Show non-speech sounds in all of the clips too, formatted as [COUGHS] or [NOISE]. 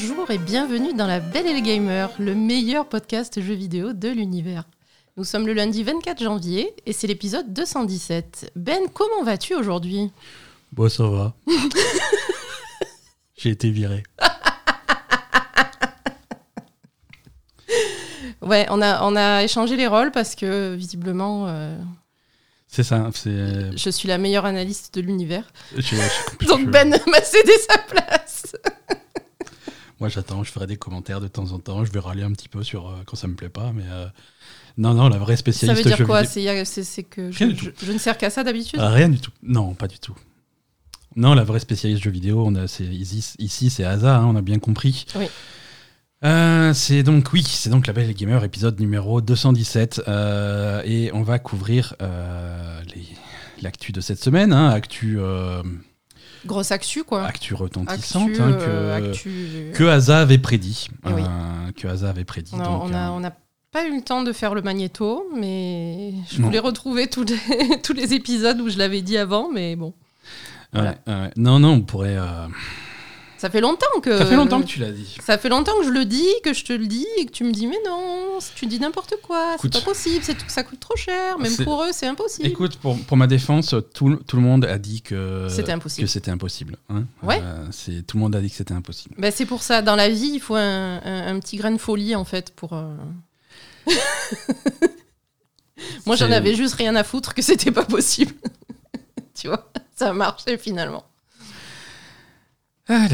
bonjour et bienvenue dans La Belle et le Gamer, le meilleur podcast jeux vidéo de l'univers. Nous sommes le lundi 24 janvier et c'est l'épisode 217. Ben, comment vas-tu aujourd'hui? Bon, ça va. [LAUGHS] J'ai été viré. Ouais, on a, on a échangé les rôles parce que visiblement, euh, C'est ça. C'est. je suis la meilleure analyste de l'univers. je- je- Donc Ben [LAUGHS] m'a cédé sa place. Moi, j'attends. Je ferai des commentaires de temps en temps. Je vais râler un petit peu sur euh, quand ça me plaît pas, mais euh, non, non, la vraie Ça spécialiste. veut dire quoi vidéo- C'est que je, ne sers qu'à ça d'habitude? Rien du tout. Non, pas du tout. Non, la vraie spécialiste jeux vidéo, on a, c'est ici, ici, c'est Asa. hein, on a bien compris. Oui. Euh, c'est donc oui, c'est donc la Belle et Gamer épisode numéro 217 euh, et on va couvrir les- l'actu de cette semaine, hein, actu, Grosse actu, quoi. actu retentissante Actu, hein, euh, que, actu- que Asa avait prédit, Eh oui. euh, que Asa avait prédit. On a- donc, on a- euh, on pas eu le temps de faire le magnéto, mais je Non. voulais retrouver tous les, [LAUGHS] tous les épisodes où je l'avais dit avant, mais bon. voilà. non, non, on pourrait. euh, Ça fait longtemps que. Ça fait longtemps que tu l'as dit. Ça fait longtemps que je le dis, que je te le dis, et que tu me dis, mais non, tu dis n'importe quoi, c'est pas possible, c'est ça coûte trop cher, même pour eux, c'est impossible. Écoute, pour, pour ma défense, tout, tout le monde a dit que C'était impossible. Que c'était impossible. hein. Ouais. Euh, c'est tout le monde a dit que c'était impossible. Ben, c'est pour ça, dans la vie, il faut un, un- un petit grain de folie, en fait, pour. euh, [LAUGHS] Moi, j'en avais juste rien à foutre que c'était pas possible. [LAUGHS] tu vois, ça a marché finalement. Ah.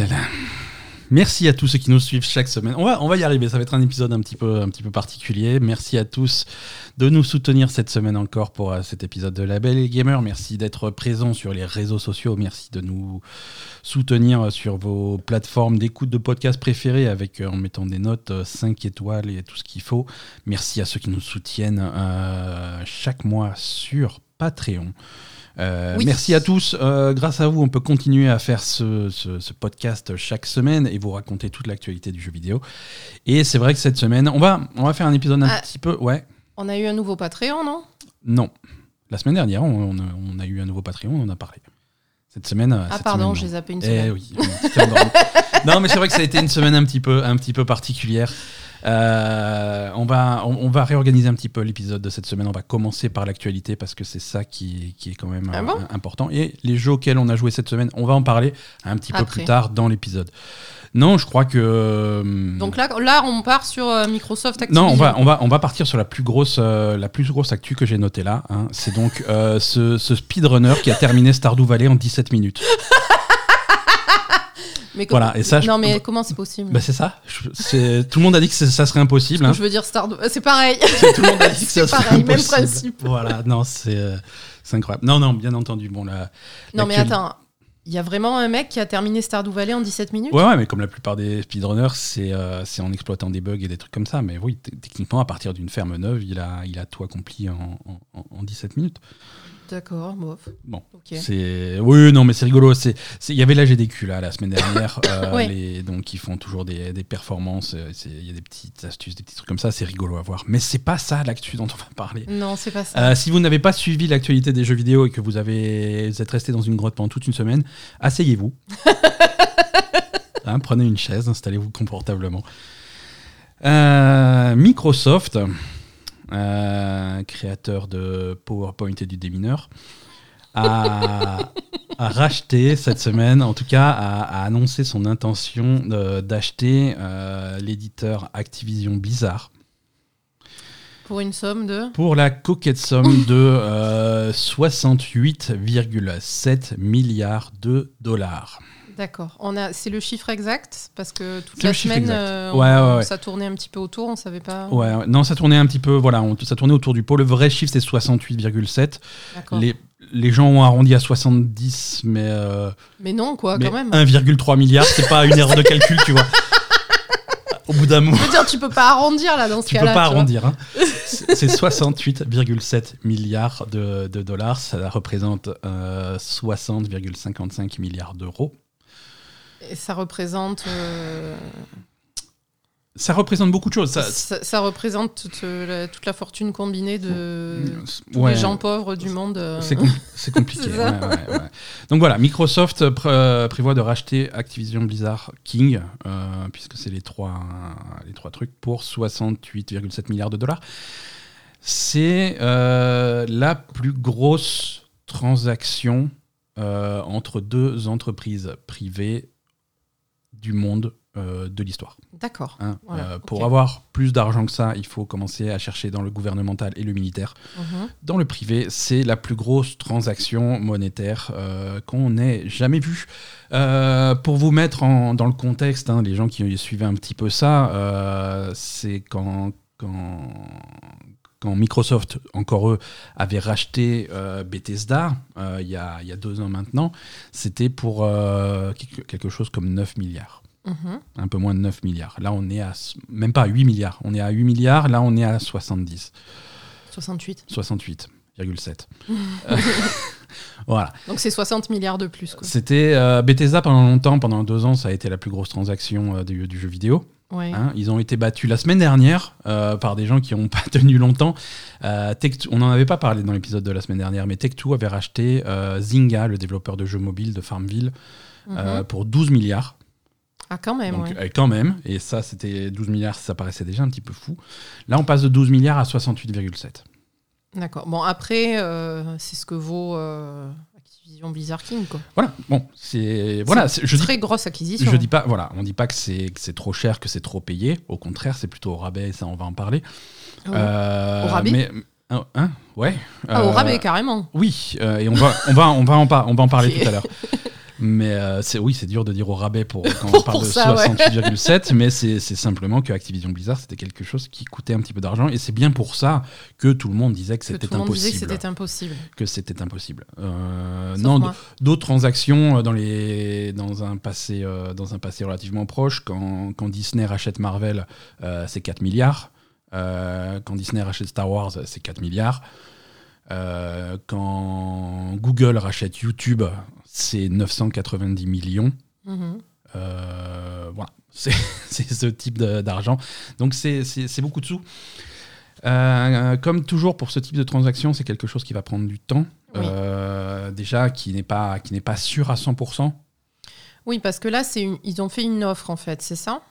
Merci à tous ceux qui nous suivent chaque semaine. On va, y arriver. Ça va être un épisode un petit peu, particulier. Merci à tous de nous soutenir cette semaine encore pour euh, cet épisode de La Belle Gamer. Merci d'être présents sur les réseaux sociaux. Merci de nous soutenir sur vos plateformes d'écoute de podcasts préférées avec, euh, en mettant des notes euh, 5 étoiles et tout ce qu'il faut. Merci à ceux qui nous soutiennent euh, chaque mois sur Patreon. Euh, Oui. Merci à tous. Euh, grâce à vous, on peut continuer à faire ce, ce- ce podcast chaque semaine et vous raconter toute l'actualité du jeu vidéo. Et c'est vrai que cette semaine, on va, on va faire un épisode un Ah. petit peu. Ouais, On a eu un nouveau Patreon, non? Non. La semaine dernière, on, on a, on a eu un nouveau Patreon, on en a parlé. Cette semaine. euh, Ah, cette pardon, j'ai zappé une Eh semaine. oui, endormi. [LAUGHS] non, mais c'est vrai que ça a été une semaine un petit peu, un petit peu particulière. Euh, on, va, on, on va réorganiser un petit peu l'épisode de cette semaine. On va commencer par l'actualité parce que c'est ça qui, qui est quand même Ah euh, important. Et les jeux auxquels on a joué cette semaine, on va en parler un petit peu plus tard dans l'épisode. Non, je crois que. euh, Donc là, là, on part sur Microsoft non, Activision. on va, on, va, on va partir sur la plus grosse, euh, la plus grosse actu que j'ai notée là. hein. C'est donc ce, ce speedrunner qui a terminé Stardew Valley en 17 minutes. Mais Voilà, et ça, je- Non, mais comment c'est possible Bah c'est ça. Je- tout le monde a dit que ça serait impossible. Hein. Je veux dire, Star... c'est pareil. Tout le monde a dit que [LAUGHS] ça C'est serait pareil, même principe. Voilà, non, c'est euh, c'est incroyable. Non, non, bien entendu. Bon. Non, mais attends, il y a vraiment un mec qui a terminé Stardew Valley en 17 minutes Ouais, ouais, mais comme la plupart des speedrunners, c'est euh, c'est en exploitant des bugs et des trucs comme ça. Mais oui, techniquement, à partir d'une ferme neuve, il a, il a tout accompli en, en- en 17 minutes. D'accord, bof. Bon, c'est oui, non, mais c'est rigolo. C'est il y avait la GDQ là la semaine dernière, [COUGHS] euh, Ouais. les, donc ils font toujours des, des performances. euh, Il y a des petites astuces, des petits trucs comme ça. C'est rigolo à voir. Mais c'est pas ça l'actu dont on va parler. Non, c'est pas ça. Euh, si vous n'avez pas suivi l'actualité des jeux vidéo et que vous, avez, vous êtes resté dans une grotte pendant toute une semaine, asseyez-vous. [LAUGHS] Hein, prenez une chaise, installez-vous confortablement. Euh, Microsoft, euh, créateur de PowerPoint et du démineur, a, [LAUGHS] a racheté cette semaine, en tout cas, a, a annoncé son intention d'acheter euh, l'éditeur Activision Blizzard Pour une somme de. pour la coquette somme de euh, 68,7 milliards de dollars. D'accord. On a, c'est le chiffre exact? Parce que toute la semaine, euh, Ouais, on- ouais, ouais. ça tournait un petit peu autour, on savait pas. Ouais, non, ça tournait un petit peu, voilà, on- ça tournait autour du pot. Le vrai chiffre, c'est 68,7. D'accord. Les, les gens ont arrondi à 70, mais, euh, Mais non, quoi, mais quand même. 1,3 milliard, c'est pas une erreur de calcul, tu vois. [LAUGHS] Au bout d'un moment, Je veux dire, tu peux pas arrondir là dans ce tu peux cas-là. pas arrondir. hein. [LAUGHS] C'est c'est 68,7 milliards de, de dollars, ça représente euh, 60,55 milliards d'euros. Et ça représente. euh, ça représente beaucoup de choses. Ça, Ça, ça représente toute la, toute la fortune combinée de Ouais. les gens pauvres du monde. euh. C'est compli- c'est compliqué. [LAUGHS] Ouais, ouais. Donc voilà, Microsoft euh, pr- euh, prévoit de racheter Activision Blizzard King, euh, puisque c'est les trois, les trois trucs, pour 68,7 milliards de dollars. C'est euh, la plus grosse transaction euh, entre deux entreprises privées du monde euh, de l'histoire. D'accord. hein. Voilà, Euh. Pour avoir plus d'argent que ça, il faut commencer à chercher dans le gouvernemental et le militaire. Mhm. Dans le privé, c'est la plus grosse transaction monétaire euh, qu'on n'ait jamais vue. Pour vous mettre en- dans le contexte, hein, les gens qui suivaient un petit peu ça, c'est quand, quand, quand Microsoft, encore eux, avait racheté euh, Bethesda, euh, il y, a, il y a deux ans maintenant, c'était pour euh, quelque chose comme 9 milliards Mhm. un peu moins de 9 milliards. Là, on est à même pas à 8 milliards. On est à 8 milliards, là, on est à 70. 68. 68,7. Euh, voilà. Donc c'est 60 milliards de plus. C'était euh, Bethesda pendant longtemps, pendant deux ans, ça a été la plus grosse transaction euh, du, du jeu vidéo. Ouais. hein. Ils ont été battus la semaine dernière euh, par des gens qui n'ont [LAUGHS] pas tenu longtemps. Euh, on n'en avait pas parlé dans l'épisode de la semaine dernière, mais Tech2 avait racheté euh, Zynga, le développeur de jeux mobiles de Farmville, Mhm. euh, pour 12 milliards. ah quand même. Donc, ouais. quand même, et ça, c'était 12 milliards, ça paraissait déjà un petit peu fou. Là, on passe de 12 milliards à 68,7. D'accord. Bon après, c'est ce que vaut Activision Blizzard King. Quoi. Voilà, bon, c'est. Voilà, c'est- je dis, Très grosse acquisition. je dis pas, voilà, on dit pas que c'est que c'est trop cher, que c'est trop payé. Au contraire, c'est plutôt au rabais, ça, on va en parler. Ah. Euh, Au rabais mais, hein, hein, Ouais. Ah, au Euh, rabais carrément. Oui, euh, et on va, on va, on va en, on va en parler [LAUGHS] tout à l'heure. Mais euh, c'est oui, c'est dur de dire au rabais pour quand on [LAUGHS] parle de ça, ouais. 68,7, mais c'est simplement que Activision Blizzard c'était quelque chose qui coûtait un petit peu d'argent et c'est bien pour ça que tout le monde disait que c'était tout le monde disait que impossible. c'était impossible. Que c'était impossible. Euh, non, d'autres transactions euh, dans les dans un passé euh, dans un passé relativement proche quand, quand Disney rachète Marvel c'est 4 milliards quand Disney rachète Star Wars c'est 4 milliards Euh, quand Google rachète YouTube c'est 990 millions Mhm. euh, voilà, [LAUGHS] c'est ce type d'argent. Donc c'est- beaucoup de sous. Euh, comme toujours pour ce type de transaction, c'est quelque chose qui va prendre du temps. Oui. Euh, déjà, qui n'est pas, qui n'est pas sûr à 100%. Oui, parce que là, une- ils ont fait une offre en fait, c'est ça?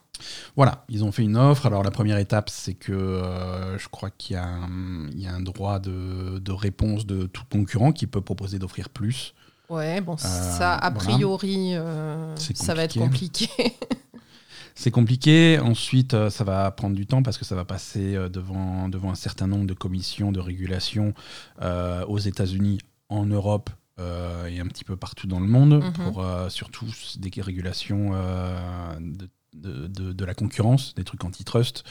Voilà, ils ont fait une offre. Alors la première étape, c'est que euh, je crois qu'il y, a un- il y a un droit de, de réponse de tout concurrent qui peut proposer d'offrir plus. Ouais, bon, ça, a priori, euh, ça va être compliqué. [LAUGHS] C'est compliqué. Ensuite, euh, ça va prendre du temps parce que ça va passer euh, devant, devant un certain nombre de commissions de régulation euh, aux États-Unis, en Europe euh, et un petit peu partout dans le monde, Mhm. pour euh, surtout des régulations euh, de, de- de- de la concurrence, des trucs antitrust,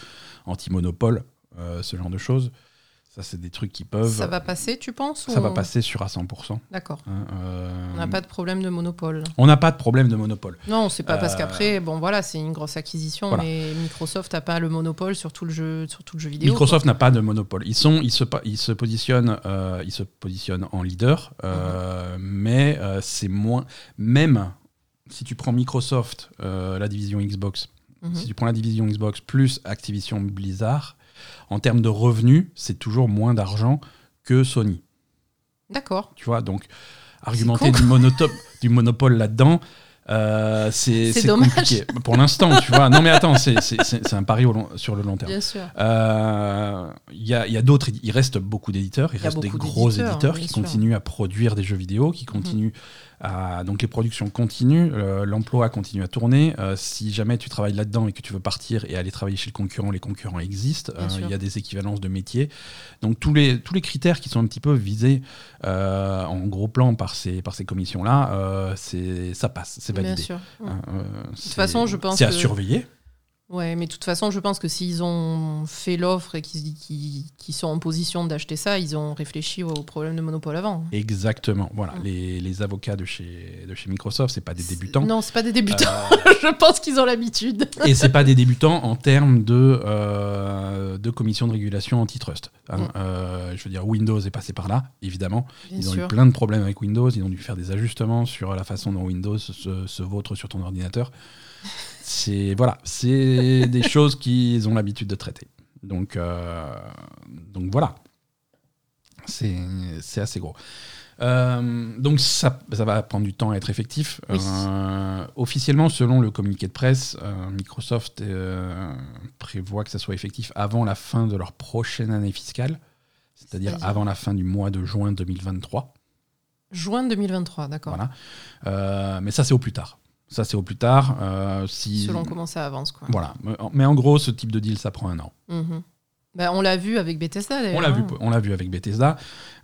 anti-monopole, euh, ce genre de choses. Ça, c'est des trucs qui peuvent. ça va passer, tu penses ça ou- va passer sur à 100%. D'accord. hein, euh, On n'a pas de problème de monopole. on n'a pas de problème de monopole. Non, c'est pas parce Euh, qu'après, bon voilà, c'est une grosse acquisition, Voilà. mais Microsoft n'a pas le monopole sur tout le jeu, sur tout le jeu vidéo. Microsoft n'a pas de monopole. Ils, sont, ils, se, ils, se positionnent, euh, ils se positionnent en leader, euh, mais c'est moins. Même si tu prends Microsoft, la division Xbox. Mhm. si tu prends la division Xbox plus Activision Blizzard, en termes de revenus, c'est toujours moins d'argent que Sony. D'accord. Tu vois, donc argumenter du, monopole là-dedans. euh, c'est compliqué. Pour l'instant, tu vois. Non, mais attends, c'est- un pari au long- sur le long terme. Bien sûr. Euh, Il y a, y a d'autres, il reste beaucoup d'éditeurs, il, reste des gros éditeurs qui sûr. Mhm. continuent à produire des jeux vidéo, qui continuent à. Donc les productions continuent, euh, l'emploi continue à tourner. Euh, si jamais tu travailles là-dedans et que tu veux partir et aller travailler chez le concurrent, les concurrents existent. Bien Euh, sûr. Il y a des équivalences de métiers. Donc tous les, tous les critères qui sont un petit peu visés euh, en gros plan par ces, par ces commissions-là, euh, c'est- ça passe, c'est Bien validé. sûr. Mhm. Hein, euh, c'est- façon, je pense C'est à que- surveiller. Ouais, mais de toute façon, je pense que s'ils ont fait l'offre et qu'ils sont en position d'acheter ça, ils ont réfléchi au problème de monopole avant. Exactement. Voilà, Mm. les, les avocats de chez, de chez Microsoft, c'est pas des débutants. Non, c'est pas des débutants. Euh, [LAUGHS] je pense qu'ils ont l'habitude. et c'est pas des débutants en termes de, euh, de commission de régulation antitrust. hein. Mm. Euh, je veux dire, Windows est passé par là, évidemment. Bien ils ont sûr. eu plein de problèmes avec Windows. Ils ont dû faire des ajustements sur la façon dont Windows se, se vautre sur ton ordinateur. C'est voilà, c'est des choses qu'ils ont l'habitude de traiter. Donc, euh, donc voilà, c'est c'est assez gros. Euh, donc ça, ça va prendre du temps à être effectif. Oui. Euh, officiellement, selon le communiqué de presse, euh, Microsoft prévoit que ça soit effectif avant la fin de leur prochaine année fiscale, c'est-à-dire avant la fin du mois de juin 2023. Juin 2023, d'accord. Voilà. Mais ça, c'est au plus tard. Ça, c'est au plus tard. Euh, si... Selon comment ça avance, quoi. Voilà. Mais en gros, ce type de deal, ça prend un an. Mhm. Bah, on l'a vu avec Bethesda. On l'a vu, hein. on l'a vu avec Bethesda.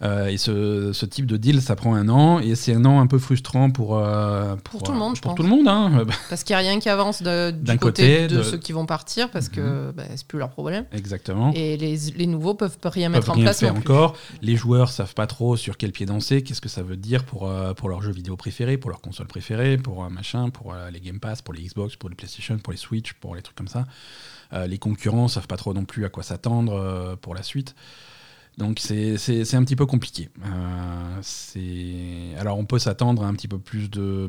Euh, et ce, ce type de deal, ça prend un an. Et c'est un an un peu frustrant pour, euh, Pour tout le monde, je pour pense. tout le monde. hein. [LAUGHS] Parce qu'il n'y a rien qui avance de- du côté, côté, de, de- ceux qui vont partir, parce que bah, c'est plus leur problème. Exactement. Et les, les nouveaux peuvent rien peuvent mettre en rien place faire non plus. encore. Les joueurs savent pas trop sur quel pied danser, qu'est-ce que ça veut dire pour, euh, pour leurs jeux vidéo préférés, pour leurs consoles préférées, pour euh, machin, pour euh, les Game Pass, pour les Xbox, pour les PlayStation, pour les Switch, pour les trucs comme ça. Euh, les concurrents savent pas trop non plus à quoi s'attendre euh, pour la suite. Donc c'est un petit peu compliqué. Euh, Alors on peut s'attendre à un petit peu plus de,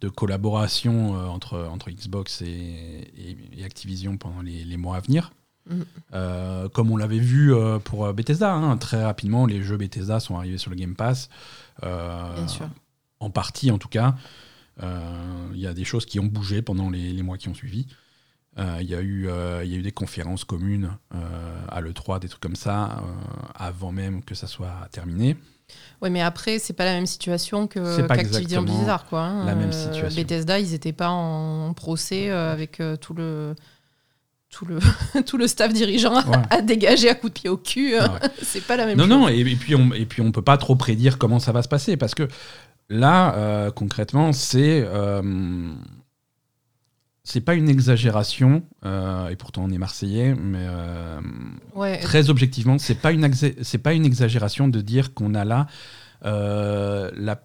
de collaboration entre, entre Xbox et, et- et Activision pendant les, les mois à venir. Euh, comme on l'avait vu pour Bethesda, hein, très rapidement, les jeux Bethesda sont arrivés sur le Game Pass. Euh, Bien sûr. en partie en tout cas. Il y a des choses qui ont bougé pendant les, les mois qui ont suivi. Euh, Il y, a eu, euh, il y a eu des conférences communes euh, à l'E3, des trucs comme ça, avant même que ça soit terminé. Oui, mais après, c'est pas la même situation que qu'Activision Blizzard, quoi. hein. la même situation. Bethesda, ils étaient pas en procès avec tout le tout le [LAUGHS] tout le staff dirigeant à- Ouais. à dégager à coups de pied au cul. Ah ouais. [LAUGHS] c'est pas la même Non, chose. non, et, et puis on, et puis on peut pas trop prédire comment ça va se passer parce que là, euh, concrètement, c'est euh, c'est pas une exagération euh, et pourtant on est Marseillais, mais euh, Ouais, très objectivement, c'est pas une c'est pas une exagération de dire qu'on a là euh, la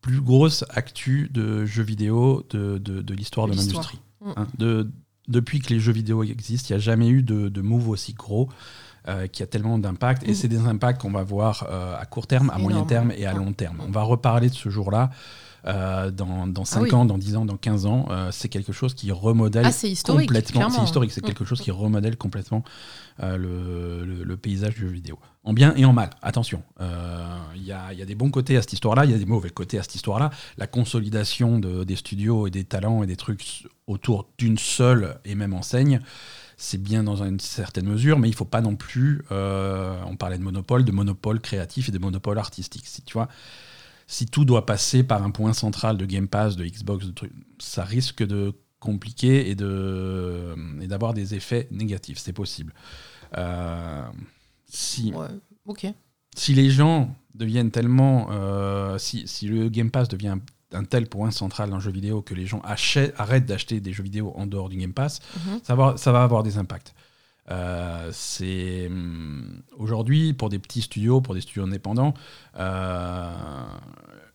plus grosse actu de jeux vidéo de, de, de l'histoire De l'industrie. Mm. Hein, de- depuis que les jeux vidéo existent, il n'y a jamais eu de, de move aussi gros qui a tellement d'impact. Et Mm. c'est des impacts qu'on va voir à court terme, à moyen terme et à long terme. On va reparler de ce jour-là euh, dans, dans 5 Ah oui. ans, dans 10 ans, dans 15 ans. Euh, c'est quelque chose qui remodèle Ah, historique, complètement. C'est historique, c'est Mm. quelque chose qui remodèle complètement euh, le, le- le paysage du jeu vidéo. En bien et en mal, attention. Il y, a, il y a des bons côtés à cette histoire-là, il y a des mauvais côtés à cette histoire-là. La consolidation de- des studios et des talents et des trucs autour d'une seule et même enseigne, c'est bien dans une certaine mesure, mais il faut pas non plus. euh, on parlait de monopole, de monopole créatif et de monopole artistique. Si tu vois, si tout doit passer par un point central de Game Pass, de Xbox, de trucs, ça risque de compliquer et de et d'avoir des effets négatifs. C'est possible. Euh, si Ouais, si les gens deviennent tellement. euh, si, si le Game Pass devient un, un tel point central d'un jeu vidéo que les gens achètent, arrêtent d'acheter des jeux vidéo en dehors du Game Pass, Mhm. ça, va, ça va avoir des impacts. Euh, c'est hum, aujourd'hui pour des petits studios, pour des studios indépendants, euh,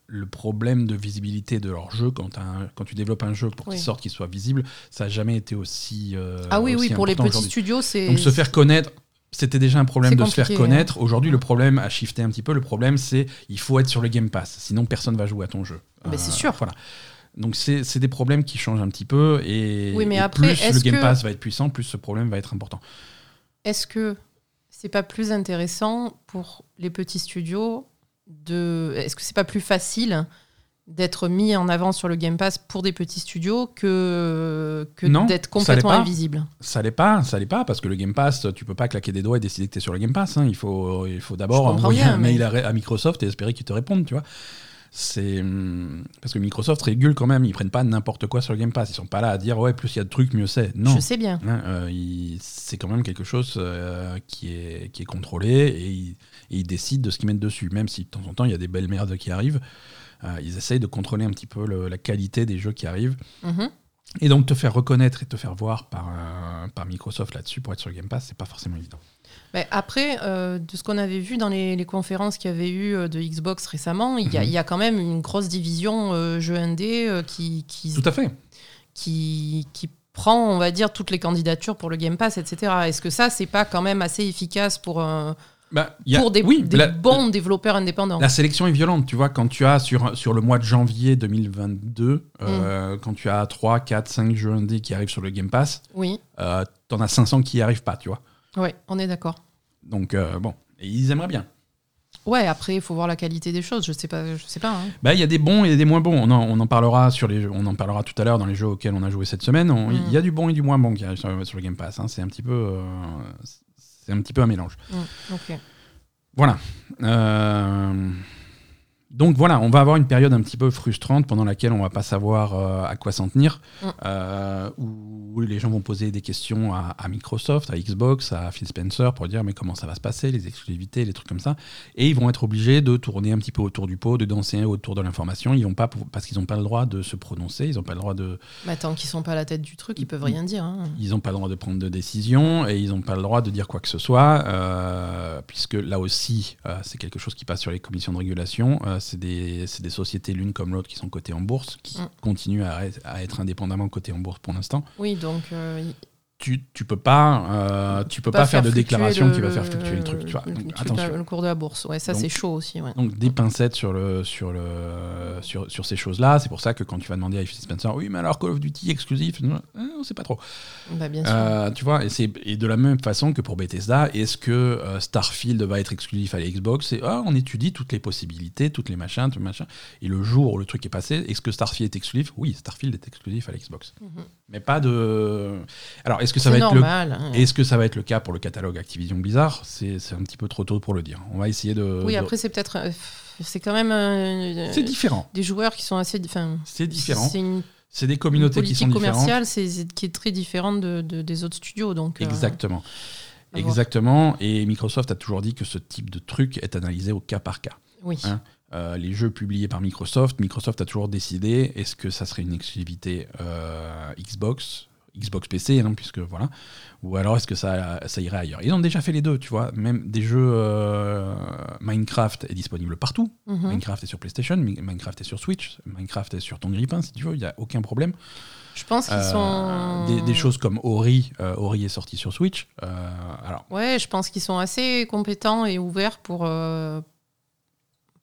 le problème de visibilité de leur jeu quand, un- quand tu développes un jeu pour Oui. qu'il sorte, qu'il soit visible, ça n'a jamais été aussi. euh, Ah oui, aussi oui, pour les petits studios, c'est. Donc se faire connaître, c'était déjà un problème de se faire hein. connaître. Aujourd'hui, le problème a shifté un petit peu. Le problème, c'est il faut être sur le Game Pass, sinon personne va jouer à ton jeu. Euh, Mais c'est sûr. Voilà. Donc c'est des problèmes qui changent un petit peu et, Oui, mais et après, plus le Game que- Pass va être puissant, plus ce problème va être important. Est-ce que c'est pas plus intéressant pour les petits studios de. Est-ce que c'est pas plus facile d'être mis en avant sur le Game Pass pour des petits studios que, que d'être complètement invisible? Ça l'est pas, ça l'est pas, parce que le Game Pass, tu peux pas claquer des doigts et décider que tu es sur le Game Pass. hein. Il faut, il faut d'abord envoyer bien, un mail mais- à, à Microsoft et espérer qu'ils te répondent, tu vois. C'est hum, parce que Microsoft régule quand même. Ils prennent pas n'importe quoi sur le Game Pass. Ils sont pas là à dire ouais plus il y a de trucs mieux c'est. Non. Je sais bien. Hein, euh, il- c'est quand même quelque chose euh, qui, est, qui est contrôlé et ils, et ils décident de ce qu'ils mettent dessus. Même si de temps en temps il y a des belles merdes qui arrivent, euh, ils essayent de contrôler un petit peu le- la qualité des jeux qui arrivent Mhm. et donc te faire reconnaître et te faire voir par, par Microsoft là-dessus pour être sur le Game Pass, c'est pas forcément évident. Mais après, euh, de ce qu'on avait vu dans les, les conférences qu'il y avait eu euh, de Xbox récemment, il y, a- Mhm. il y a quand même une grosse division euh, jeux indé euh, qui, qui, Tout à fait. qui, qui prend, on va dire, toutes les candidatures pour le Game Pass, etc. Est-ce que ça, c'est pas quand même assez efficace pour un, Bah, a- pour des, oui, des la, bons développeurs indépendants? la sélection est violente, tu vois, quand tu as sur, sur le mois de janvier 2022, Mm. euh, quand tu as 3, 4, 5 jeux indés qui arrivent sur le Game Pass, Oui, euh, t'en as 500 qui n'y arrivent pas, tu vois. ouais, on est d'accord. Donc, euh, bon, et ils aimeraient bien. Ouais, après, il faut voir la qualité des choses. Je sais pas. Je sais pas hein. Bah, il y a des bons et des moins bons. On en, on en parlera sur les jeux- on en parlera tout à l'heure dans les jeux auxquels on a joué cette semaine. Il Mm. y a du bon et du moins bon qui sur, sur le Game Pass. hein. C'est un petit peu, euh, c'est un petit peu un mélange. Mm, ok. Voilà. Euh, Donc voilà, on va avoir une période un petit peu frustrante pendant laquelle on va pas savoir euh, à quoi s'en tenir, Mm. euh, où les gens vont poser des questions à, à Microsoft, à Xbox, à Phil Spencer pour dire mais comment ça va se passer, les exclusivités, les trucs comme ça, et ils vont être obligés de tourner un petit peu autour du pot, de danser autour de l'information. Ils vont pas parce qu'ils n'ont pas le droit de se prononcer, ils n'ont pas le droit de, Bah, tant qu'ils sont pas à la tête du truc, ils peuvent rien dire. hein. ils n'ont pas le droit de prendre de décision et ils n'ont pas le droit de dire quoi que ce soit, euh, puisque là aussi, c'est quelque chose qui passe sur les commissions de régulation. C'est des, des sociétés l'une comme l'autre qui sont cotées en bourse, qui Mm. continuent à, être- à être indépendamment cotées en bourse pour l'instant. Oui, donc. euh, Tu, tu peux pas, euh, tu peux pas, faire, de déclaration le- qui va faire fluctuer le truc. Tu vois. le- Donc, le- attention. Le cours de la bourse, ouais, ça c'est chaud aussi. Ouais. Donc des pincettes sur, le, sur, le, sur, sur ces choses-là. C'est pour ça que quand tu vas demander à Phil Spencer, oui, mais alors Call of Duty exclusif, euh, on sait pas trop. Bah, bien sûr. Euh, tu vois, et, c'est, et de la même façon que pour Bethesda, est-ce que euh, Starfield va être exclusif à la Xbox ah, on étudie toutes les possibilités, toutes les machins, tout machin. Et le jour où le truc est passé, est-ce que Starfield est exclusif? Oui, Starfield est exclusif à la Xbox. Mhm. Mais pas de. Alors, est-ce que ça va C'est être normal. hein. est-ce que ça va être le cas pour le catalogue Activision Blizzard? C'est, un petit peu trop tôt pour le dire. On va essayer de. Oui, de- après, c'est peut-être. euh, C'est quand même. euh, C'est différent. Des joueurs qui sont assez. C'est différent. C'est une C'est des communautés qui sont politique différentes. commerciale c'est, qui est très différente de, de- des autres studios. Donc, euh, Exactement. Exactement. Et Microsoft a toujours dit que ce type de truc est analysé au cas par cas. Oui. Hein Euh, les jeux publiés par Microsoft, Microsoft a toujours décidé est-ce que ça serait une exclusivité euh, Xbox, Xbox PC, hein, puisque voilà, ou alors est-ce que ça, ça irait ailleurs? Ils ont déjà fait les deux, tu vois. Même des jeux euh, Minecraft est disponible partout. Mhm. Minecraft est sur PlayStation, Mi- Minecraft est sur Switch, Minecraft est sur ton grille-pain si tu veux, il n'y a aucun problème. Je pense qu'ils Euh, sont. des, des choses comme Ori, euh, Ori est sorti sur Switch. Alors, Ouais, je pense qu'ils sont assez compétents et ouverts pour,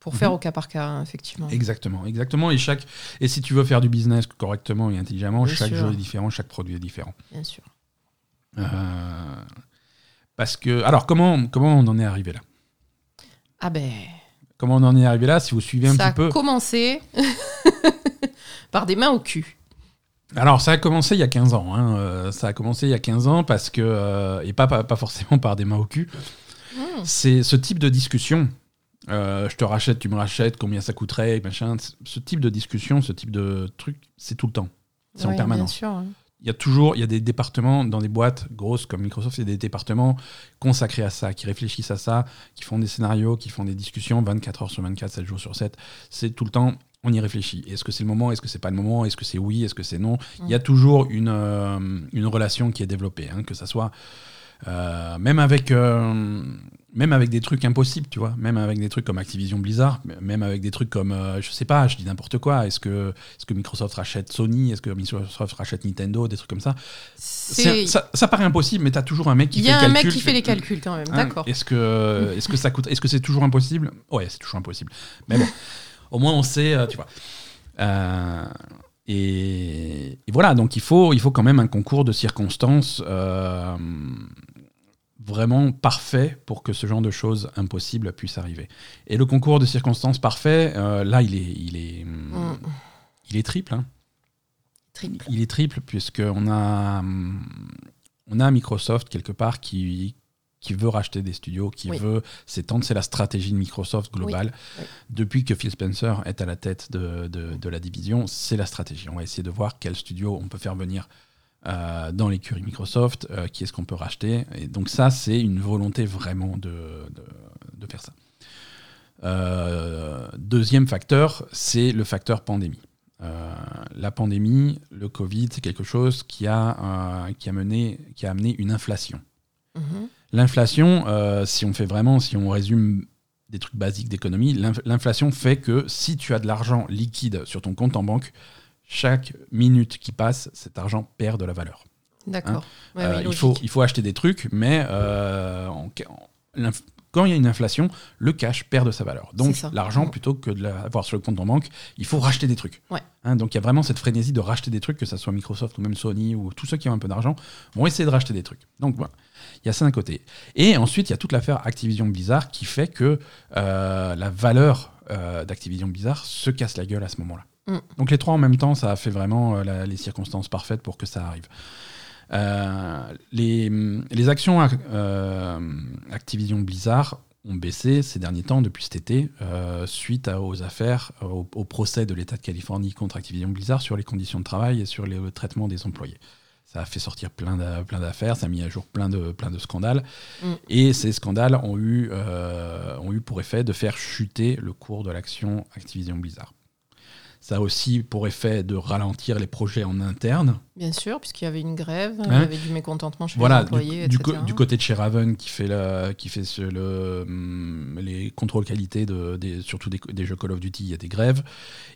pour faire Mhm. au cas par cas, hein, effectivement. Exactement, exactement. Et chaque et si tu veux faire du business correctement et intelligemment, Bien chaque sûr. jeu est différent, chaque produit est différent. Bien sûr. Euh, parce que alors comment comment on en est arrivé là? Ah ben, Comment on en est arrivé là Si vous suivez un ça a petit peu? commencé [LAUGHS] par des mains au cul. Alors ça a commencé il y a 15 ans. hein. Euh, ça a commencé il y a 15 ans parce que euh, et pas, pas pas forcément par des mains au cul. Hmm. C'est ce type de discussion. Euh, je te rachète, tu me rachètes, combien ça coûterait, machin. Ce type de discussion, ce type de truc, c'est tout le temps. C'est en permanence. Bien sûr. hein. Il y a toujours il y a des départements dans des boîtes grosses comme Microsoft, il y a des départements consacrés à ça, qui réfléchissent à ça, qui font des scénarios, qui font des discussions 24 heures sur 24, 7 jours sur 7. C'est tout le temps, on y réfléchit. Est-ce que c'est le moment Est-ce que c'est pas le moment Est-ce que c'est oui Est-ce que c'est non? Il y a toujours une, euh, une relation qui est développée, hein, que ça soit euh, même avec euh, même avec des trucs impossibles, tu vois, même avec des trucs comme Activision Blizzard, même avec des trucs comme euh, je sais pas, je dis n'importe quoi. Est-ce que est-ce que Microsoft rachète Sony? Est-ce que Microsoft rachète Nintendo? Des trucs comme ça. C'est- Ça, ça paraît impossible, mais t'as toujours un mec qui Il y fait a un calcul. mec qui fait les calculs quand même, Hein, d'accord. Est-ce que, est-ce que ça coûte Est-ce que c'est toujours impossible? Ouais, c'est toujours impossible. Mais bon, au moins on sait, euh, tu vois. Euh, et, et voilà, donc il faut, il faut quand même un concours de circonstances euh, vraiment parfait pour que ce genre de choses impossibles puisse arriver. Et le concours de circonstances parfait, euh, là, il est, il est, Mm. il est triple. hein. Triple. Il est triple puisqu'on a, hum, on a Microsoft quelque part qui, qui veut racheter des studios, qui Oui. veut s'étendre. C'est la stratégie de Microsoft globale. Oui. Depuis que Phil Spencer est à la tête de, de- de la division, c'est la stratégie. On va essayer de voir quel studio on peut faire venir euh, dans l'écurie Microsoft, euh, qui est-ce qu'on peut racheter. Et donc ça, c'est une volonté vraiment de, de, de faire ça. Euh, deuxième facteur, c'est le facteur pandémie. La pandémie, le Covid, c'est quelque chose qui a, qui a, mené, qui a amené une inflation. Mhm. L'inflation, si on fait vraiment, si on résume des trucs basiques d'économie, l'inf- l'inflation fait que si tu as de l'argent liquide sur ton compte en banque, chaque minute qui passe, cet argent perd de la valeur. D'accord. Ouais, Euh, il, faut, il faut acheter des trucs, mais euh, en- en- l'inf- quand il y a une inflation, le cash perd de sa valeur. Donc l'argent, plutôt que de l'avoir sur le compte en banque, il faut racheter des trucs. Ouais. Hein, donc il y a vraiment cette frénésie de racheter des trucs, que ce soit Microsoft ou même Sony ou tous ceux qui ont un peu d'argent, vont essayer de racheter des trucs. Donc voilà, il y a ça d'un côté. Et ensuite, il y a toute l'affaire Activision Blizzard qui fait que euh, la valeur d'Activision Blizzard se casse la gueule à ce moment-là. Mm. Donc les trois en même temps, ça a fait vraiment euh, la- les circonstances parfaites pour que ça arrive. Euh, les, les actions euh, Activision Blizzard ont baissé ces derniers temps depuis cet été euh, suite à- aux affaires, au, au procès de l'État de Californie contre Activision Blizzard sur les conditions de travail et sur les- le traitement des employés. Ça a fait sortir plein d'a- plein d'affaires, ça a mis à jour plein de, plein de scandales. Mm. Et ces scandales ont eu, ont eu pour effet de faire chuter le cours de l'action Activision Blizzard. Ça a aussi pour effet de ralentir les projets en interne. Bien sûr, puisqu'il y avait une grève, il y Hein avait du mécontentement chez Voilà, les employés, du, du etc. co- du côté de chez Raven qui fait, la- qui fait ce- le, hum, les contrôles qualité, de, des, surtout des, des jeux Call of Duty, il y a des grèves.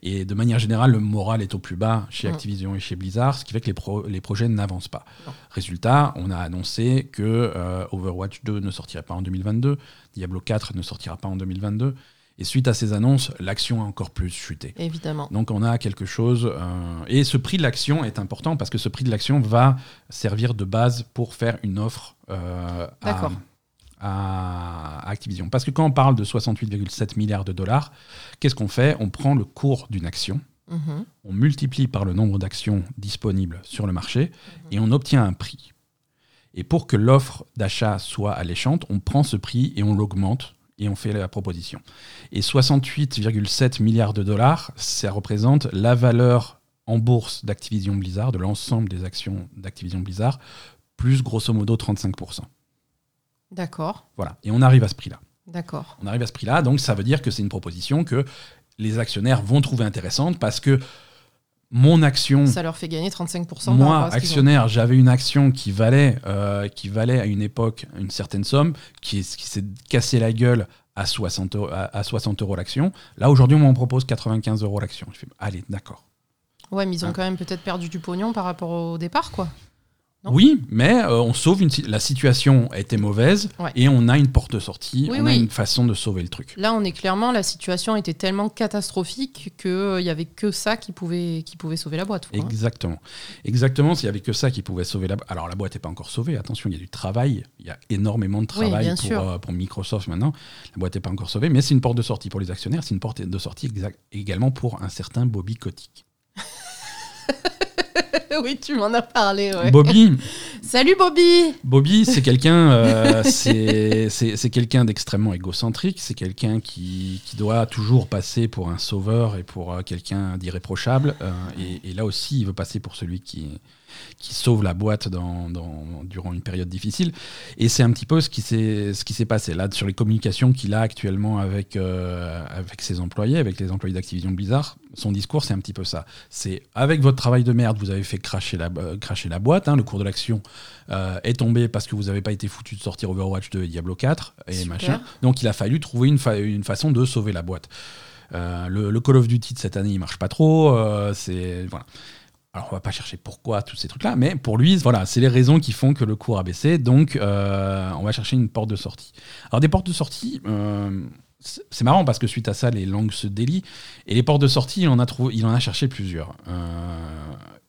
Et de manière générale, le moral est au plus bas chez Mm. Activision et chez Blizzard, ce qui fait que les, pro- les projets n'avancent pas. Non. Résultat, on a annoncé que euh, Overwatch 2 ne sortirait pas en 2022, Diablo 4 ne sortira pas en 2022. Et suite à ces annonces, l'action a encore plus chuté. Évidemment. Donc on a quelque chose. euh, et ce prix de l'action est important parce que ce prix de l'action va servir de base pour faire une offre euh, à, Activision. Parce que quand on parle de 68,7 milliards de dollars, qu'est-ce qu'on fait? On prend le cours d'une action, Mhm. on multiplie par le nombre d'actions disponibles sur le marché et on obtient un prix. Et pour que l'offre d'achat soit alléchante, on prend ce prix et on l'augmente et on fait la proposition. Et 68,7 milliards de dollars, ça représente la valeur en bourse d'Activision Blizzard, de l'ensemble des actions d'Activision Blizzard, plus grosso modo 35%. D'accord, Voilà. Et on arrive à ce prix-là. d'accord. On arrive à ce prix-là, donc ça veut dire que c'est une proposition que les actionnaires vont trouver intéressante parce que mon action, Ça leur fait gagner 35% par rapport moi, actionnaire, j'avais une action qui valait, euh, qui valait à une époque une certaine somme, qui, est- qui s'est cassé la gueule à 60 euros, à, à 60 euros l'action. Là, aujourd'hui, on m'en propose 95 euros l'action. Je fais, allez, d'accord. Ouais, mais ils ont Hein. quand même peut-être perdu du pognon par rapport au départ, quoi. Non. Oui, mais euh, on sauve une, la situation était mauvaise Ouais. et on a une porte de sortie, Oui, on a une façon de sauver le truc. Là, on est clairement, la situation était tellement catastrophique qu'il n'y avait que ça qui pouvait, qui pouvait sauver la boîte. quoi. Exactement. Exactement, s'il n'y avait que ça qui pouvait sauver la boîte. Alors la boîte n'est pas encore sauvée, attention, il y a du travail, il y a énormément de travail pour, euh, pour Microsoft maintenant. La boîte n'est pas encore sauvée, mais c'est une porte de sortie pour les actionnaires, c'est une porte de sortie également pour un certain Bobby Kotick. [LAUGHS] [LAUGHS] oui, tu m'en as parlé. ouais. Bobby, [LAUGHS] Salut Bobby Bobby, c'est [LAUGHS] quelqu'un, euh, c'est quelqu'un d'extrêmement égocentrique. C'est quelqu'un qui, qui doit toujours passer pour un sauveur et pour euh, quelqu'un d'irréprochable. euh, et, et là aussi, il veut passer pour celui qui qui sauve la boîte dans, dans- durant une période difficile. Et c'est un petit peu ce qui s'est ce qui s'est passé là sur les communications qu'il a actuellement avec euh, avec ses employés, avec les employés d'Activision Blizzard. Son discours, c'est un petit peu ça. C'est avec votre travail de merde, vous avez fait cracher la euh, cracher la boîte. hein, le cours de l'action euh, est tombé parce que vous n'avez pas été foutu de sortir Overwatch 2 et Diablo 4 et Super. machin. Donc il a fallu trouver une, fa- une façon de sauver la boîte. Euh, le, le Call of Duty de cette année, il marche pas trop. euh, c'est voilà. Alors on va pas chercher pourquoi tous ces trucs-là, mais pour lui, voilà, c'est les raisons qui font que le cours a baissé. Donc on va chercher une porte de sortie. Alors des portes de sortie. c'est c'est marrant parce que suite à ça, les langues se délient. Et les portes de sortie, il en a, trouvé, il en a cherché plusieurs. Euh,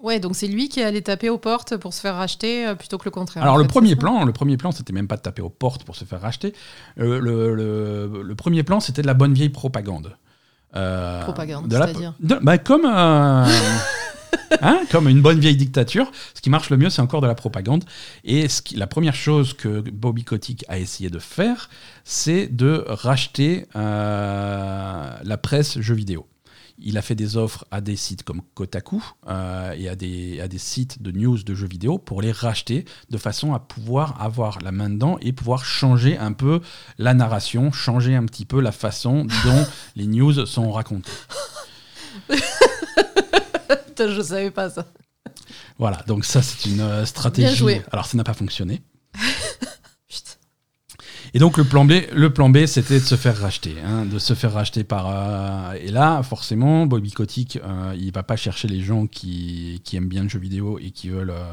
Ouais, donc c'est lui qui allé taper aux portes pour se faire racheter euh, plutôt que le contraire. Alors en le premier plan, le premier plan, c'était même pas de taper aux portes pour se faire racheter. Euh, le, le- le premier plan, c'était de la bonne vieille propagande. Euh, Propagande, c'est-à-dire bah, comme, [LAUGHS] hein, comme une bonne vieille dictature. Ce qui marche le mieux, c'est encore de la propagande. Et ce qui- la première chose que Bobby Kotick a essayé de faire, c'est de racheter la presse jeux vidéo. Il a fait des offres à des sites comme Kotaku euh, et à des, à des sites de news de jeux vidéo pour les racheter de façon à pouvoir avoir la main dedans et pouvoir changer un peu la narration, changer un petit peu la façon dont [LAUGHS] les news sont racontées. [LAUGHS] Putain, je savais pas ça. Voilà, donc ça c'est une euh, stratégie. Bien joué. Alors ça n'a pas fonctionné. [LAUGHS] Et donc le plan B, le plan B, c'était de se faire racheter, hein, de se faire racheter par. euh, et là, forcément, Bobby Kotick, euh, il va pas chercher les gens qui, qui aiment bien le jeu vidéo et qui veulent euh,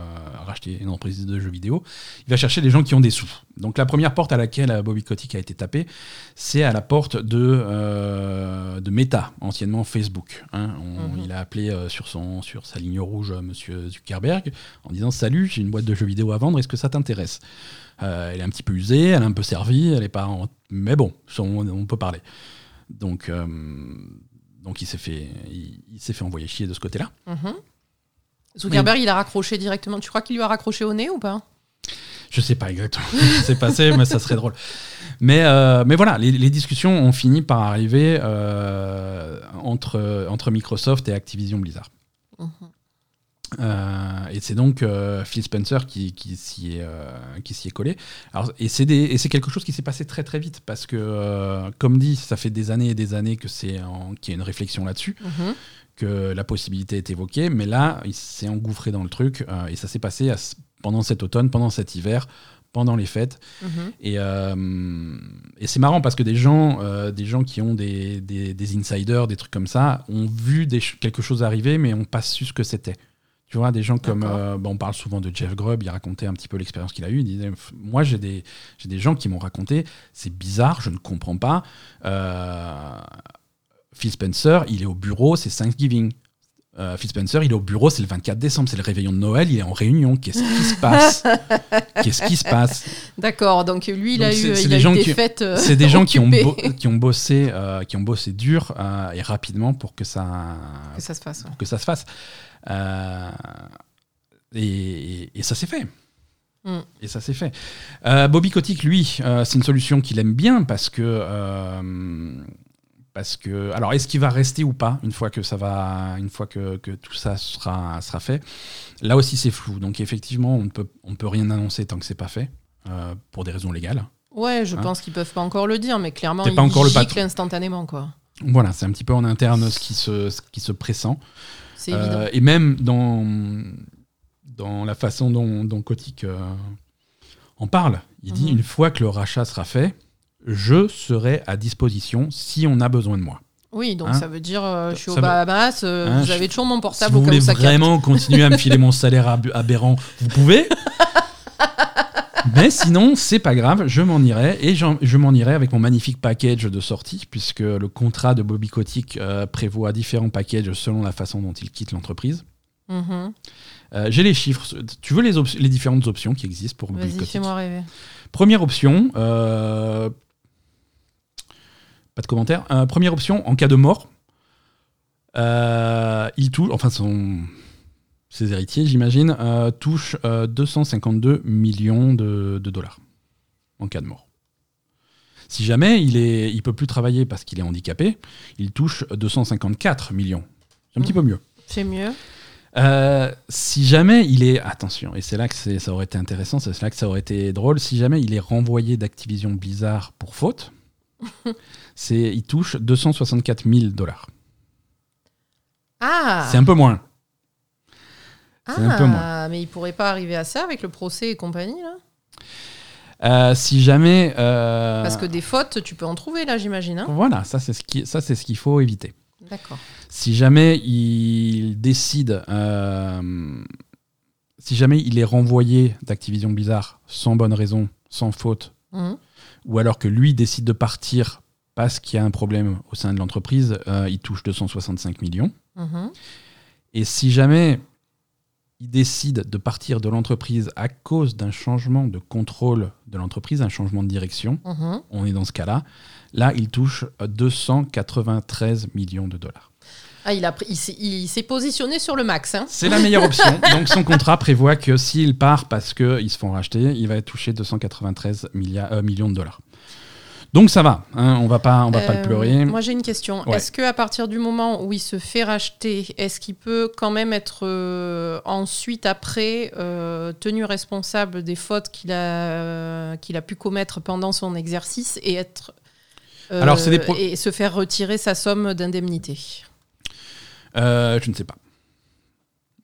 racheter une entreprise de jeux vidéo. Il va chercher les gens qui ont des sous. Donc la première porte à laquelle euh, Bobby Kotick a été tapé, c'est à la porte de de Meta, anciennement Facebook. hein. On- Mhm. Il a appelé sur son sur sa ligne rouge Monsieur Zuckerberg en disant salut, j'ai une boîte de jeux vidéo à vendre, est-ce que ça t'intéresse? Elle est un petit peu usée, elle est un peu servie, elle est pas, en- mais bon, on, on peut parler. Donc euh, donc il s'est fait il, il s'est fait envoyer chier de ce côté-là. Mhm. Zuckerberg, il a raccroché directement. Tu crois qu'il lui a raccroché au nez ou pas? Je sais pas exactement ce qui s'est passé, mais ça serait drôle. Mais, euh, mais voilà, les, les discussions ont fini par arriver euh, entre, entre Microsoft et Activision Blizzard. Mhm. Euh, et c'est donc euh, Phil Spencer qui, qui s'y est, euh, s'y est collé. Alors, et c'est quelque chose qui s'est passé très très vite parce que, euh, comme dit, ça fait des années et des années que c'est qu'il y a une réflexion là-dessus, Mhm. que la possibilité est évoquée, mais là, il s'est engouffré dans le truc et ça s'est passé à pendant cet automne, pendant cet hiver, pendant les fêtes. Mhm. Et, euh, et c'est marrant parce que des gens, euh, des gens qui ont des, des, des insiders, des trucs comme ça, ont vu des, quelque chose arriver, mais n'ont pas su ce que c'était. Tu vois, des gens comme. Euh, bon, on parle souvent de Jeff Grubb, il racontait un petit peu l'expérience qu'il a eue. Il disait Moi, j'ai des, j'ai des gens qui m'ont raconté, c'est bizarre, je ne comprends pas. Euh, Phil Spencer, il est au bureau, c'est Thanksgiving. Euh, Phil Spencer, il est au bureau, c'est le 24 décembre, c'est le réveillon de Noël, il est en réunion. Qu'est-ce qui se passe? [LAUGHS] Qu'est-ce qui se passe? D'accord, donc lui, il Donc a eu, il des a gens des qui- fêtes. C'est des gens qui ont, bo- qui ont bossé, euh, qui ont bossé dur euh, et rapidement pour que ça, Que ça se ouais. pour que ça se fasse. Euh, et, et ça s'est fait. Mm. Et ça s'est fait. Euh, Bobby Kotick, lui, euh, c'est une solution qu'il aime bien parce que. parce que, alors, est-ce qu'il va rester ou pas une fois que ça va, une fois que, que tout ça sera, sera fait? Là aussi, c'est flou. Donc, effectivement, on ne peut, on peut rien annoncer tant que c'est pas fait, euh, pour des raisons légales. Ouais, je Hein pense qu'ils peuvent pas encore le dire, mais clairement, ils pas encore le instantanément, quoi. Voilà, c'est un petit peu en interne ce qui se, ce qui se pressent. C'est Euh, évident. et même dans, dans la façon dont, dont Kotick euh, en parle, il dit Mhm. une fois que le rachat sera fait, je serai à disposition si on a besoin de moi. Oui, donc hein, ça veut dire, euh, je suis au Bahamas, euh, Hein, vous avez toujours mon Si portable vous au cas voulez vraiment continuer à me filer mon salaire ab- aberrant, vous pouvez. [LAUGHS] Mais sinon, c'est pas grave, je m'en irai et je m'en irai avec mon magnifique package de sortie, puisque le contrat de Bobby Kotick euh, prévoit différents packages selon la façon dont il quitte l'entreprise. Mhm. Euh, J'ai les chiffres. Tu veux les, op- les différentes options qui existent pour Bobby Kotick fais-moi rêver. Première option, euh, pas de commentaire. Euh, première option, en cas de mort, euh, il touche, enfin son, ses héritiers, j'imagine, euh, touchent euh, 252 millions de, de dollars en cas de mort. Si jamais il est, il peut plus travailler parce qu'il est handicapé, il touche 254 millions. C'est un petit Mhm. peu mieux. C'est mieux. Euh, si jamais il est attention et c'est là que ça aurait été intéressant, c'est là que ça aurait été drôle. Si jamais il est renvoyé d'Activision Blizzard pour faute, [LAUGHS] il touche 264 000 dollars. Ah C'est un peu moins. Ah, c'est un peu moins. mais il pourrait pas arriver à ça avec le procès et compagnie, là? Euh, si jamais euh, Parce que des fautes, tu peux en trouver, là, j'imagine. hein? Voilà, ça c'est ce qui ça c'est ce qu'il faut éviter. D'accord. Si jamais il décide, euh, si jamais il est renvoyé d'Activision Blizzard sans bonne raison, sans faute, Mhm. ou alors que lui décide de partir parce qu'il y a un problème au sein de l'entreprise, il touche 265 millions. Mhm. Et si jamais il décide de partir de l'entreprise à cause d'un changement de contrôle de l'entreprise, un changement de direction, Mhm. on est dans ce cas-là, là il touche 293 millions de dollars. Ah, il a pris- il s'est- il s'est positionné sur le max. Hein C'est la meilleure option. [LAUGHS] Donc son contrat prévoit que s'il part parce qu'ils se font racheter, il va toucher 293 milliards- euh, millions de dollars. Donc ça va, hein, on va pas, on va pas Euh, le pleurer. Moi, j'ai une question. Ouais. Est-ce qu'à partir du moment où il se fait racheter, est-ce qu'il peut quand même être euh, ensuite, après, euh, tenu responsable des fautes qu'il a, qu'il a pu commettre pendant son exercice et être. euh, Alors, c'est des pro- et se faire retirer sa somme d'indemnité? Euh, je ne sais pas.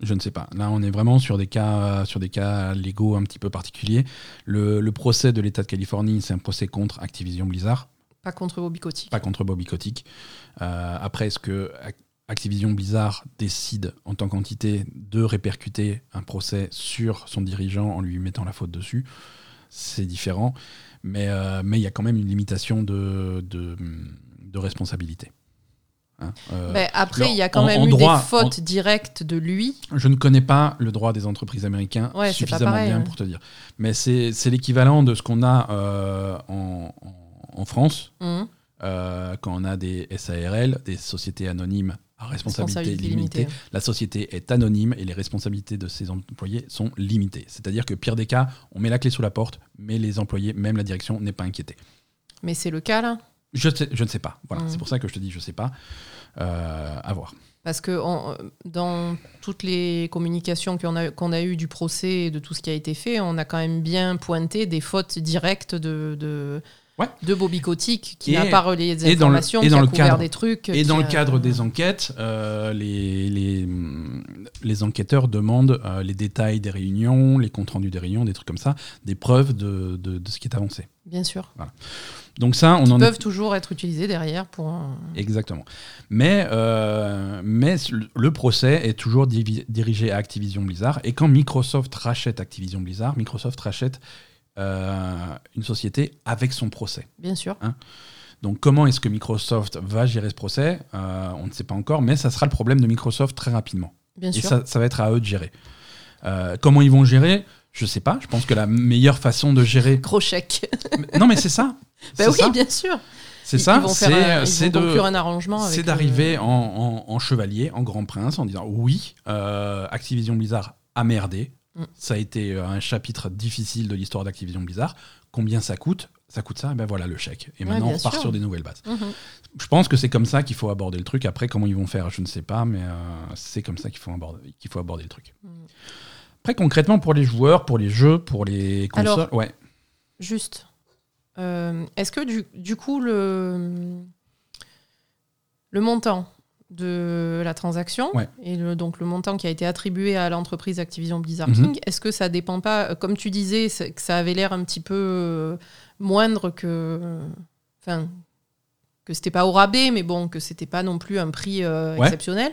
Je ne sais pas. Là, on est vraiment sur des cas, sur des cas légaux un petit peu particuliers. Le, le procès de l'État de Californie, c'est un procès contre Activision Blizzard. Pas contre Bobby Kotick. Pas contre Bobby Kotick. Euh, après, est-ce que Activision Blizzard décide en tant qu'entité de répercuter un procès sur son dirigeant en lui mettant la faute dessus? C'est différent. Mais euh, mais il y a quand même une limitation de, de, de responsabilité. Hein, euh, après, il y a quand même eu des fautes directes de lui. Je ne connais pas le droit des entreprises américains suffisamment bien pour te dire. Mais c'est l'équivalent de ce qu'on a euh, en, en, France, mmh. euh, quand on a des SARL, des sociétés anonymes à responsabilité, limitée. La société est anonyme et les responsabilités de ses employés sont limitées. C'est-à-dire que, pire des cas, on met la clé sous la porte, mais les employés, même la direction, n'est pas inquiétée. Mais c'est le cas là je, je, ne sais pas. Voilà, mmh. C'est pour ça que je te dis je ne sais pas. Euh, à voir. Parce que dans toutes les communications qu'on a, qu'on a eues du procès et de tout ce qui a été fait, on a quand même bien pointé des fautes directes de, de, de Bobby Kotick qui n'a pas relayé des informations, et dans le, qui a couvert des trucs. Et dans le cadre des enquêtes, euh, les, les, les, enquêteurs demandent euh, les détails des réunions, les comptes rendus des réunions, des trucs comme ça, des preuves de, de, de ce qui est avancé. Bien sûr. Voilà. Donc ça, on en peuvent toujours être utilisés derrière pour. Exactement. Mais, euh, mais le procès est toujours dirigé à Activision Blizzard. Et quand Microsoft rachète Activision Blizzard, Microsoft rachète euh, une société avec son procès. Bien sûr. Hein? donc comment est-ce que Microsoft va gérer ce procès? Euh, On ne sait pas encore, mais ça sera le problème de Microsoft très rapidement. Bien Et sûr. Ça, ça, va être à eux de gérer. comment ils vont gérer? Je sais pas. Je pense que la meilleure façon de gérer. Gros chèque. non, mais c'est ça. [LAUGHS] Bah oui, bien sûr. C'est ça, c'est de un arrangement. C'est d'arriver en, chevalier, en grand prince, en disant oui, euh, Activision Blizzard a merdé. Mm. Ça a été euh, un chapitre difficile de l'histoire d'Activision Blizzard. Combien ça coûte? Ça coûte ça, et ben voilà le chèque. Et maintenant on part sur des nouvelles bases. Mm-hmm. Je pense que c'est comme ça qu'il faut aborder le truc. Après, comment ils vont faire, je ne sais pas, mais euh, c'est comme ça qu'il faut, aborder, qu'il faut aborder le truc. Mm. Après, concrètement, pour les joueurs, pour les jeux, pour les consoles, ouais. Juste, euh, est-ce que du, du, coup, le, le montant de la transaction et le, donc le montant qui a été attribué à l'entreprise Activision Blizzard mhm. King, est-ce que ça dépend pas, comme tu disais, que ça avait l'air un petit peu euh, moindre que. Enfin, que c'était pas au rabais, mais bon, que c'était pas non plus un prix euh, exceptionnel,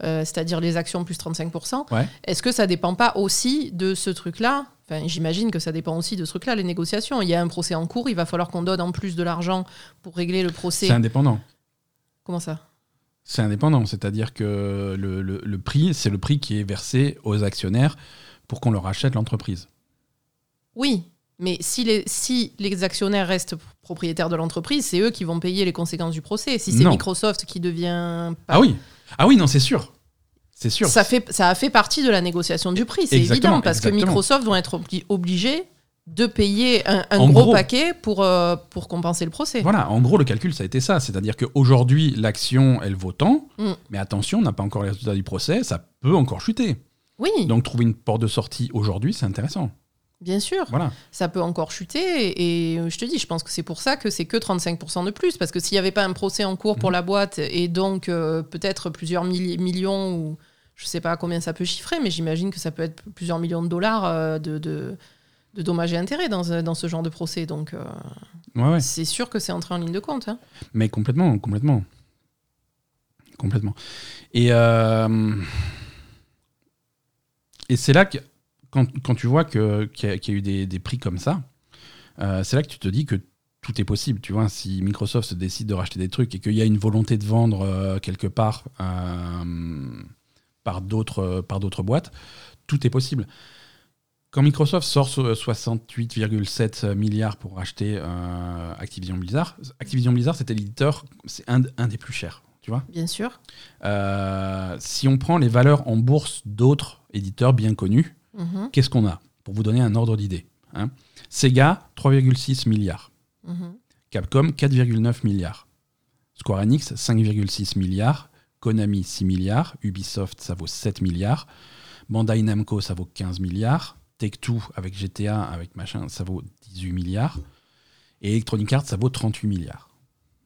c'est-à-dire les actions plus 35%. Est-ce que ça dépend pas aussi de ce truc-là? Enfin, j'imagine que ça dépend aussi de ce truc-là, les négociations. Il y a un procès en cours, il va falloir qu'on donne en plus de l'argent pour régler le procès. C'est indépendant. Comment ça? C'est indépendant, c'est-à-dire que le, le, prix, c'est le prix qui est versé aux actionnaires pour qu'on leur achète l'entreprise. Oui, mais si les, si les actionnaires restent propriétaires de l'entreprise, c'est eux qui vont payer les conséquences du procès. Si c'est Microsoft qui devient... Ah oui, ah oui, non, c'est sûr. C'est sûr. Ça, fait, ça a fait partie de la négociation du prix, c'est évident, parce que Microsoft vont être obligés de payer un, gros, paquet pour, euh, pour compenser le procès. Voilà, en gros, le calcul, ça a été ça. C'est-à-dire qu'aujourd'hui, l'action, elle vaut tant, mm. mais attention, on n'a pas encore les résultats du procès, ça peut encore chuter. Oui. Donc, trouver une porte de sortie aujourd'hui, c'est intéressant. Bien sûr, voilà. ça peut encore chuter et, je te dis, je pense que c'est pour ça que c'est que 35% de plus, parce que s'il n'y avait pas un procès en cours pour mhm. la boîte et donc euh, peut-être plusieurs millions ou je ne sais pas combien ça peut chiffrer, mais j'imagine que ça peut être plusieurs millions de dollars euh, de, de, dommages et intérêts dans, euh, dans, ce genre de procès. Donc c'est sûr que c'est entré en ligne de compte. Hein. Mais complètement, complètement. Complètement. Et, et c'est là que quand, tu vois qu'il y, a eu des, prix comme ça, euh, c'est là que tu te dis que tout est possible. Tu vois, si Microsoft se décide de racheter des trucs et qu'il y a une volonté de vendre euh, quelque part euh, par d'autres boîtes, tout est possible. Quand Microsoft sort 68,7 milliards pour racheter Activision Blizzard, Activision Blizzard, c'était l'éditeur, c'est un, un, des plus chers. Tu vois Bien sûr. si on prend les valeurs en bourse d'autres éditeurs bien connus, Mhm. Qu'est-ce qu'on a Pour vous donner un ordre d'idée. Hein? Sega, 3,6 milliards. Mhm. Capcom, 4,9 milliards. Square Enix, 5,6 milliards. Konami, 6 milliards. Ubisoft, ça vaut 7 milliards. Bandai Namco, ça vaut 15 milliards. Take-Two, avec GTA, avec machin, ça vaut 18 milliards. Et Electronic Arts, ça vaut 38 milliards.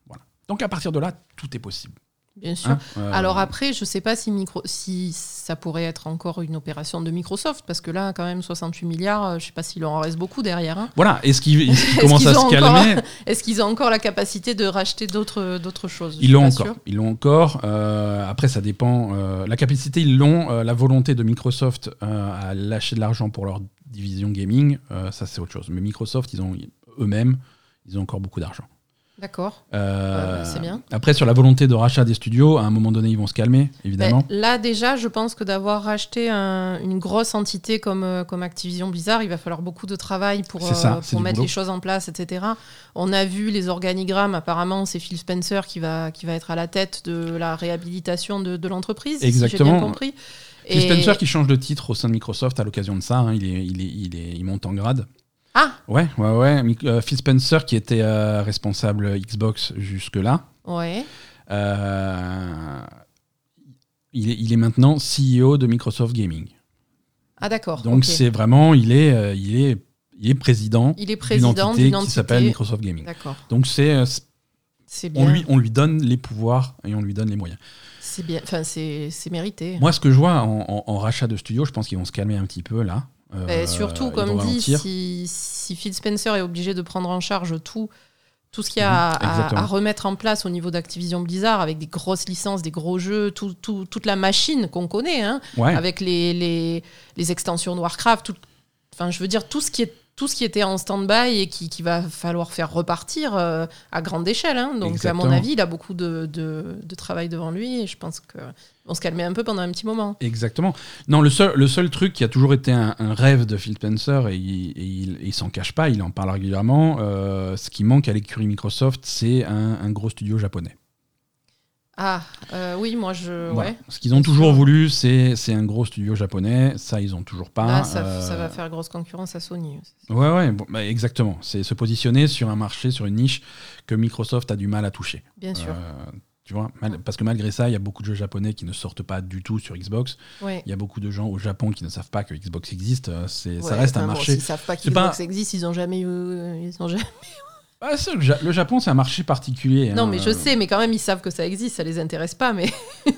Voilà. Donc à partir de là, tout est possible. Bien sûr. Hein, Alors après, je sais pas si, micro... si ça pourrait être encore une opération de Microsoft, parce que là, quand même, 68 milliards, euh, je sais pas s'il en reste beaucoup derrière. hein. Voilà, est-ce qu'ils [LAUGHS] commencent à se encore- calmer [LAUGHS] Est-ce qu'ils ont encore la capacité de racheter d'autres choses Ils l'ont encore. Ils l'ont encore. Euh, après, ça dépend. euh, la capacité, ils l'ont. Euh, la volonté de Microsoft à lâcher de l'argent pour leur division gaming, ça c'est autre chose. Mais Microsoft, ils ont eux-mêmes, ils ont encore beaucoup d'argent. D'accord. Euh, Ouais, c'est bien. Après, sur la volonté de rachat des studios, à un moment donné, ils vont se calmer, évidemment. Ben, là, déjà, je pense que d'avoir racheté un- une grosse entité comme, euh, comme Activision Blizzard, il va falloir beaucoup de travail pour, ça, euh, pour mettre les choses en place, etc. On a vu les organigrammes. Apparemment, c'est Phil Spencer qui va, qui va être à la tête de la réhabilitation de, de l'entreprise, si j'ai Exactement. bien compris. Phil Et- Spencer qui change de titre au sein de Microsoft à l'occasion de ça, hein, il, est, il, est, il, est, il monte en grade. Ah, Ouais, ouais, ouais. Euh, Phil Spencer qui était euh, responsable Xbox jusque-là, ouais. euh, il, est, il est maintenant CEO de Microsoft Gaming. Ah, d'accord. Donc c'est vraiment, il est, il est, il est président Il est d'une président entité d'une qui entité. s'appelle Microsoft Gaming. D'accord. Donc c'est, bien. on lui, on lui donne les pouvoirs et on lui donne les moyens. C'est bien. Enfin, c'est c'est mérité. Moi, ce que je vois en, en- en rachat de studio, je pense qu'ils vont se calmer un petit peu là. Euh, Et surtout, comme dit, si, si Phil Spencer est obligé de prendre en charge tout, tout ce qu'il y a à- Mhm, à, à remettre en place au niveau d'Activision Blizzard, avec des grosses licences, des gros jeux, tout, tout- toute la machine qu'on connaît, hein, Ouais. avec les, les, les extensions de Warcraft, tout, enfin, je veux dire, tout ce qui est tout ce qui était en stand-by et qui, qui va falloir faire repartir euh, à grande échelle. hein. Donc, à mon avis, il a beaucoup de, de- de travail devant lui et je pense qu'on se calmer un peu pendant un petit moment. Exactement. Non, le seul, le seul truc qui a toujours été un, un rêve de Phil Spencer, et il, il s'en cache pas, il en parle régulièrement, euh, ce qui manque à l'écurie Microsoft, c'est un, un gros studio japonais. Ah, euh, oui, moi, je. Voilà. Ouais. Ce qu'ils ont toujours voulu, c'est un gros studio japonais. Ça, ils ont toujours pas. Là, ça, Euh, ça va faire grosse concurrence à Sony. Ouais, ouais, bon, bah, exactement. C'est se positionner sur un marché, sur une niche que Microsoft a du mal à toucher. Bien sûr. Euh, tu vois, mal- parce que malgré ça, il y a beaucoup de jeux japonais qui ne sortent pas du tout sur Xbox. Ouais. Il y a beaucoup de gens au Japon qui ne savent pas que Xbox existe. Ça reste un bon, marché. S'ils savent pas pas- qu'Xbox existe, ils ont jamais eu. Ils ont [LAUGHS] jamais... Ah, c'est le, Ja- le Japon, c'est un marché particulier. Non, hein. mais je sais, mais quand même, ils savent que ça existe, ça les intéresse pas. Mais [LAUGHS]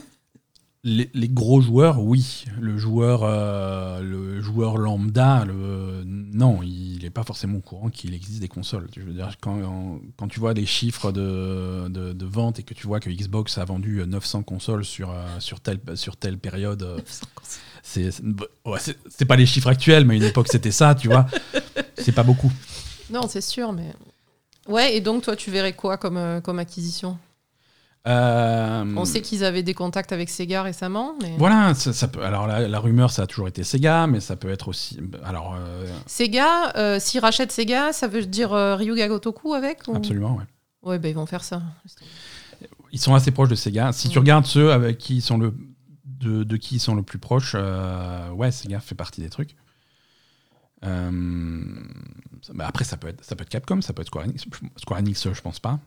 Les, les gros joueurs, oui. Le joueur, euh, le joueur lambda, le, non, il n'est pas forcément au courant qu'il existe des consoles. Je veux dire, quand, quand tu vois les chiffres de, de, de vente et que tu vois que Xbox a vendu 900 consoles sur, euh, sur, telle, sur telle période, euh, c'est ouais, pas les chiffres actuels, mais à une époque c'était ça, tu vois. [LAUGHS] C'est pas beaucoup. non, c'est sûr, mais. Ouais, et donc toi, tu verrais quoi comme, euh, comme acquisition? Euh, On sait qu'ils avaient des contacts avec Sega récemment, mais. Voilà, ça, ça peut, alors la, la rumeur, ça a toujours été Sega, mais ça peut être aussi. Alors, euh, Sega, euh, s'ils rachètent Sega, ça veut dire Ryuga Gotoku avec ou- absolument, ouais. Ouais, ben ils vont faire ça. Ils sont assez proches de Sega. Si tu regardes ceux avec qui ils sont le, de, de qui ils sont le plus proches, ouais, Sega fait partie des trucs. Euh, bah après, ça peut, être, ça peut être Capcom, ça peut être Square Enix. Square Enix, je pense pas. En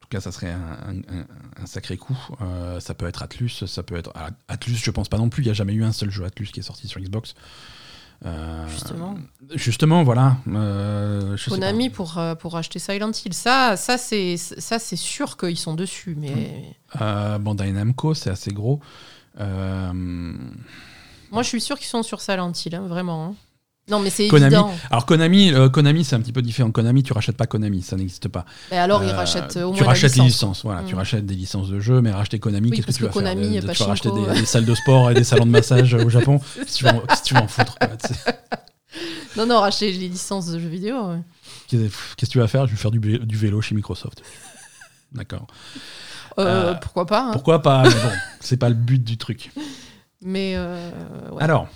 tout cas, ça serait un, un- un- un sacré coup. Euh, ça peut être Atlus, ça peut être. ah, Atlus, je pense pas non plus. Il n'y a jamais eu un seul jeu Atlus qui est sorti sur Xbox. Euh, Justement. Justement, voilà. Euh, je sais Konami pour, euh, pour acheter Silent Hill. Ça, ça c'est ça, c'est sûr qu'ils sont dessus, mais. Euh, Bandai Namco, c'est assez gros. Euh, Moi, je suis sûr qu'ils sont sur Silent Hill, hein, vraiment. hein. Non, mais c'est Konami. évident. Alors Konami, euh, Konami c'est un petit peu différent. Konami, tu rachètes pas Konami, ça n'existe pas. Et alors, ils Euh, rachètent au moins Tu rachètes les licence. licences, voilà. Tu Mm. rachètes des licences de jeux, mais racheter Konami, Oui, qu'est-ce que tu vas que faire Des- et Tu vas racheter des, salles de sport et des salons de massage au Japon? [LAUGHS] Que tu vas qu'est-ce que tu vas en foutre quoi, Non, non, racheter les licences de jeux vidéo. ouais. Qu'est-ce que tu vas faire? Je vais faire du, vé- du vélo chez Microsoft. D'accord. Euh, Euh, pourquoi pas hein. Pourquoi pas Mais bon, c'est pas le but du truc. [LAUGHS] Mais euh, ouais. Alors,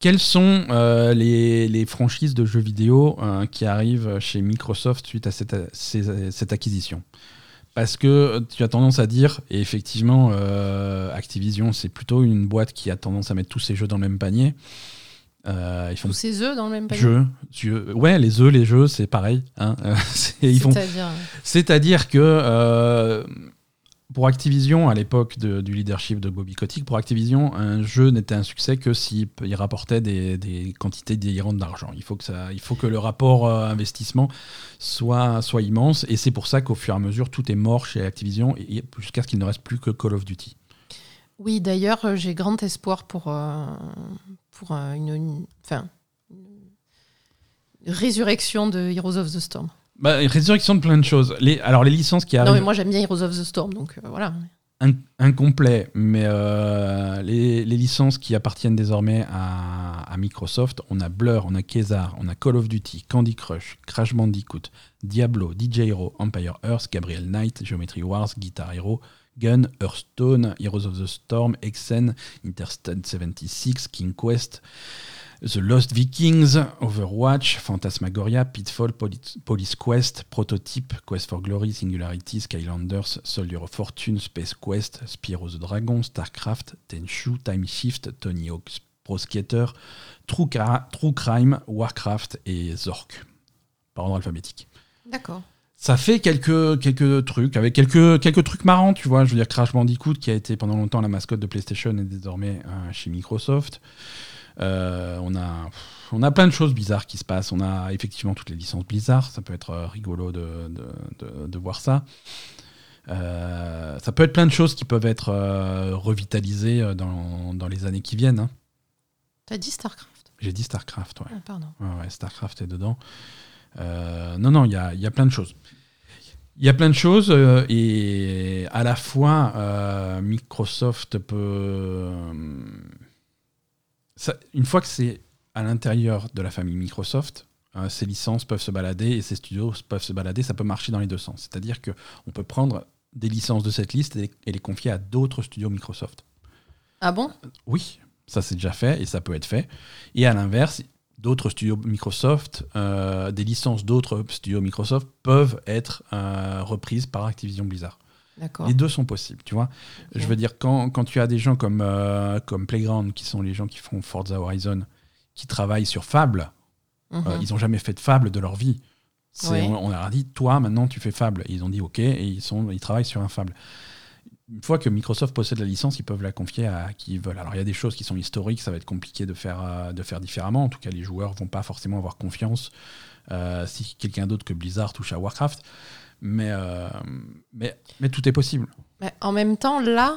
quelles sont euh, les, les franchises de jeux vidéo euh, qui arrivent chez Microsoft suite à cette, ces- cette acquisition? Parce que tu as tendance à dire, et effectivement, euh, Activision, c'est plutôt une boîte qui a tendance à mettre tous ses jeux dans le même panier. Ils font tous ces œufs dans le même panier. jeux, jeux. Ouais, les œufs, les jeux, c'est pareil. hein. [LAUGHS] C'est-à-dire. c'est-à-dire que pour Activision, à l'époque du leadership de Bobby Kotick, pour Activision, un jeu n'était un succès que s'il rapportait des, quantités délirantes d'argent. Il, faut que le rapport euh, investissement soit, immense. Et c'est pour ça qu'au fur et à mesure, tout est mort chez Activision jusqu'à ce qu'il ne reste plus que Call of Duty. Oui, d'ailleurs, euh, j'ai grand espoir pour, euh, une résurrection de Heroes of the Storm. Bah, résurrection de plein de choses. Les, alors, les licences qui arrivent. Non, mais moi, j'aime bien Heroes of the Storm, donc euh, voilà. incomplet, mais euh, les, les, licences qui appartiennent désormais à, à, Microsoft, on a Blur, on a Kezar, on a Call of Duty, Candy Crush, Crash Bandicoot, Diablo, DJ Hero, Empire Earth, Gabriel Knight, Geometry Wars, Guitar Hero, Gun, Hearthstone, Heroes of the Storm, Exen, Interstate 76, King Quest. The Lost Vikings, Overwatch, Phantasmagoria, Pitfall, Police Quest, Prototype, Quest for Glory, Singularity, Skylanders, Soldier of Fortune, Space Quest, Spyro the Dragon, StarCraft, Tenchu, Time Shift, Tony Hawk's Pro Skater, True, True Crime, Warcraft et Zork, par ordre alphabétique. D'accord. Ça fait quelques, quelques trucs, avec quelques, quelques trucs marrants, tu vois. Je veux dire, Crash Bandicoot, qui a été pendant longtemps la mascotte de PlayStation, est désormais euh, chez Microsoft. Euh, on, a, on a plein de choses bizarres qui se passent. On a effectivement toutes les licences Blizzard. Ça peut être euh, rigolo de, de, voir ça. Euh, ça peut être plein de choses qui peuvent être revitalisées dans, dans, les années qui viennent. Hein. T'as dit StarCraft J'ai dit StarCraft, ouais. Ah, pardon. Ouais, StarCraft est dedans. non, non, il y a, y a, plein de choses. Il y a plein de choses et à la fois Microsoft peut une fois que c'est à l'intérieur de la famille Microsoft, euh, ces licences peuvent se balader et ces studios peuvent se balader, ça peut marcher dans les deux sens. C'est-à-dire qu'on peut prendre des licences de cette liste et, les confier à d'autres studios Microsoft. Ah bon? Oui, ça c'est déjà fait et ça peut être fait. Et à l'inverse, d'autres studios Microsoft, euh, des licences d'autres studios Microsoft peuvent être euh, reprises par Activision Blizzard. Les deux sont possibles, tu vois. Je veux dire, quand, quand, tu as des gens comme, euh, comme Playground, qui sont les gens qui font Forza Horizon, qui travaillent sur Fable, euh, mhm. ils n'ont jamais fait de Fable de leur vie. On, leur a dit, toi, maintenant, tu fais Fable. Et ils ont dit, OK, et ils, sont, ils travaillent sur un Fable. Une fois que Microsoft possède la licence, ils peuvent la confier à qui ils veulent. Alors, il y a des choses qui sont historiques, ça va être compliqué de faire, euh, de faire différemment. En tout cas, les joueurs vont pas forcément avoir confiance si quelqu'un d'autre que Blizzard touche à Warcraft. Mais, euh, mais, mais tout est possible. Mais en même temps, là,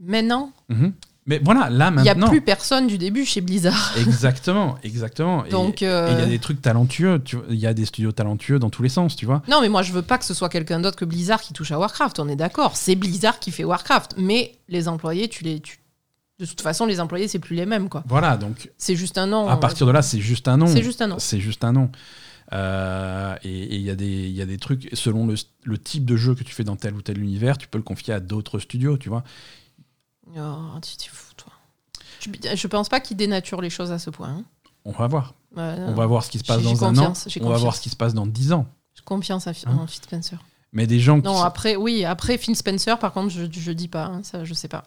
maintenant. Mhm. Mais voilà, là maintenant. Il n'y a plus personne du début chez Blizzard. [LAUGHS] exactement, exactement. Donc, et il y a euh, des trucs talentueux, il y a des studios talentueux dans tous les sens, tu vois. Non, mais moi je veux pas que ce soit quelqu'un d'autre que Blizzard qui touche à Warcraft, on est d'accord. C'est Blizzard qui fait Warcraft. Mais les employés, tu les. Tu... De toute façon, les employés, c'est plus les mêmes, quoi. Voilà, donc. C'est juste un nom. À partir de là, c'est juste un nom. C'est juste un nom. C'est juste un nom. Euh, et il y, y, a des trucs, selon le, le, type de jeu que tu fais dans tel ou tel univers, tu peux le confier à d'autres studios, tu vois. Oh, tu t'es fou, toi. Je pense pas qu'il dénature les choses à ce point. Hein. On va voir. on va voir ce qui se passe dans un an. On va voir ce qui se passe dans dix ans. J'ai confiance en hein Phil Spencer. Mais des gens Non, après, oui, après Phil Spencer, par contre, je, je dis pas. Hein, ça, je sais pas.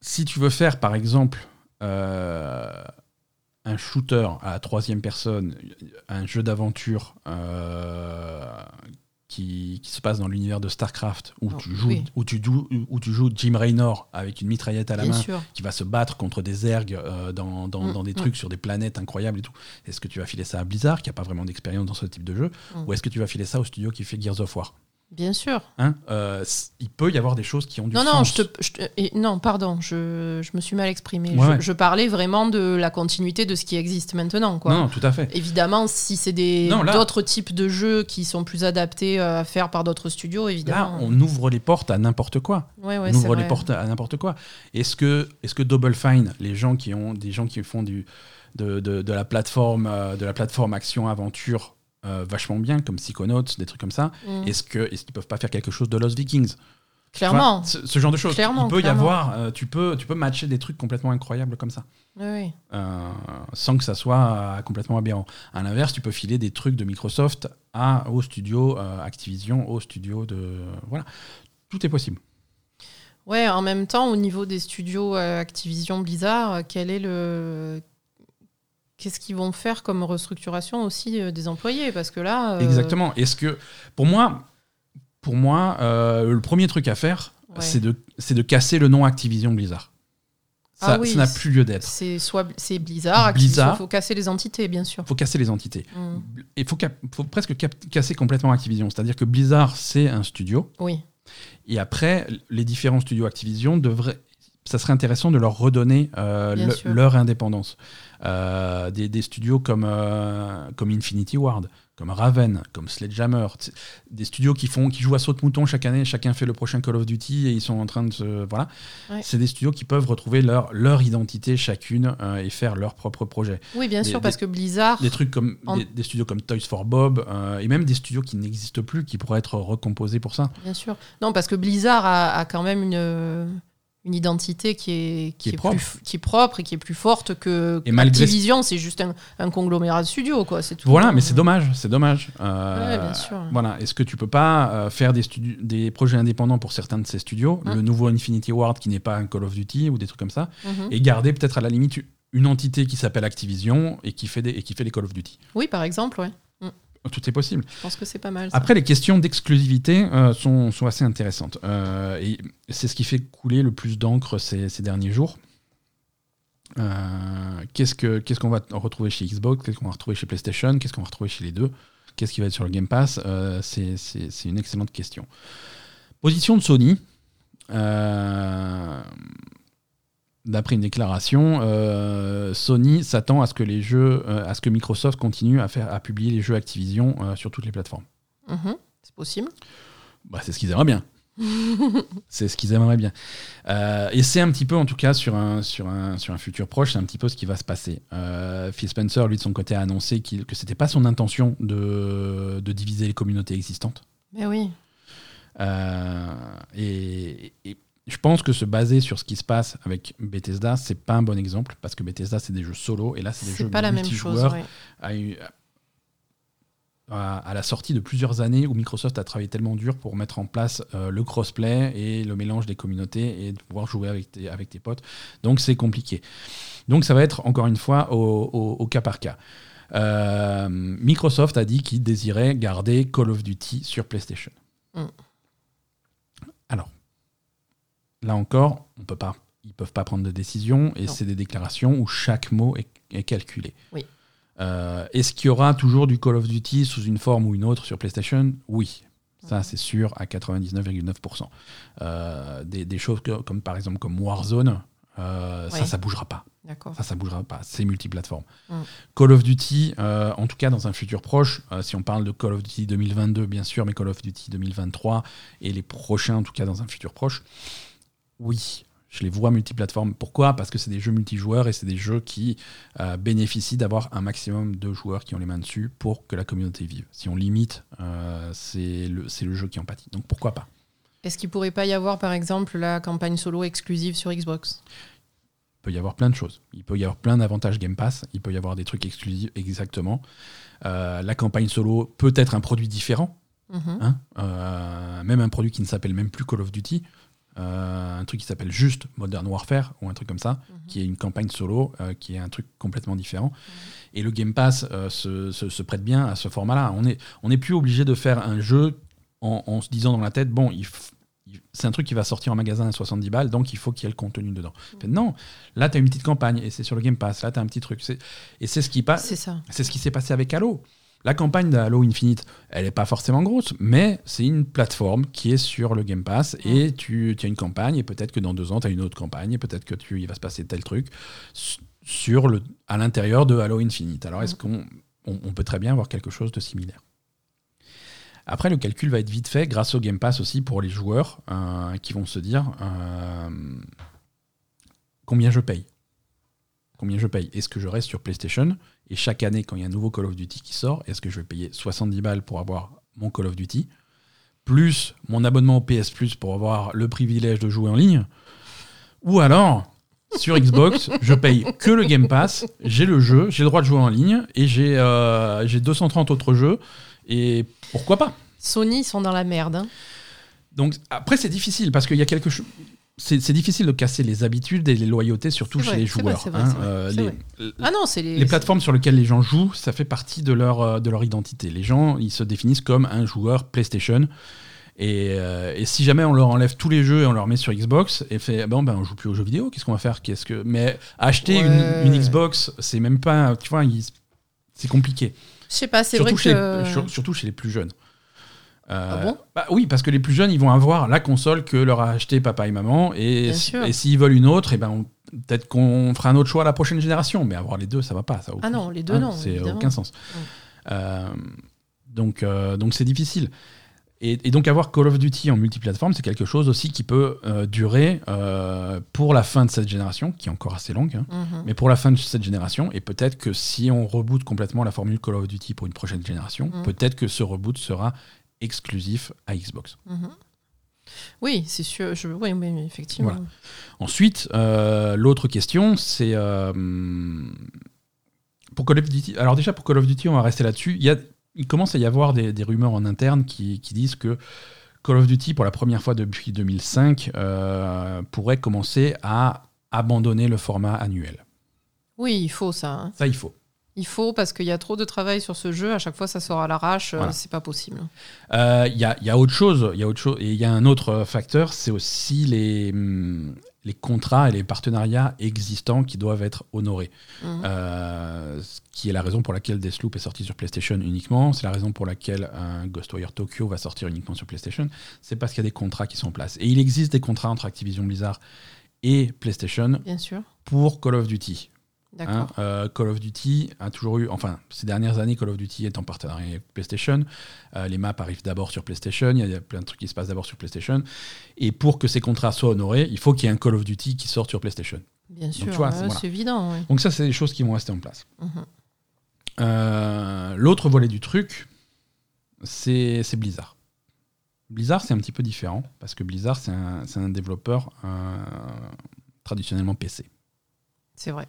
Si tu veux faire, par exemple, euh, un shooter à la troisième personne, un jeu d'aventure euh, qui, qui, se passe dans l'univers de StarCraft, où, tu joues, où, tu joues, où tu joues Jim Raynor avec une mitraillette à la main, qui va se battre contre des ergs euh, dans, dans, mm, dans, des mm. trucs sur des planètes incroyables et tout. Est-ce que tu vas filer ça à Blizzard, qui n'a pas vraiment d'expérience dans ce type de jeu, mm. ou est-ce que tu vas filer ça au studio qui fait Gears of War? Bien sûr. Hein euh, il peut y avoir des choses qui ont du non, sens. Non, je te, non, pardon, je, je, me suis mal exprimé. je, parlais vraiment de la continuité de ce qui existe maintenant. Quoi. Non, tout à fait. Évidemment, si c'est d'autres types de jeux qui sont plus adaptés euh, à faire par d'autres studios, évidemment. Là, on ouvre les portes à n'importe quoi. Ouais, ouais, on ouvre les portes à n'importe quoi. Est-ce que, est que Double Fine, les gens qui ont des gens qui font du, de, de, de la plateforme, euh, de la plateforme action aventure euh, vachement bien, comme Psychonauts, des trucs comme ça. Mm. Est-ce qu'ils est peuvent pas faire quelque chose de Lost Vikings? Clairement. ce, genre de choses. Il peut y avoir, euh, tu, peux, tu peux matcher des trucs complètement incroyables comme ça. Oui. Euh, sans que ça soit complètement aberrant. À l'inverse, tu peux filer des trucs de Microsoft à, au studio Activision, au studio de. Voilà. Tout est possible. Ouais, en même temps, au niveau des studios Activision Blizzard, quel est le qu'est-ce qu'ils vont faire comme restructuration aussi euh, des employés? Parce que là. Euh, Exactement. Est-ce que, pour moi, pour moi, euh, le premier truc à faire, Ouais. c'est de, de casser le nom Activision Blizzard. Ça Ah oui, ça n'a plus lieu d'être. C'est soit c'est Blizzard, Blizzard. il faut casser les entités, bien sûr. Il faut casser les entités. Mm. Il faut, cap- faut presque casser complètement Activision. C'est-à-dire que Blizzard, c'est un studio. Oui, Et après, les différents studios Activision devraient. Ça serait intéressant de leur redonner le- leur indépendance. Euh, des, des studios comme, euh, comme Infinity Ward, comme Raven, comme Sledgehammer, des studios qui, font, qui jouent à saute-mouton chaque année, chacun fait le prochain Call of Duty et ils sont en train de se. Voilà. Ouais. C'est des studios qui peuvent retrouver leur, leur identité chacune euh, et faire leur propre projet. oui, bien Des- sûr, des- parce que Blizzard, Des trucs comme En- des, des studios comme Toys for Bob et même des studios qui n'existent plus qui pourraient être recomposés pour ça. bien sûr. Non, parce que Blizzard a, a quand même une, une identité qui est, Qui est propre. f- qui est propre et qui est plus forte que Et malgré- Activision. C'est juste un, un conglomérat de studios, quoi. Tout. Voilà, mais c'est dommage, c'est dommage. Euh, Ouais, bien sûr. Voilà, est-ce que tu peux pas euh, faire des, des projets indépendants pour certains de ces studios, Hum. le nouveau Infinity Ward qui n'est pas un Call of Duty ou des trucs comme ça, Mhm. et garder peut-être à la limite une entité qui s'appelle Activision et qui fait des, et qui fait les Call of Duty? Oui, par exemple, ouais. Tout est possible. Je pense que c'est pas mal. ça. Après, les questions d'exclusivité euh, sont, sont assez intéressantes. Euh, et c'est ce qui fait couler le plus d'encre ces, ces derniers jours. Euh, qu'est-ce que- qu'est-ce qu'on va retrouver chez Xbox? Qu'est-ce qu'on va retrouver chez PlayStation? Qu'est-ce qu'on va retrouver chez les deux? Qu'est-ce qui va être sur le Game Pass? C'est c'est- c'est une excellente question. Position de Sony. Euh, D'après une déclaration, euh, Sony s'attend à ce que les jeux, euh, à ce que Microsoft continue à faire, à publier les jeux Activision euh, sur toutes les plateformes. Mhm. C'est possible. Bah, c'est ce qu'ils aimeraient bien. [LAUGHS] c'est ce qu'ils aimeraient bien. Et c'est un petit peu, en tout cas, sur un, sur un, sur un futur proche, c'est un petit peu ce qui va se passer. Phil Spencer, lui, de son côté, a annoncé qu'il- que c'était pas son intention de, de diviser les communautés existantes. Mais oui. Et, et je pense que se baser sur ce qui se passe avec Bethesda, c'est pas un bon exemple, parce que Bethesda, c'est des jeux solo, et là, c'est des jeux pas la même chose. ouais. à, à- à la sortie de plusieurs années où Microsoft a travaillé tellement dur pour mettre en place euh, le crossplay et le mélange des communautés et de pouvoir jouer avec tes, avec tes potes. Donc c'est compliqué. Donc ça va être encore une fois au, au- au cas par cas. Euh, Microsoft a dit qu'il désirait garder Call of Duty sur PlayStation. Mm. Là encore, on peut pas, ils peuvent pas prendre de décision et c'est des déclarations où chaque mot est, est calculé. Oui. Euh, Est-ce qu'il y aura toujours du Call of Duty sous une forme ou une autre sur PlayStation? Oui. Ça, c'est sûr à 99,9%. Euh, des, des choses que- comme par exemple comme Warzone, euh, ça, ça bougera pas. Ça, ça bougera pas. C'est multiplateforme. Mm. Call of Duty, euh, en tout cas dans un futur proche, euh, si on parle de Call of Duty 2022, bien sûr, mais Call of Duty 2023 et les prochains, en tout cas dans un futur proche, oui, je les vois multiplateformes. Pourquoi? Parce que c'est des jeux multijoueurs et c'est des jeux qui euh, bénéficient d'avoir un maximum de joueurs qui ont les mains dessus pour que la communauté vive. Si on limite, euh, c'est le, jeu qui en pâtit. Donc pourquoi pas? Est-ce qu'il pourrait pas y avoir, par exemple, la campagne solo exclusive sur Xbox? Il peut y avoir plein de choses. Il peut y avoir plein d'avantages Game Pass. Il peut y avoir des trucs exclusifs, exactement. Euh, la campagne solo peut être un produit différent. Mhm. hein. Même un produit qui ne s'appelle même plus Call of Duty. Euh, un truc qui s'appelle juste Modern Warfare ou un truc comme ça, Mhm. qui est une campagne solo, euh, qui est un truc complètement différent. Et le Game Pass euh, se, se- se prête bien à ce format-là. On n'est on est plus obligé de faire un jeu en, en se disant dans la tête, bon, il c'est un truc qui va sortir en magasin à 70 balles, donc il faut qu'il y ait le contenu dedans. Fait, non, là, tu as une petite campagne et c'est sur le Game Pass. Là, tu as un petit truc. Et c'est ce qui passe. C'est ce qui s'est passé avec Halo. La campagne de Halo Infinite, elle n'est pas forcément grosse, mais c'est une plateforme qui est sur le Game Pass et tu, tu as une campagne et peut-être que dans deux ans, tu as une autre campagne et peut-être que tu, il va se passer tel truc s- sur le, à l'intérieur de Halo Infinite. Alors, est-ce qu'on on, on peut très bien avoir quelque chose de similaire? Après, le calcul va être vite fait grâce au Game Pass aussi pour les joueurs euh, qui vont se dire euh, combien je paye? Combien je paye? Est-ce que je reste sur PlayStation? Et chaque année, quand il y a un nouveau Call of Duty qui sort, est-ce que je vais payer 70 balles pour avoir mon Call of Duty, plus mon abonnement au PS Plus pour avoir le privilège de jouer en ligne Ou alors, sur Xbox, [LAUGHS] je paye que le Game Pass, j'ai le jeu, j'ai le droit de jouer en ligne, et j'ai euh, j'ai 230 autres jeux, et pourquoi pas? Sony ils sont dans la merde. hein. Donc après, c'est difficile, parce qu'il y a quelque chose... C'est difficile de casser les habitudes et les loyautés, surtout chez les joueurs. vrai, hein. vrai, Euh, les-. Ah non, c'est les. les plateformes sur lesquelles les gens jouent, ça fait partie de leur, euh, de leur identité. Les gens, ils se définissent comme un joueur PlayStation. Et, euh, et si jamais on leur enlève tous les jeux et on leur met sur Xbox et fait bon ben on joue plus aux jeux vidéo, qu'est-ce qu'on va faire? Qu'est-ce que mais acheter Ouais. une, une Xbox, c'est même pas tu vois, c'est compliqué. Je sais pas, c'est vrai que. sur- surtout chez les plus jeunes. Euh, Ah bon bah oui, parce que les plus jeunes, ils vont avoir la console que leur a acheté papa et maman, et, et s'ils veulent une autre, et ben on- peut-être qu'on fera un autre choix à la prochaine génération. Mais avoir les deux, ça va pas. Ça Ah non, les deux, hein, non. c'est aucun sens. Ouais. Euh, donc euh, donc c'est difficile. Et, et donc avoir Call of Duty en multiplateforme, c'est quelque chose aussi qui peut euh, durer euh, pour la fin de cette génération, qui est encore assez longue. hein. Mhm. Mais pour la fin de cette génération, et peut-être que si on reboot complètement la formule Call of Duty pour une prochaine génération, Mhm. peut-être que ce reboot sera exclusif à Xbox. Mhm. Oui, c'est sûr. Je... Oui, effectivement. Voilà. Ensuite, euh, l'autre question, c'est euh, pour Call of Duty. Alors déjà pour Call of Duty, on va rester là-dessus. Il, y a, il commence à y avoir des, des rumeurs en interne qui, qui disent que Call of Duty, pour la première fois depuis 2005, euh, pourrait commencer à abandonner le format annuel. Oui, il faut ça. hein. Ça, il faut. Il faut parce qu'il y a trop de travail sur ce jeu. À chaque fois, ça sort à l'arrache. euh, Voilà. C'est pas possible. Euh, Il y, a, il y a autre chose, il y a autre chose, et il y a un autre euh, facteur, c'est aussi les, hum, les contrats et les partenariats existants qui doivent être honorés. Mhm. Euh, ce qui est la raison pour laquelle Deathloop est sorti sur PlayStation uniquement. C'est la raison pour laquelle un Ghostwire Tokyo va sortir uniquement sur PlayStation. C'est parce qu'il y a des contrats qui sont en place. Et il existe des contrats entre Activision Blizzard et PlayStation Bien sûr. pour Call of Duty. Hein, euh, Call of Duty a toujours eu, enfin, ces dernières années, Call of Duty est en partenariat avec PlayStation. Euh, les maps arrivent d'abord sur PlayStation. Il y a plein de trucs qui se passent d'abord sur PlayStation. Et pour que ces contrats soient honorés, il faut qu'il y ait un Call of Duty qui sorte sur PlayStation. Bien sûr. tu vois, ouais, c'est- voilà. évident. oui. Donc ça, c'est des choses qui vont rester en place. Mhm. Euh, L'autre volet du truc, c'est Blizzard. Blizzard, c'est un petit peu différent parce que Blizzard, c'est un, un développeur euh, traditionnellement PC. C'est vrai.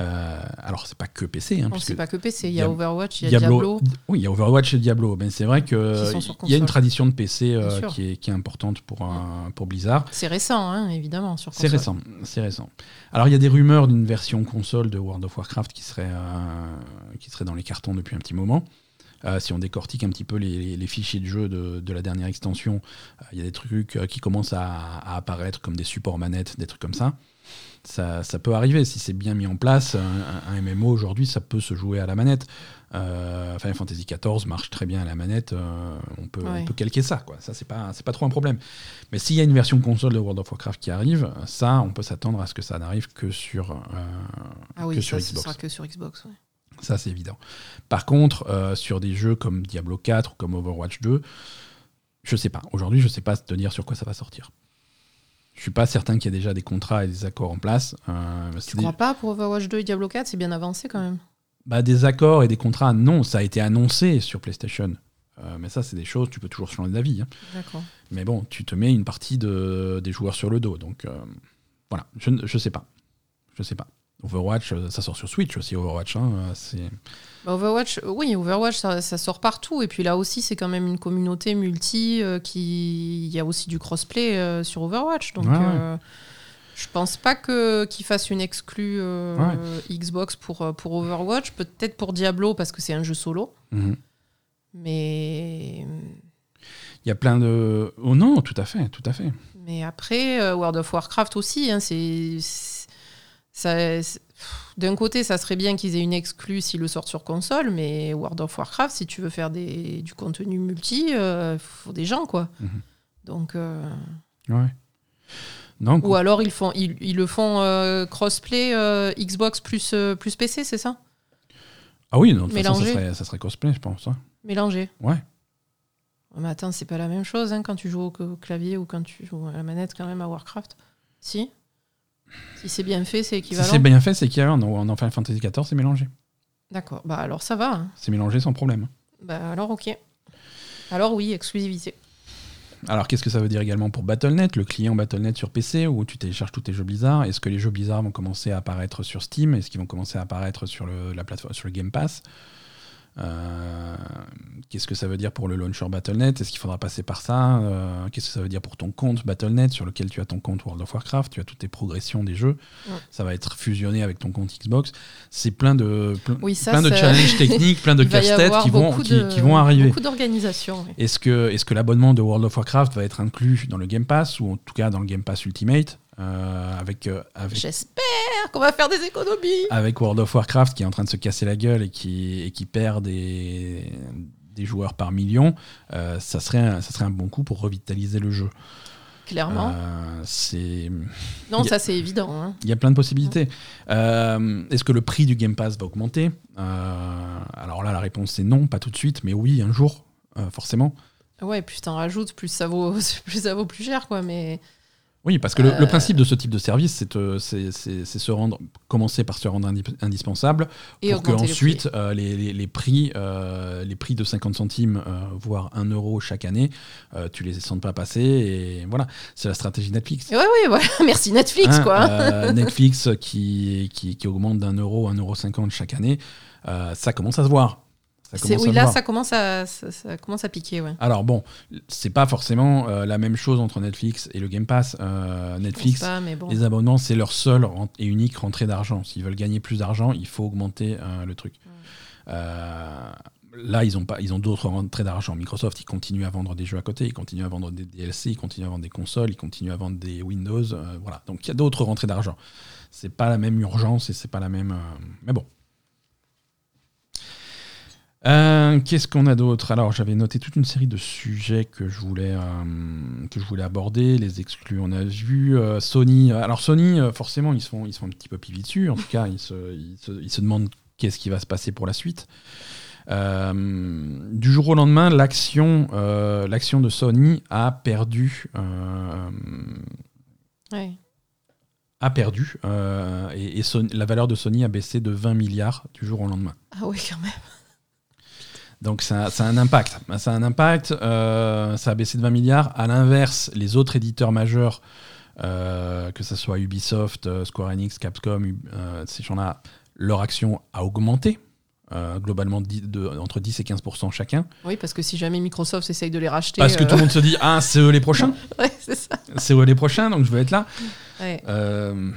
Euh, alors, c'est pas que PC. Hein, On parce sait que pas que PC. Il y a Diab- Overwatch, il y a Diablo. Oui, il y a Overwatch et Diablo. Mais c'est vrai Qui que sont sur il y a une tradition de PC euh, qui, est, qui est importante pour, euh, pour Blizzard. C'est récent, hein, évidemment. sur C'est récent, c'est récent. Alors il y a des rumeurs d'une version console de World of Warcraft qui serait, euh, qui serait dans les cartons depuis un petit moment. Euh, si on décortique un petit peu les, les- les fichiers de jeu de, de la dernière extension, euh, il y a des trucs euh, qui commencent à, à apparaître comme des supports manettes, des trucs comme ça. Ça, ça peut arriver si c'est bien mis en place. Un, un MMO aujourd'hui, ça peut se jouer à la manette. Euh, Final Fantasy XIV marche très bien à la manette. euh, on, peut, Ouais. on peut calquer ça. Quoi. Ça, c'est pas, pas trop un problème. Mais s'il y a une version console de World of Warcraft qui arrive, ça, on peut s'attendre à ce que ça n'arrive que sur, euh, Ah oui, que ça, sur ce Xbox. sera que sur Xbox. ouais. Ça, c'est évident. Par contre, sur des jeux comme Diablo 4 ou comme Overwatch 2, je sais pas. Aujourd'hui, je sais pas te dire sur quoi ça va sortir. Je suis pas certain qu'il y ait déjà des contrats et des accords en place. Euh, Tu des, crois pas pour Overwatch 2 et Diablo 4 C'est bien avancé quand même? bah, des accords et des contrats, non, ça a été annoncé sur PlayStation. Euh, mais ça, c'est des choses, tu peux toujours changer d'avis. hein. D'accord. Mais bon, tu te mets une partie de, des joueurs sur le dos. Donc euh, voilà, je, ne- je sais pas. Je sais pas. Overwatch, euh, ça sort sur Switch aussi, Overwatch. hein, euh. Bah, Overwatch, euh, oui, Overwatch, ça, ça sort partout. Et puis là aussi, c'est quand même une communauté multi euh, qui. Il y a aussi du crossplay euh, sur Overwatch. Donc, Ouais, ouais. je pense pas que qu'ils fassent une exclue euh, Xbox pour, pour Overwatch. Peut-être pour Diablo parce que c'est un jeu solo. Mhm. Mais, Il y a plein de... Oh non, tout à fait, tout à fait. mais après, euh, World of Warcraft aussi, hein, c'est. D'un côté, ça serait bien qu'ils aient une exclue s'ils le sortent sur console, mais World of Warcraft, si tu veux faire des, du contenu multi, il faut des gens, quoi. Mhm. Donc, euh, Ouais. Ou alors ils, font, ils, ils le font euh, crossplay euh, Xbox plus, euh, plus PC, c'est ça? Ah oui, non, de toute façon, ça serait, ça serait cosplay, je pense. hein. Mélangé. Ouais. Mais attends, c'est pas la même chose hein, quand tu joues au clavier ou quand tu joues à la manette quand même à Warcraft? Si? Si c'est bien fait, c'est Si équivalent. c'est bien fait, c'est un. Dans dans Final Fantasy XIV, c'est mélangé. D'accord. Bah alors ça va. hein. C'est mélangé sans problème. Bah alors ok. Alors oui, exclusivité. Alors, qu'est-ce que ça veut dire également pour Battle.net, le client Battle.net sur PC où tu télécharges tous tes jeux Blizzard Est-ce que les jeux Blizzard vont commencer à apparaître sur Steam? Est-ce qu'ils vont commencer à apparaître sur le, la plateforme, sur le Game Pass? Euh, Qu'est-ce que ça veut dire pour le launcher Battle.net Est-ce qu'il faudra passer par ça? Euh, Qu'est-ce que ça veut dire pour ton compte Battle.net sur lequel tu as ton compte World of Warcraft? Tu as toutes tes progressions des jeux. Ouais. Ça va être fusionné avec ton compte Xbox. C'est plein de, plein, Oui, ça, plein de challenges techniques, plein de [LAUGHS] casse-têtes qui vont, qui, de- qui vont arriver. Beaucoup d'organisation. oui. Est-ce que, est que l'abonnement de World of Warcraft va être inclus dans le Game Pass, ou en tout cas dans le Game Pass Ultimate, euh, avec, euh, avec, J'espère qu'on va faire des économies. avec World of Warcraft qui est en train de se casser la gueule et qui, et qui perd des, des joueurs par million, euh, ça, serait un, ça serait un bon coup pour revitaliser le jeu. Clairement. C'est non, a- ça c'est évident. hein. il y a plein de possibilités. Est-ce que le prix du Game Pass va augmenter? Alors là, la réponse c'est non, pas tout de suite, mais oui, un jour, forcément. Ouais, plus t'en rajoutes, plus ça vaut, [LAUGHS] plus ça vaut plus cher, quoi. Mais Oui, parce que le, le Euh. principe de ce type de service, c'est euh, se rendre, commencer par se rendre indi- indispensable et pour que le ensuite euh, les, les- les prix, euh, les prix de 50 centimes, voire 1 euro chaque année, tu les sentes pas passer. Et voilà, c'est la stratégie Netflix. Ouais, ouais, voilà. [LAUGHS] Merci Netflix, Hein, quoi. [LAUGHS] Netflix qui, qui, qui augmente d'un euro, 1 euro 50 chaque année, ça commence à se voir. Ça oui, là, ça commence à, ça, ça commence à piquer, ouais. Alors bon, c'est pas forcément euh, la même chose entre Netflix et le Game Pass. Euh, Netflix, pas, mais bon. les abonnements, c'est leur seule et unique rentrée d'argent. S'ils veulent gagner plus d'argent, il faut augmenter euh, le truc. Euh, là, ils ont pas, ils ont d'autres rentrées d'argent. Microsoft, ils continuent à vendre des jeux à côté, ils continuent à vendre des DLC, ils continuent à vendre des consoles, ils continuent à vendre des Windows. voilà. Donc il y a d'autres rentrées d'argent. C'est pas la même urgence et c'est pas la même. Mais bon. Euh, Qu'est-ce qu'on a d'autre? Alors, j'avais noté toute une série de sujets que je voulais euh, que je voulais aborder. Les exclus, on a vu euh, Sony. Alors Sony, forcément, ils sont ils sont un petit peu pivis dessus. En tout cas, ils se, ils se, ils se demandent qu'est-ce qui va se passer pour la suite. Du jour au lendemain, l'action l'action de Sony a perdu Ouais. a perdu et, et Sony- la valeur de Sony a baissé de 20 milliards du jour au lendemain. Ah oui, quand même. Donc ça, ça a un impact. Ça a un impact. euh, ça a baissé de 20 milliards. À l'inverse, les autres éditeurs majeurs, euh, que ce soit Ubisoft, euh, Square Enix, Capcom, euh, ces gens-là, leur action a augmenté. euh, globalement de- entre 10 et 15% chacun. Oui, parce que si jamais Microsoft essaye de les racheter. Parce que euh, tout le monde se dit Ah, c'est eux les prochains. [LAUGHS] ouais, c'est eux les prochains, donc je veux être là. Ouais. Euh,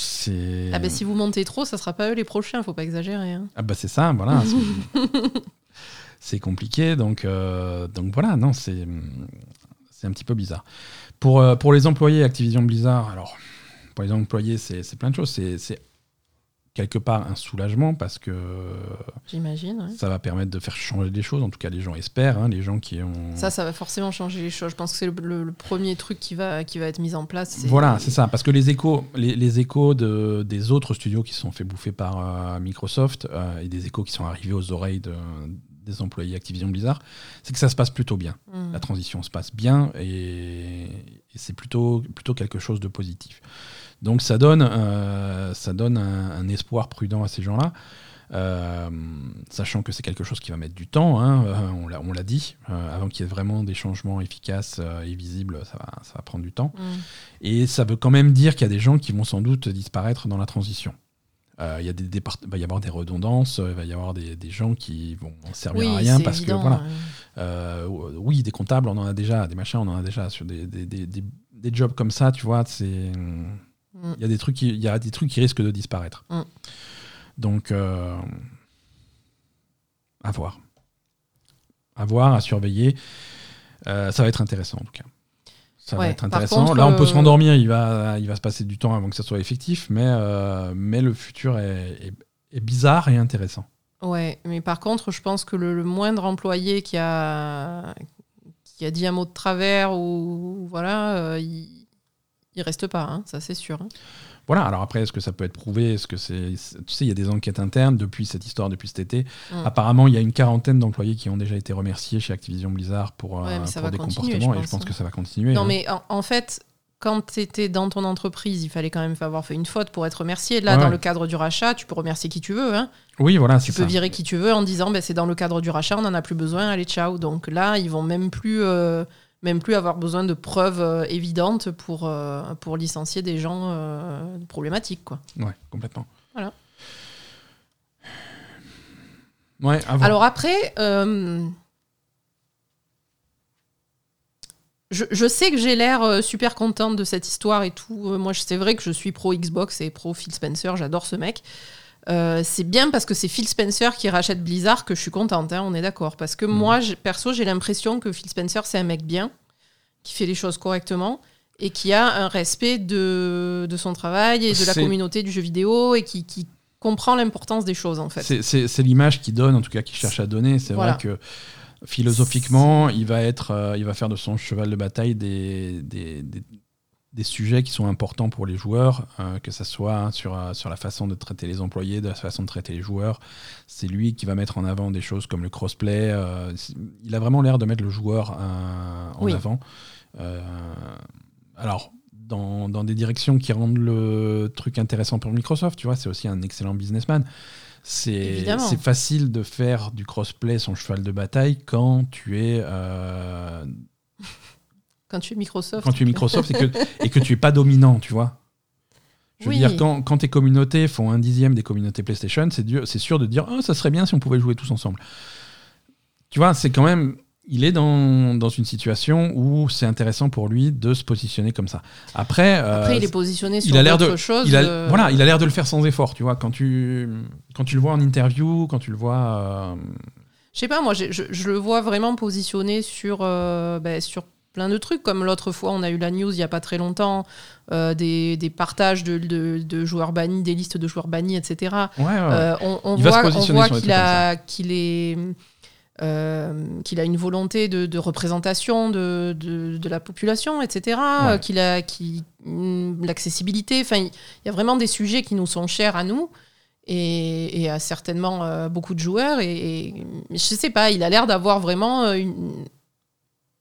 c'est. Ah ben si vous montez trop, ça sera pas eux les prochains, faut pas exagérer. hein. Ah bah c'est ça, voilà. [LAUGHS] c'est- compliqué, donc, euh, donc voilà, non, c'est c'est un petit peu bizarre. Pour, euh, pour les employés Activision Blizzard, alors, pour les employés, c'est c'est plein de choses. C'est quelque part un soulagement parce que J'imagine. ouais. ça va permettre de faire changer des choses. En tout cas, les gens espèrent, hein, les gens qui ont. Ça, ça va forcément changer les choses. Je pense que c'est le, le- le premier truc qui va, qui va être mis en place. Voilà, c'est ça. Parce que les échos, les, les échos de, des autres studios qui se sont fait bouffer par euh, Microsoft euh, et des échos qui sont arrivés aux oreilles de- des employés Activision Blizzard, c'est que ça se passe plutôt bien. Mm. La transition se passe bien et, et c'est plutôt, plutôt quelque chose de positif. Donc ça donne, euh, ça donne un, un espoir prudent à ces gens-là. euh, sachant que c'est quelque chose qui va mettre du temps, hein, euh, on l'a dit, euh, avant qu'il y ait vraiment des changements efficaces et visibles, ça va, ça va prendre du temps. Mm. Et ça veut quand même dire qu'il y a des gens qui vont sans doute disparaître dans la transition. Il y a des va y avoir des redondances, il va y avoir des, des gens qui vont servir Oui, à rien parce évident, que voilà. ouais. Euh, oui, des comptables, on en a déjà, des machins, on en a déjà sur des, des, des, des- des jobs comme ça, tu vois. C'est Mm. il y a des trucs, qui, il y a des trucs qui risquent de disparaître. Mm. Donc, euh, à voir, à voir, à surveiller. Euh, ça va être intéressant en tout cas. Ça va être intéressant. contre, Là, on peut se euh, rendormir. Il va, il va se passer du temps avant que ça soit effectif, mais, euh, mais le futur est, est- est bizarre et intéressant. Ouais, mais par contre, je pense que le, le moindre employé qui a, qui a dit un mot de travers ou voilà, euh, il, il reste pas, hein, ça c'est sûr. hein. Voilà, alors après, est-ce que ça peut être prouvé? Est-ce que c'est. Tu sais, il y a des enquêtes internes depuis cette histoire, depuis cet été. Mm. Apparemment, il y a une quarantaine d'employés qui ont déjà été remerciés chez Activision Blizzard pour, euh, Ouais, pour des comportements, je et je pense, hein. que ça va continuer. Non, hein. mais en, en fait, quand tu étais dans ton entreprise, il fallait quand même avoir fait une faute pour être remercié. Là, Ouais, dans ouais. le cadre du rachat, tu peux remercier qui tu veux. Hein. Oui, voilà, Tu peux ça. virer qui tu veux en disant ben, c'est dans le cadre du rachat, on n'en a plus besoin, allez, ciao. Donc là, ils vont même plus, euh, même plus avoir besoin de preuves euh, évidentes pour, euh, pour licencier des gens euh, problématiques. Quoi. Ouais, complètement. Voilà. Ouais. Alors après, je, je sais que j'ai l'air super contente de cette histoire et tout. Moi, c'est vrai que je suis pro Xbox et pro Phil Spencer. J'adore ce mec. Euh, c'est bien parce que c'est Phil Spencer qui rachète Blizzard que je suis contente, hein, on est d'accord. Parce que Mhm. moi, perso, j'ai l'impression que Phil Spencer, c'est un mec bien, qui fait les choses correctement et qui a un respect de, de son travail et de la communauté du jeu vidéo et qui, qui comprend l'importance des choses, en fait. C'est- l'image qu'il donne, en tout cas, qu'il cherche à donner. C'est Voilà. vrai que philosophiquement, il va, être, euh, il va faire de son cheval de bataille des, des, des- des sujets qui sont importants pour les joueurs, euh, que ce soit hein, sur, euh, sur la façon de traiter les employés, de la façon de traiter les joueurs. C'est lui qui va mettre en avant des choses comme le crossplay. euh, il a vraiment l'air de mettre le joueur euh, en Oui. avant. Alors, dans, dans des directions qui rendent le truc intéressant pour Microsoft, tu vois, c'est aussi un excellent businessman. C'est facile de faire du crossplay son cheval de bataille quand tu es Quand tu es Microsoft. quand tu es Microsoft et que, [LAUGHS] et que tu es pas dominant, tu vois. Je veux Oui. dire, quand, quand tes communautés font un dixième des communautés PlayStation, c'est dur- c'est sûr de dire oh, ça serait bien si on pouvait jouer tous ensemble. Tu vois, c'est quand même. Il est dans, dans une situation où c'est intéressant pour lui de se positionner comme ça. Après, euh, Après, il est positionné sur d'autres choses. il a, euh, voilà, il a l'air de le faire sans effort, tu vois. Quand tu, quand tu le vois en interview, quand tu le vois. euh, Je sais pas, moi, je, je le vois vraiment positionné sur, euh, ben, sur plein de trucs. Comme l'autre fois, on a eu la news il y a pas très longtemps, euh, des, des partages de, de- de joueurs bannis, des listes de joueurs bannis, etc. ouais, ouais, ouais. Euh, on, voit, on voit qu'il a, qu'il est, euh, qu'il a une volonté de, de représentation de, de, la population, etc. Qu'il a qui, mm, l'accessibilité. Enfin, il y a vraiment des sujets qui nous sont chers à nous. Et, et à certainement beaucoup de joueurs. Et, et je sais pas, il a l'air d'avoir vraiment une,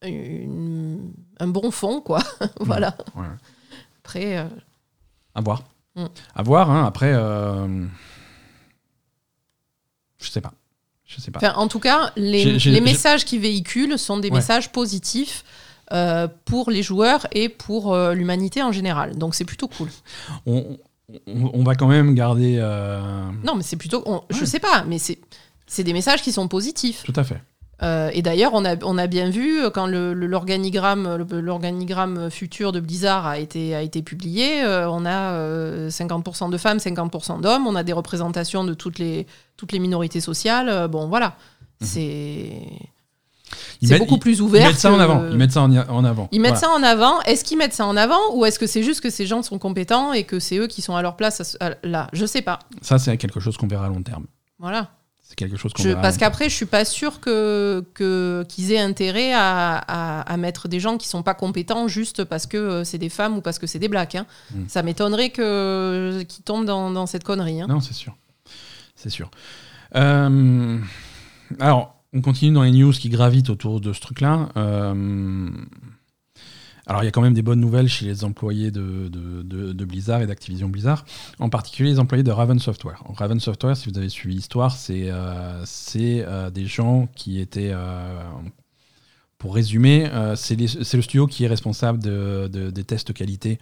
une- un bon fond, quoi. [LAUGHS] voilà. ouais. Après, euh, À voir. Mm. À voir, hein. Après. euh, Je sais pas. Je sais pas. Enfin, en tout cas, les, les messages qu'ils véhiculent sont des Ouais. messages positifs euh, pour les joueurs et pour l'humanité en général. Donc c'est plutôt cool. On, on- on va quand même garder. Non, mais c'est plutôt. on- Je sais pas, mais c'est. C'est des messages qui sont positifs. Tout à fait. Euh, et d'ailleurs, on a, on a bien vu euh, quand l'organigramme le, l'organigramme futur de Blizzard a été, a été publié, euh, on a euh, 50% de femmes, 50% d'hommes, on a des représentations de toutes les, toutes les minorités sociales. bon, voilà. Mhm. C'est Ils beaucoup ils- plus Ils ouvert. mettent ça en avant. Ils mettent ça en, en avant. Ils mettent Voilà. ça en avant. Est-ce qu'ils mettent ça en avant ou est-ce que c'est juste que ces gens sont compétents et que c'est eux qui sont à leur place à ce- à- là Je sais pas. Ça, c'est quelque chose qu'on verra à long terme. Voilà. C'est quelque chose qu'on Je- parce qu'après, je suis pas sûre que que- qu'ils aient intérêt à, à- à mettre des gens qui sont pas compétents juste parce que euh, c'est des femmes ou parce que c'est des blacks. hein. Mm. Ça m'étonnerait que qu'ils tombent dans, dans cette connerie. hein. Non, c'est sûr. C'est sûr. Euh, alors, on continue dans les news qui gravitent autour de ce truc-là. Euh, alors, il y a quand même des bonnes nouvelles chez les employés de, de- de- de Blizzard et d'Activision Blizzard, en particulier les employés de Raven Software. Raven Software, si vous avez suivi l'histoire, c'est euh, euh, des gens qui étaient. euh, pour résumer, c'est le studio qui est responsable de- de- des tests qualité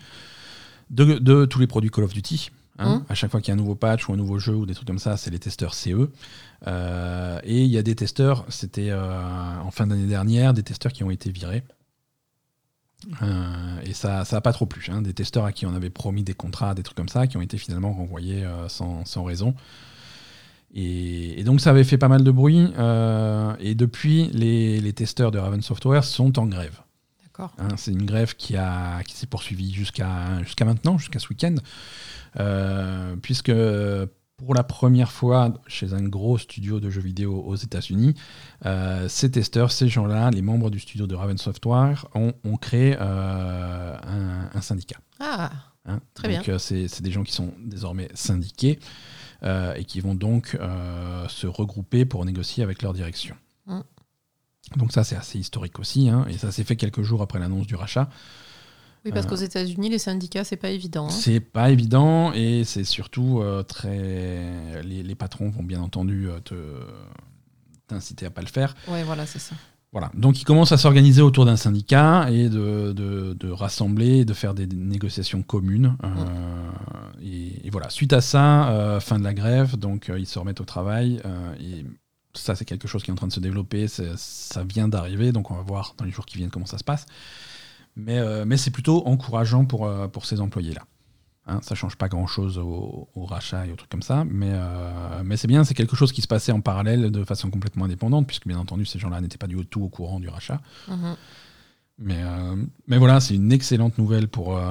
de, tous les produits Call of Duty. hein. Mhm. À chaque fois qu'il y a un nouveau patch ou un nouveau jeu ou des trucs comme ça, c'est les testeurs CE. Euh, et il y a des testeurs, c'était euh, en fin d'année dernière, des testeurs qui ont été virés. Euh, et ça ça a pas trop plu. hein. Des testeurs à qui on avait promis des contrats, des trucs comme ça, qui ont été finalement renvoyés euh, sans, sans raison. Et, et donc ça avait fait pas mal de bruit. euh, et depuis, les, les testeurs de Raven Software sont en grève. D'accord. Hein, c'est une grève qui, a, qui s'est poursuivie jusqu'à jusqu'à maintenant, jusqu'à ce week-end, puisque pour la première fois chez un gros studio de jeux vidéo aux États-Unis, euh, ces testeurs, ces gens-là, les membres du studio de Raven Software, ont, ont créé euh, un, un syndicat. Ah, hein? Très donc, euh, c'est des gens qui sont désormais syndiqués euh, et qui vont donc se regrouper pour négocier avec leur direction. Mm. Donc ça, c'est assez historique aussi, hein, et ça s'est fait quelques jours après l'annonce du rachat. Oui, parce Euh. qu'aux États-Unis, les syndicats, c'est pas évident. hein. C'est pas évident et c'est surtout euh, très. Les, les patrons vont bien entendu euh, te t'inciter à pas le faire. Ouais, voilà, c'est ça. Voilà. Donc ils commencent à s'organiser autour d'un syndicat et de, de, de rassembler, de faire des négociations communes. euh, et, et voilà. Suite à ça, euh, fin de la grève, donc euh, ils se remettent au travail et ça, c'est quelque chose qui est en train de se développer. Ça vient d'arriver, donc on va voir dans les jours qui viennent comment ça se passe. Mais, euh, mais c'est plutôt encourageant pour, euh, pour ces employés-là. Hein, ça change pas grand-chose au, rachat et aux trucs comme ça, mais, euh, mais c'est bien, c'est quelque chose qui se passait en parallèle de façon complètement indépendante, puisque bien entendu, ces gens-là n'étaient pas du tout au courant du rachat. Mhm. Mais, mais voilà, c'est une excellente nouvelle pour,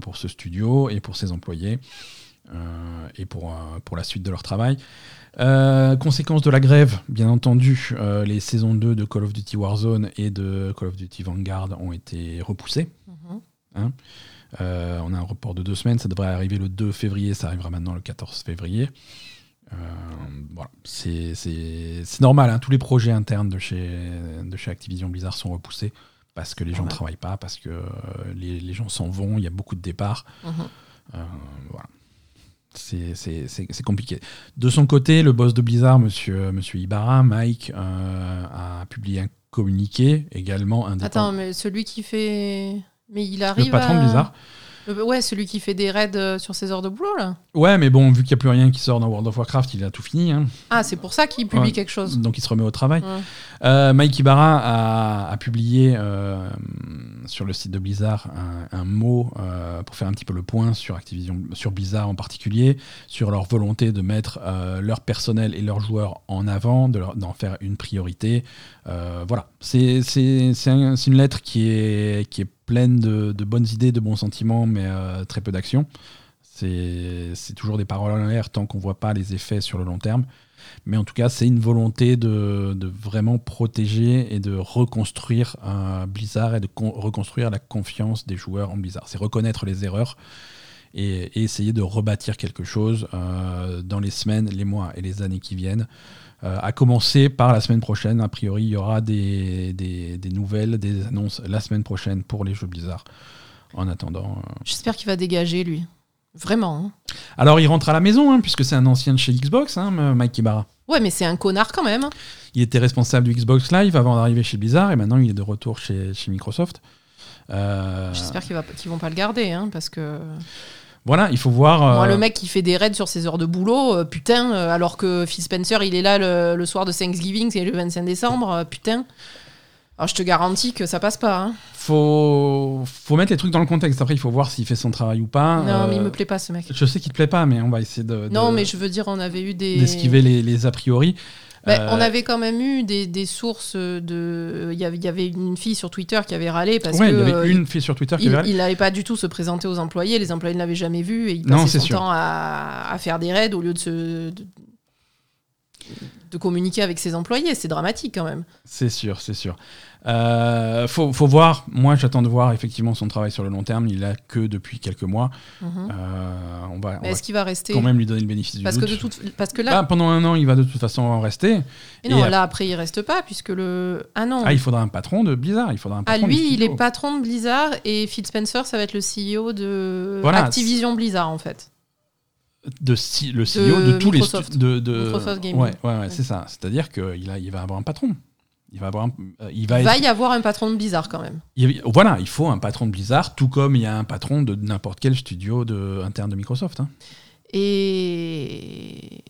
pour ce studio et pour ses employés. et pour, pour la suite de leur travail. Euh, conséquence de la grève, bien entendu, euh, les saisons 2 de Call of Duty Warzone et de Call of Duty Vanguard ont été repoussées. Mhm. Hein. Euh, on a un report de deux semaines, ça devrait arriver le 2 février, ça arrivera maintenant le 14 février. voilà, c'est normal, hein. tous les projets internes de chez, de chez Activision Blizzard sont repoussés parce que les gens ne travaillent pas, parce que les, gens s'en vont, il y a beaucoup de départs. Mhm. voilà c'est compliqué. De son côté, le boss de Blizzard, monsieur, monsieur Ibarra, Mike, euh, a publié un communiqué également indépendant. Attends, mais celui qui fait. Mais il arrive. Le patron de Blizzard Ouais, celui qui fait des raids euh, sur ses heures de boulot, là. Ouais, mais bon, vu qu'il n'y a plus rien qui sort dans World of Warcraft, il a tout fini. Hein. Ah, c'est pour ça qu'il publie quelque chose. Donc il se remet au travail. Euh, Mike Ibarra a, publié euh, sur le site de Blizzard un, mot pour faire un petit peu le point sur Activision, sur Blizzard en particulier, sur leur volonté de mettre leur personnel et leurs joueurs en avant, d'en faire une priorité. voilà, c'est une lettre qui est, qui est pleine de, bonnes idées, de bons sentiments, mais euh, très peu d'action. C'est toujours des paroles en l'air tant qu'on ne voit pas les effets sur le long terme. Mais en tout cas, c'est une volonté de, vraiment protéger et de reconstruire un Blizzard et de reconstruire la confiance des joueurs en Blizzard. C'est reconnaître les erreurs et, essayer de rebâtir quelque chose euh, dans les semaines, les mois et les années qui viennent. Euh, à commencer par la semaine prochaine. A priori, il y aura des, des, nouvelles, des annonces la semaine prochaine pour les jeux Blizzard. En attendant. Euh, J'espère qu'il va dégager, lui. Vraiment. Hein. Alors, il rentre à la maison, hein, puisque c'est un ancien de chez Xbox, hein, Mike Ibarra. Ouais, mais c'est un connard quand même. Il était responsable du Xbox Live avant d'arriver chez Blizzard, et maintenant il est de retour chez, chez Microsoft. Euh, J'espère qu'ils ne vont pas le garder, parce que. Voilà, il faut voir. Moi, le euh, mec qui fait des raids sur ses heures de boulot, euh, putain, euh, alors que Phil Spencer, il est là le, soir de Thanksgiving, c'est le 25 décembre, putain. Alors, je te garantis que ça passe pas. Hein. Faut, faut mettre les trucs dans le contexte. Après, il faut voir s'il fait son travail ou pas. Non, mais il me plaît pas, ce mec. Je sais qu'il te plaît pas, mais on va essayer de. Non, mais je veux dire, on avait eu des. D'esquiver les, les a priori. Bah, on euh, avait quand même eu des, sources de. Il y avait une fille sur Twitter qui avait râlé parce ouais, que. Il y avait une fille sur Twitter qui il, avait râlé. Il n'avait pas du tout se présenter aux employés, les employés ne l'avaient jamais vu et il passait son temps à, faire des raids au lieu de se. de communiquer avec ses employés. C'est dramatique quand même. C'est sûr, c'est sûr. Euh, faut, faut, voir. Moi, j'attends de voir effectivement son travail sur le long terme. Il a que depuis quelques mois. Euh, on va, est-ce qu'il va rester Quand même lui donner le bénéfice parce du que doute. De parce que là, bah, pendant un an, il va de toute façon rester. Et non, là après, il reste pas puisque le ah non. Ah, il faudra un patron de Blizzard. Il faudra un patron. Ah lui, il est patron de Blizzard et Phil Spencer, ça va être le CEO de Activision Blizzard en fait de le CEO de, tous les de, de Microsoft Gaming. Ouais, ouais, ouais c'est ça. C'est-à-dire qu'il il va avoir un patron. Il va, avoir euh, il va, y avoir un patron de Blizzard quand même. voilà, il faut un patron de Blizzard, tout comme il y a un patron de n'importe quel studio de, interne de Microsoft. Hein. Et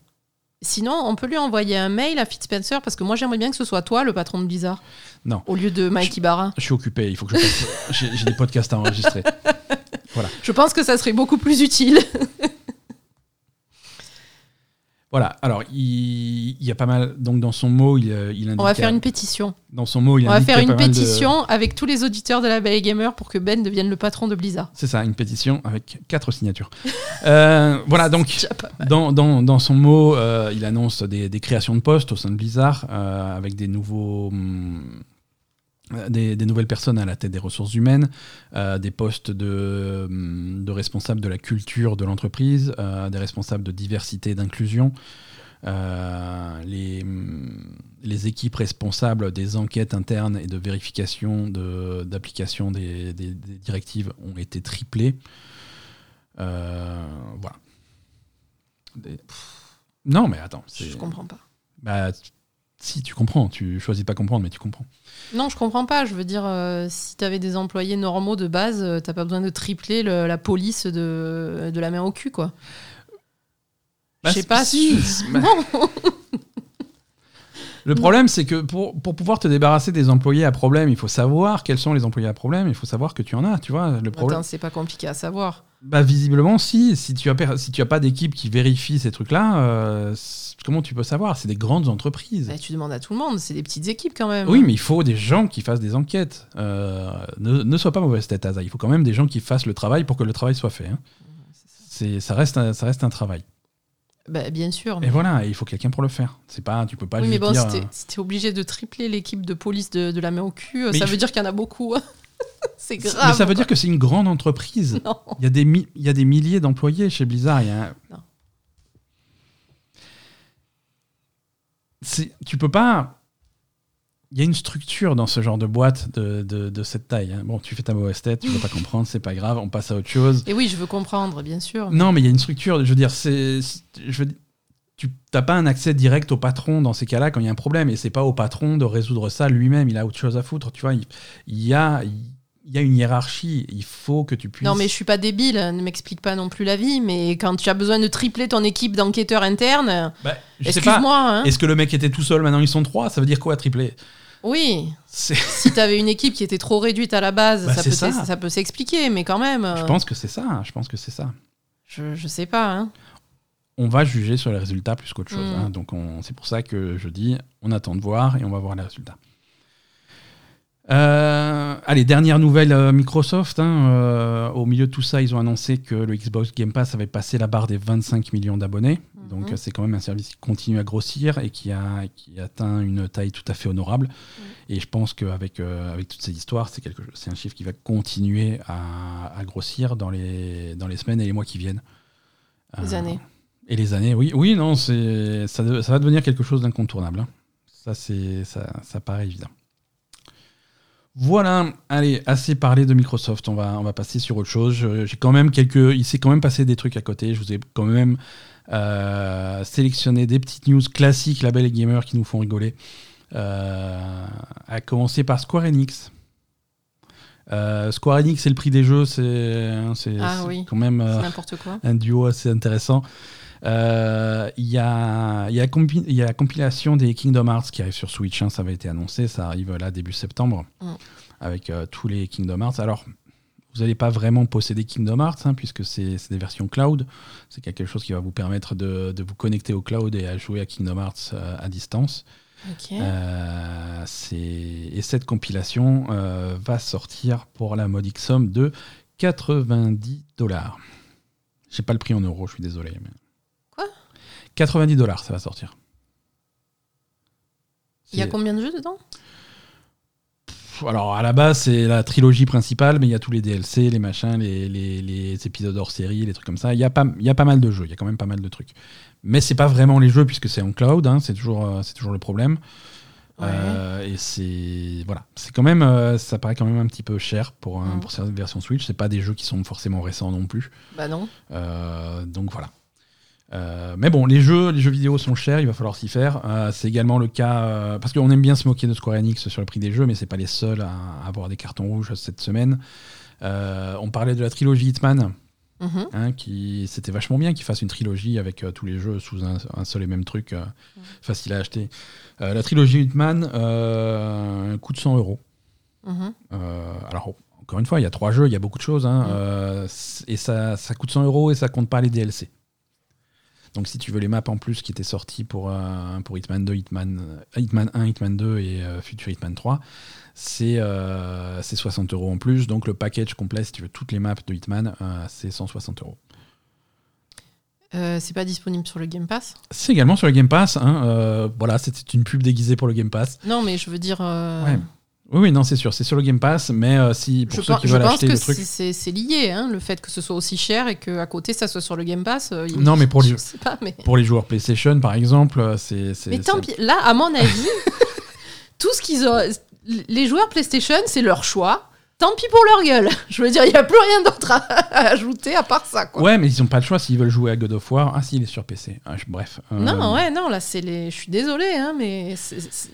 sinon, on peut lui envoyer un mail à Spencer parce que moi j'aimerais bien que ce soit toi le patron de Blizzard. Non. Au lieu de Mike Ibarra. Je suis occupé, il faut que je [LAUGHS] J'ai des podcasts à enregistrer. [LAUGHS] Voilà. Je pense que ça serait beaucoup plus utile. [LAUGHS] Voilà, alors il, y a pas mal. Donc dans son mot, il, il indique. On va faire une pétition. Dans son mot, il On va faire une pétition avec tous les auditeurs de la Bay Gamer pour que Ben devienne le patron de Blizzard. C'est ça, une pétition avec quatre signatures. [LAUGHS] euh, voilà, donc dans, dans, dans, son mot, euh, il annonce des, des, créations de postes au sein de Blizzard euh, avec des nouveaux. Hum, des, nouvelles personnes à la tête des ressources humaines, euh, des postes de, hum, de, responsables de la culture de l'entreprise, euh, des responsables de diversité et d'inclusion, euh, les, hum, les, équipes responsables des enquêtes internes et de vérification d'application des, des, directives ont été triplées. voilà. Non, mais attends. Je comprends pas. Bah, si, tu comprends. Tu choisis pas comprendre, mais tu comprends. Non, je comprends pas. Je veux dire, euh, si tu avais des employés normaux de base, euh, t'as pas besoin de tripler la police de, de, la main au cul, quoi. Bah, je sais pas si. [LAUGHS] Le problème, c'est que pour, pour pouvoir te débarrasser des employés à problème, il faut savoir quels sont les employés à problème, il faut savoir que tu en as, tu vois. Le problème. Attends, c'est pas compliqué à savoir. Bah, visiblement, si. Si tu as, si tu as pas d'équipe qui vérifie ces trucs-là, euh, comment tu peux savoir? C'est des grandes entreprises. Bah, tu demandes à tout le monde, c'est des petites équipes quand même. Oui, mais il faut des gens qui fassent des enquêtes. Euh, ne, ne sois pas mauvaise tête, Asa. Il faut quand même des gens qui fassent le travail pour que le travail soit fait. hein. C'est, ça, reste un, ça reste un travail. Bah, bien sûr. Et voilà, il faut quelqu'un pour le faire. C'est pas, tu peux pas oui, mais bon, dire. si t'es euh, si obligé de tripler l'équipe de police de, de la main au cul, Mais ça veut faut- dire qu'il y en a beaucoup. [LAUGHS] c'est grave. mais ça veut dire que c'est une grande entreprise. Non. Il y a des, mi- il y a des milliers d'employés chez Blizzard. Il y a un- Non. C'est- Tu peux pas. Il y a une structure dans ce genre de boîte de, de, de cette taille. hein. Bon, tu fais ta mauvaise tête, tu veux pas comprendre, c'est pas grave, on passe à autre chose. Et oui, je veux comprendre, bien sûr. Non, mais il y a une structure. Je veux dire, c'est, c'est- je veux, tu n'as pas un accès direct au patron dans ces cas-là quand il y a un problème, et c'est pas au patron de résoudre ça lui-même. Il a autre chose à foutre. Tu vois, il, il y a, il y a une hiérarchie. Il faut que tu puisses. Non, mais je suis pas débile, ne m'explique pas non plus la vie, mais quand tu as besoin de tripler ton équipe d'enquêteurs internes, Bah, excuse-moi. Hein. Est-ce que le mec était tout seul Maintenant ils sont trois. Ça veut dire quoi tripler? Oui, [LAUGHS] si tu avais une équipe qui était trop réduite à la base, Bah, ça, peut ça peut s'expliquer, mais quand même, Je euh, pense que c'est ça. Je pense que c'est ça. je, je sais pas. Hein. On va juger sur les résultats plus qu'autre chose. Mm. hein. Donc on- c'est pour ça que je dis, on attend de voir et on va voir les résultats. Euh, allez, dernière nouvelle euh, Microsoft. hein, euh, au milieu de tout ça, ils ont annoncé que le Xbox Game Pass avait passé la barre des 25 millions d'abonnés. Mhm. Donc c'est quand même un service qui continue à grossir et qui a qui atteint une taille tout à fait honorable. Et je pense qu'avec avec toutes ces histoires, c'est quelque c'est un chiffre qui va continuer à, à grossir dans les dans les semaines et les mois qui viennent. Les années. Et les années, oui, oui, non, c'est ça, de- ça va devenir quelque chose d'incontournable. hein. Ça, c'est ça, ça paraît évident. Voilà, allez, assez parlé de Microsoft. On va, on va passer sur autre chose. J'ai quand même quelques, il s'est quand même passé des trucs à côté. Je vous ai quand même euh, sélectionné des petites news classiques, label et gamer, qui nous font rigoler. Euh, à commencer par Square Enix. Euh, Square Enix, c'est le prix des jeux, c'est c'est- Ah oui. quand même. euh, quoi. un duo assez intéressant. Euh, Il y, a, il y, a compi- il y a la compilation des Kingdom Hearts qui arrive sur Switch, hein, ça avait été annoncé, ça arrive là début septembre, Mm. avec euh, tous les Kingdom Hearts. Alors, vous n'allez pas vraiment posséder Kingdom Hearts, hein, puisque c'est c'est des versions cloud. C'est quelque chose qui va vous permettre de, de vous connecter au cloud et à jouer à Kingdom Hearts euh, à distance. Euh, c'est- et cette compilation euh, va sortir pour la modique somme de 90 dollars. J'ai pas le prix en euros, je suis désolé. mais- 90 dollars, ça va sortir. Il y a combien de jeux dedans? Alors à la base, c'est la trilogie principale, mais il y a tous les DLC, les machins, les, les- les épisodes hors série, les trucs comme ça. Il y, a pas, il y a pas mal de jeux, il y a quand même pas mal de trucs. Mais c'est pas vraiment les jeux puisque c'est en cloud, hein, c'est toujours, euh, c'est toujours le problème. Ouais. Euh, et c'est voilà, c'est quand même, euh, ça paraît quand même un petit peu cher pour, Mm. pour cette version Switch. C'est pas des jeux qui sont forcément récents non plus. Bah non. Euh, donc voilà. Euh, mais bon, les jeux, les jeux vidéo sont chers, il va falloir s'y faire. Euh, c'est également le cas euh, parce qu'on aime bien se moquer de Square Enix sur le prix des jeux, mais c'est pas les seuls à, à avoir des cartons rouges cette semaine. On parlait de la trilogie Hitman, Mhm. hein, qui c'était vachement bien qu'ils fassent une trilogie avec tous les jeux sous un, un seul et même truc, euh, facile à acheter. La trilogie Hitman coûte 100 euros. Mhm. Alors, encore une fois, il y a trois jeux, il y a beaucoup de choses. hein, et ça, ça coûte 100 euros et ça compte pas les DLC. Donc, si tu veux les maps en plus qui étaient sortis pour, euh, pour Hitman 2, Hitman, euh, Hitman 1, Hitman 2 et euh, futur Hitman 3, c'est euh, c'est 60 euros en plus. Donc, le package complet, si tu veux toutes les maps de Hitman, euh, c'est 160 euros. C'est pas disponible sur le Game Pass? C'est également sur le Game Pass. hein, voilà, c'était une pub déguisée pour le Game Pass. Non, mais je veux dire. Ouais. Oui, oui, non, c'est sûr, c'est sur le Game Pass, mais euh, si pour Je, ceux pense- qui veulent acheter que le truc. c'est- c'est lié, hein, le fait que ce soit aussi cher et qu'à côté ça soit sur le Game Pass. euh, Non, mais pour les- pas, mais. Pour les joueurs PlayStation, par exemple, euh, c'est. c'est- Mais tant pis, là, à mon avis, [LAUGHS] tout ce qu'ils ont. Les joueurs PlayStation, c'est leur choix. Tant pis pour leur gueule. [LAUGHS] Je veux dire, il n'y a plus rien d'autre à, à [LAUGHS] ajouter à part ça. Quoi. Ouais, mais ils ont pas le choix s'ils veulent jouer à God of War. Ah, si, il est sur PC. Ah, je- bref. euh, Non, ouais, non, là, c'est les. Je suis désolé, hein, mais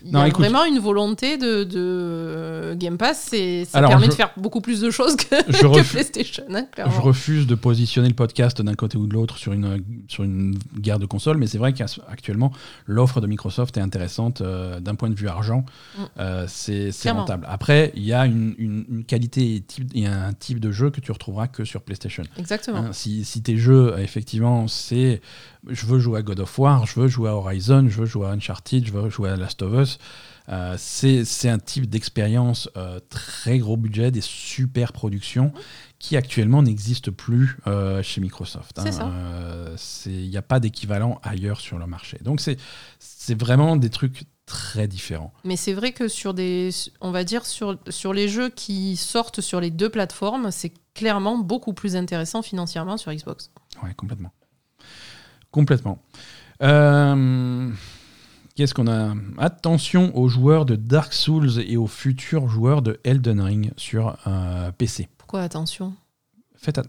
il y a écoute. vraiment une volonté de, de euh, Game Pass. c'est- Ça Alors, permet je- de faire beaucoup plus de choses que, Je que refuse- PlayStation, hein, Je refuse de positionner le podcast d'un côté ou de l'autre sur une, sur une guerre de consoles, mais c'est vrai qu'actuellement, l'offre de Microsoft est intéressante euh, d'un point de vue argent. Mm. Euh, c'est rentable. Après, il y a une, une- une qualité et type- a un type de jeu que tu retrouveras que sur PlayStation. Exactement. Hein, si, si tes jeux, effectivement, c'est je veux jouer à God of War, je veux jouer à Horizon, je veux jouer à Uncharted, je veux jouer à Last of Us, euh, c'est c'est un type d'expérience euh, très gros budget, des super productions qui actuellement n'existent plus euh, chez Microsoft. C'est ça. Euh, c'est- Il n'y a pas d'équivalent ailleurs sur le marché. Donc c'est c'est vraiment des trucs très différents. Mais c'est vrai que sur des, on va dire sur, sur les jeux qui sortent sur les deux plateformes, c'est clairement beaucoup plus intéressant financièrement sur Xbox. Ouais, complètement. Complètement. Euh, Qu'est-ce qu'on a? Attention aux joueurs de Dark Souls et aux futurs joueurs de Elden Ring sur euh, PC. Pourquoi attention? Faites at-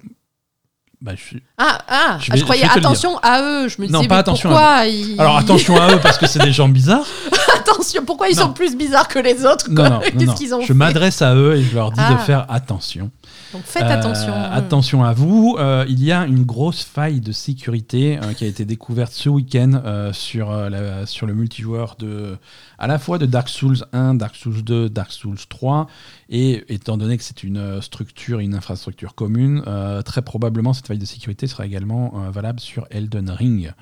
bah, je suis- Ah, ah Je je, vais- je croyais attention à eux. Je me Non, disais, pas mais attention à pourquoi ils- Alors attention à eux parce que c'est des gens bizarres. [LAUGHS] attention, pourquoi ils Non. sont plus bizarres que les autres Non, non, [LAUGHS] non, Qu'est-ce non. qu'ils ont Je m'adresse à eux et je leur dis de Ah. faire attention. Donc faites Euh, attention. attention à vous. Euh, il y a une grosse faille de sécurité euh, qui a été découverte ce week-end sur, le multijoueur de, à la fois de Dark Souls 1, Dark Souls 2, Dark Souls 3. Et étant donné que c'est une structure, une infrastructure commune, très probablement cette faille de sécurité sera également valable sur Elden Ring.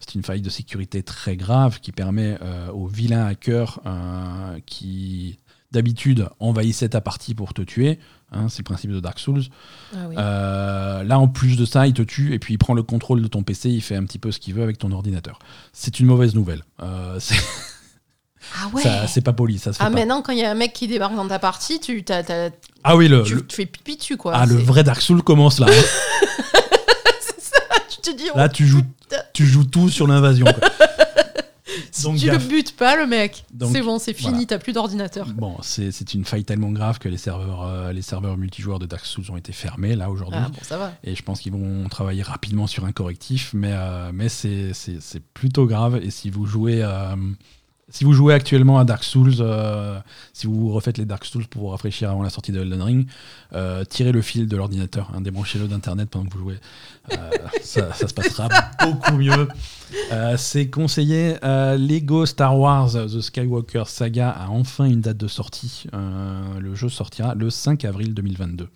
C'est une faille de sécurité très grave qui permet euh, aux vilains hackers qui d'habitude envahissaient ta partie pour te tuer, hein, c'est le principe de Dark Souls, Ah oui. euh, là, en plus de ça, il te tue et puis il prend le contrôle de ton PC, il fait un petit peu ce qu'il veut avec ton ordinateur. C'est une mauvaise nouvelle. Euh, [LAUGHS] c'est ah ouais. c'est pas poli, ça se fait Ah pas. maintenant quand il y a un mec qui débarque dans ta partie, tu, Ah oui, le, tu, le- tu fais pipi dessus quoi. ah, le vrai Dark Souls commence là. hein. [LAUGHS] c'est ça. Tu te dis oh, Là, tu joues, tu joues tout sur l'invasion. [LAUGHS] donc tu gaffe. le butes pas le mec, c'est bon, c'est fini, voilà. t'as plus d'ordinateur. Bon, c'est une faille tellement grave que les serveurs, euh, les serveurs multijoueurs de Dark Souls ont été fermés là aujourd'hui. Ah bon, ça va. Et je pense qu'ils vont travailler rapidement sur un correctif, mais, euh, mais c'est- c'est c'est plutôt grave. Et si vous jouez, euh, si vous jouez actuellement à Dark Souls, euh, si vous refaites les Dark Souls pour vous rafraîchir avant la sortie de Elden Ring, euh, tirez le fil de l'ordinateur, hein, débranchez-le d'internet pendant que vous jouez. Euh, [LAUGHS] ça, ça se passera beaucoup mieux. C'est conseillé. Lego Star Wars The Skywalker Saga a enfin une date de sortie. Le jeu sortira le 5 avril 2022.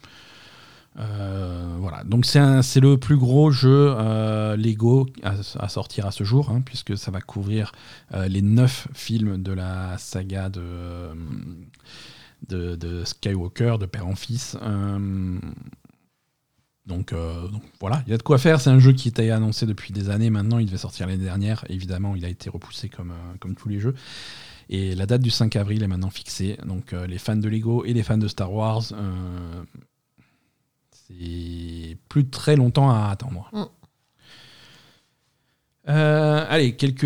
Euh, voilà, donc c'est le plus gros jeu euh, Lego à, sortir à ce jour, hein, puisque ça va couvrir euh, les neuf films de la saga de, de, Skywalker, de père en fils. Donc, donc voilà, il y a de quoi faire. C'est un jeu qui était annoncé depuis des années. Maintenant, il devait sortir l'année dernière. Évidemment, il a été repoussé comme, comme tous les jeux. Et la date du 5 avril est maintenant fixée. Donc, les fans de Lego et les fans de Star Wars, c'est plus très longtemps à attendre. Mm. Euh, allez, quelques,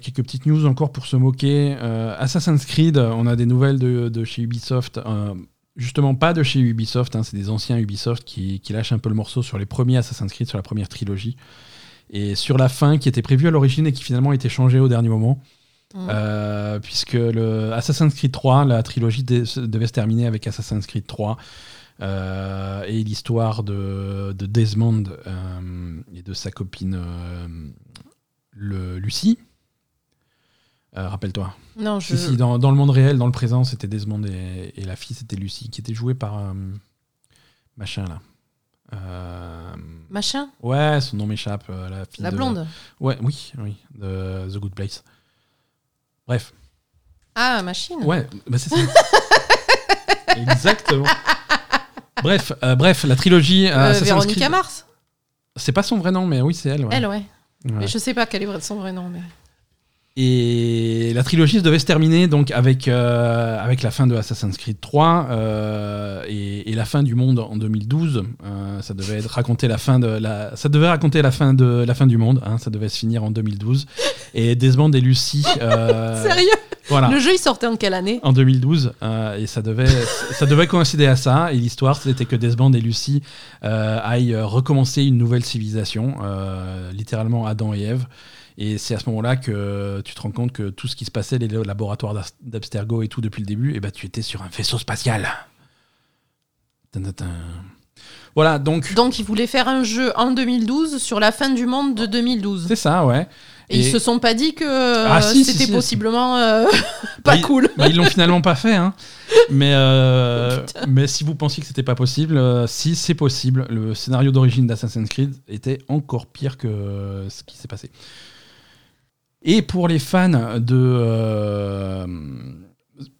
quelques petites news encore pour se moquer. Euh, Assassin's Creed, on a des nouvelles de, de chez Ubisoft. Euh, justement, pas de chez Ubisoft, hein, c'est des anciens Ubisoft qui, qui lâchent un peu le morceau sur les premiers Assassin's Creed, sur la première trilogie. Et sur la fin, qui était prévue à l'origine et qui finalement a été changée au dernier moment. Mm. Puisque le Assassin's Creed 3, la trilogie devait se terminer avec Assassin's Creed 3 euh, et l'histoire de, de Desmond euh, et de sa copine euh, le, Lucie. Rappelle-toi. Non, je. Si, si, dans, dans le monde réel, dans le présent, c'était Desmond et, et la fille, c'était Lucie, qui était jouée par machin là. Euh, Machin? Ouais, son nom m'échappe. euh, la fille La de- blonde? Ouais, oui, oui, de The Good Place. Bref. Ah, machine? Ouais, bah c'est ça. [LAUGHS] Exactement. Bref, euh, bref, la trilogie euh, Euh, Mars C'est pas son vrai nom, mais oui, c'est elle. ouais. Elle, ouais. Ouais. Mais je sais pas quel est son vrai nom. Mais... Et la trilogie devait se terminer donc avec, euh, avec la fin de Assassin's Creed 3 euh, et, et la fin du monde en 2012. Euh, ça devait être raconter la fin de la, ça devait raconter la fin de la fin du monde. hein, ça devait se finir en 2012. Et Desmond et Lucie. euh, [LAUGHS] Sérieux? Voilà. Le jeu, il sortait en quelle année? En 2012, euh, et ça devait, ça devait coïncider à ça. Et l'histoire, c'était que Desmond et Lucie euh, aillent recommencer une nouvelle civilisation, littéralement Adam et Ève. Et c'est à ce moment-là que tu te rends compte que tout ce qui se passait, les laboratoires d'Abstergo et tout depuis le début, et ben tu étais sur un vaisseau spatial. Voilà, donc Donc, ils voulaient faire un jeu en 2012 sur la fin du monde de 2012. c'est ça, ouais. Et, ils se sont pas dit que Ah, si, c'était si, possiblement euh, [LAUGHS] Bah, pas cool. bah, ils l'ont finalement pas fait, hein. Mais, euh, [LAUGHS] Oh, mais si vous pensiez que c'était pas possible, euh, si c'est possible. Le scénario d'origine d'Assassin's Creed était encore pire que ce qui s'est passé. Et pour les fans de. euh,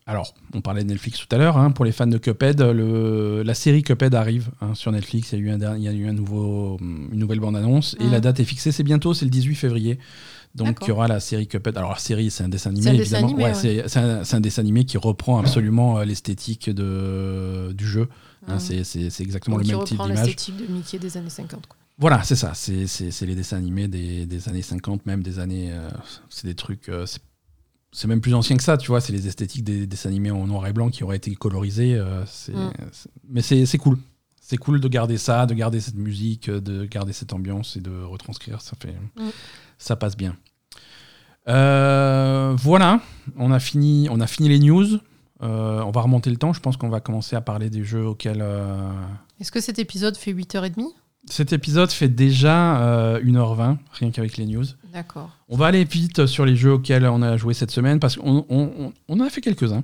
alors, on parlait de Netflix tout à l'heure. hein, pour les fans de Cuphead, le, la série Cuphead arrive hein, sur Netflix. Il y a eu, un, der- il y a eu un nouveau, une nouvelle bande-annonce. Et la date est fixée, c'est bientôt, c'est le 18 février. Donc, il y aura la série Cuphead. Alors, la série, c'est un dessin animé, un évidemment. animé, Ouais, ouais. c'est- un, dessin animé qui reprend absolument euh, l'esthétique du jeu. Hein, Mhm. c'est- exactement Donc, le même type d'image. l'esthétique de Mickey des années 50. quoi. Voilà, c'est ça. C'est les dessins animés des, des années 50, même des années. euh, c'est des trucs. euh, c'est- même plus ancien que ça, tu vois. C'est les esthétiques des dessins animés en noir et blanc qui auraient été colorisés. euh, Mm. Mais c'est cool. C'est cool de garder ça, de garder cette musique, de garder cette ambiance et de retranscrire. Ça fait, Mm. ça passe bien. Voilà, on a fini, on a fini les news. On va remonter le temps. Je pense qu'on va commencer à parler des jeux auxquels. Est-ce que cet épisode fait 8h30 Cet épisode fait déjà euh, 1h20, rien qu'avec les news. D'accord. On va aller vite sur les jeux auxquels on a joué cette semaine parce qu'on on, on- on en a fait quelques-uns.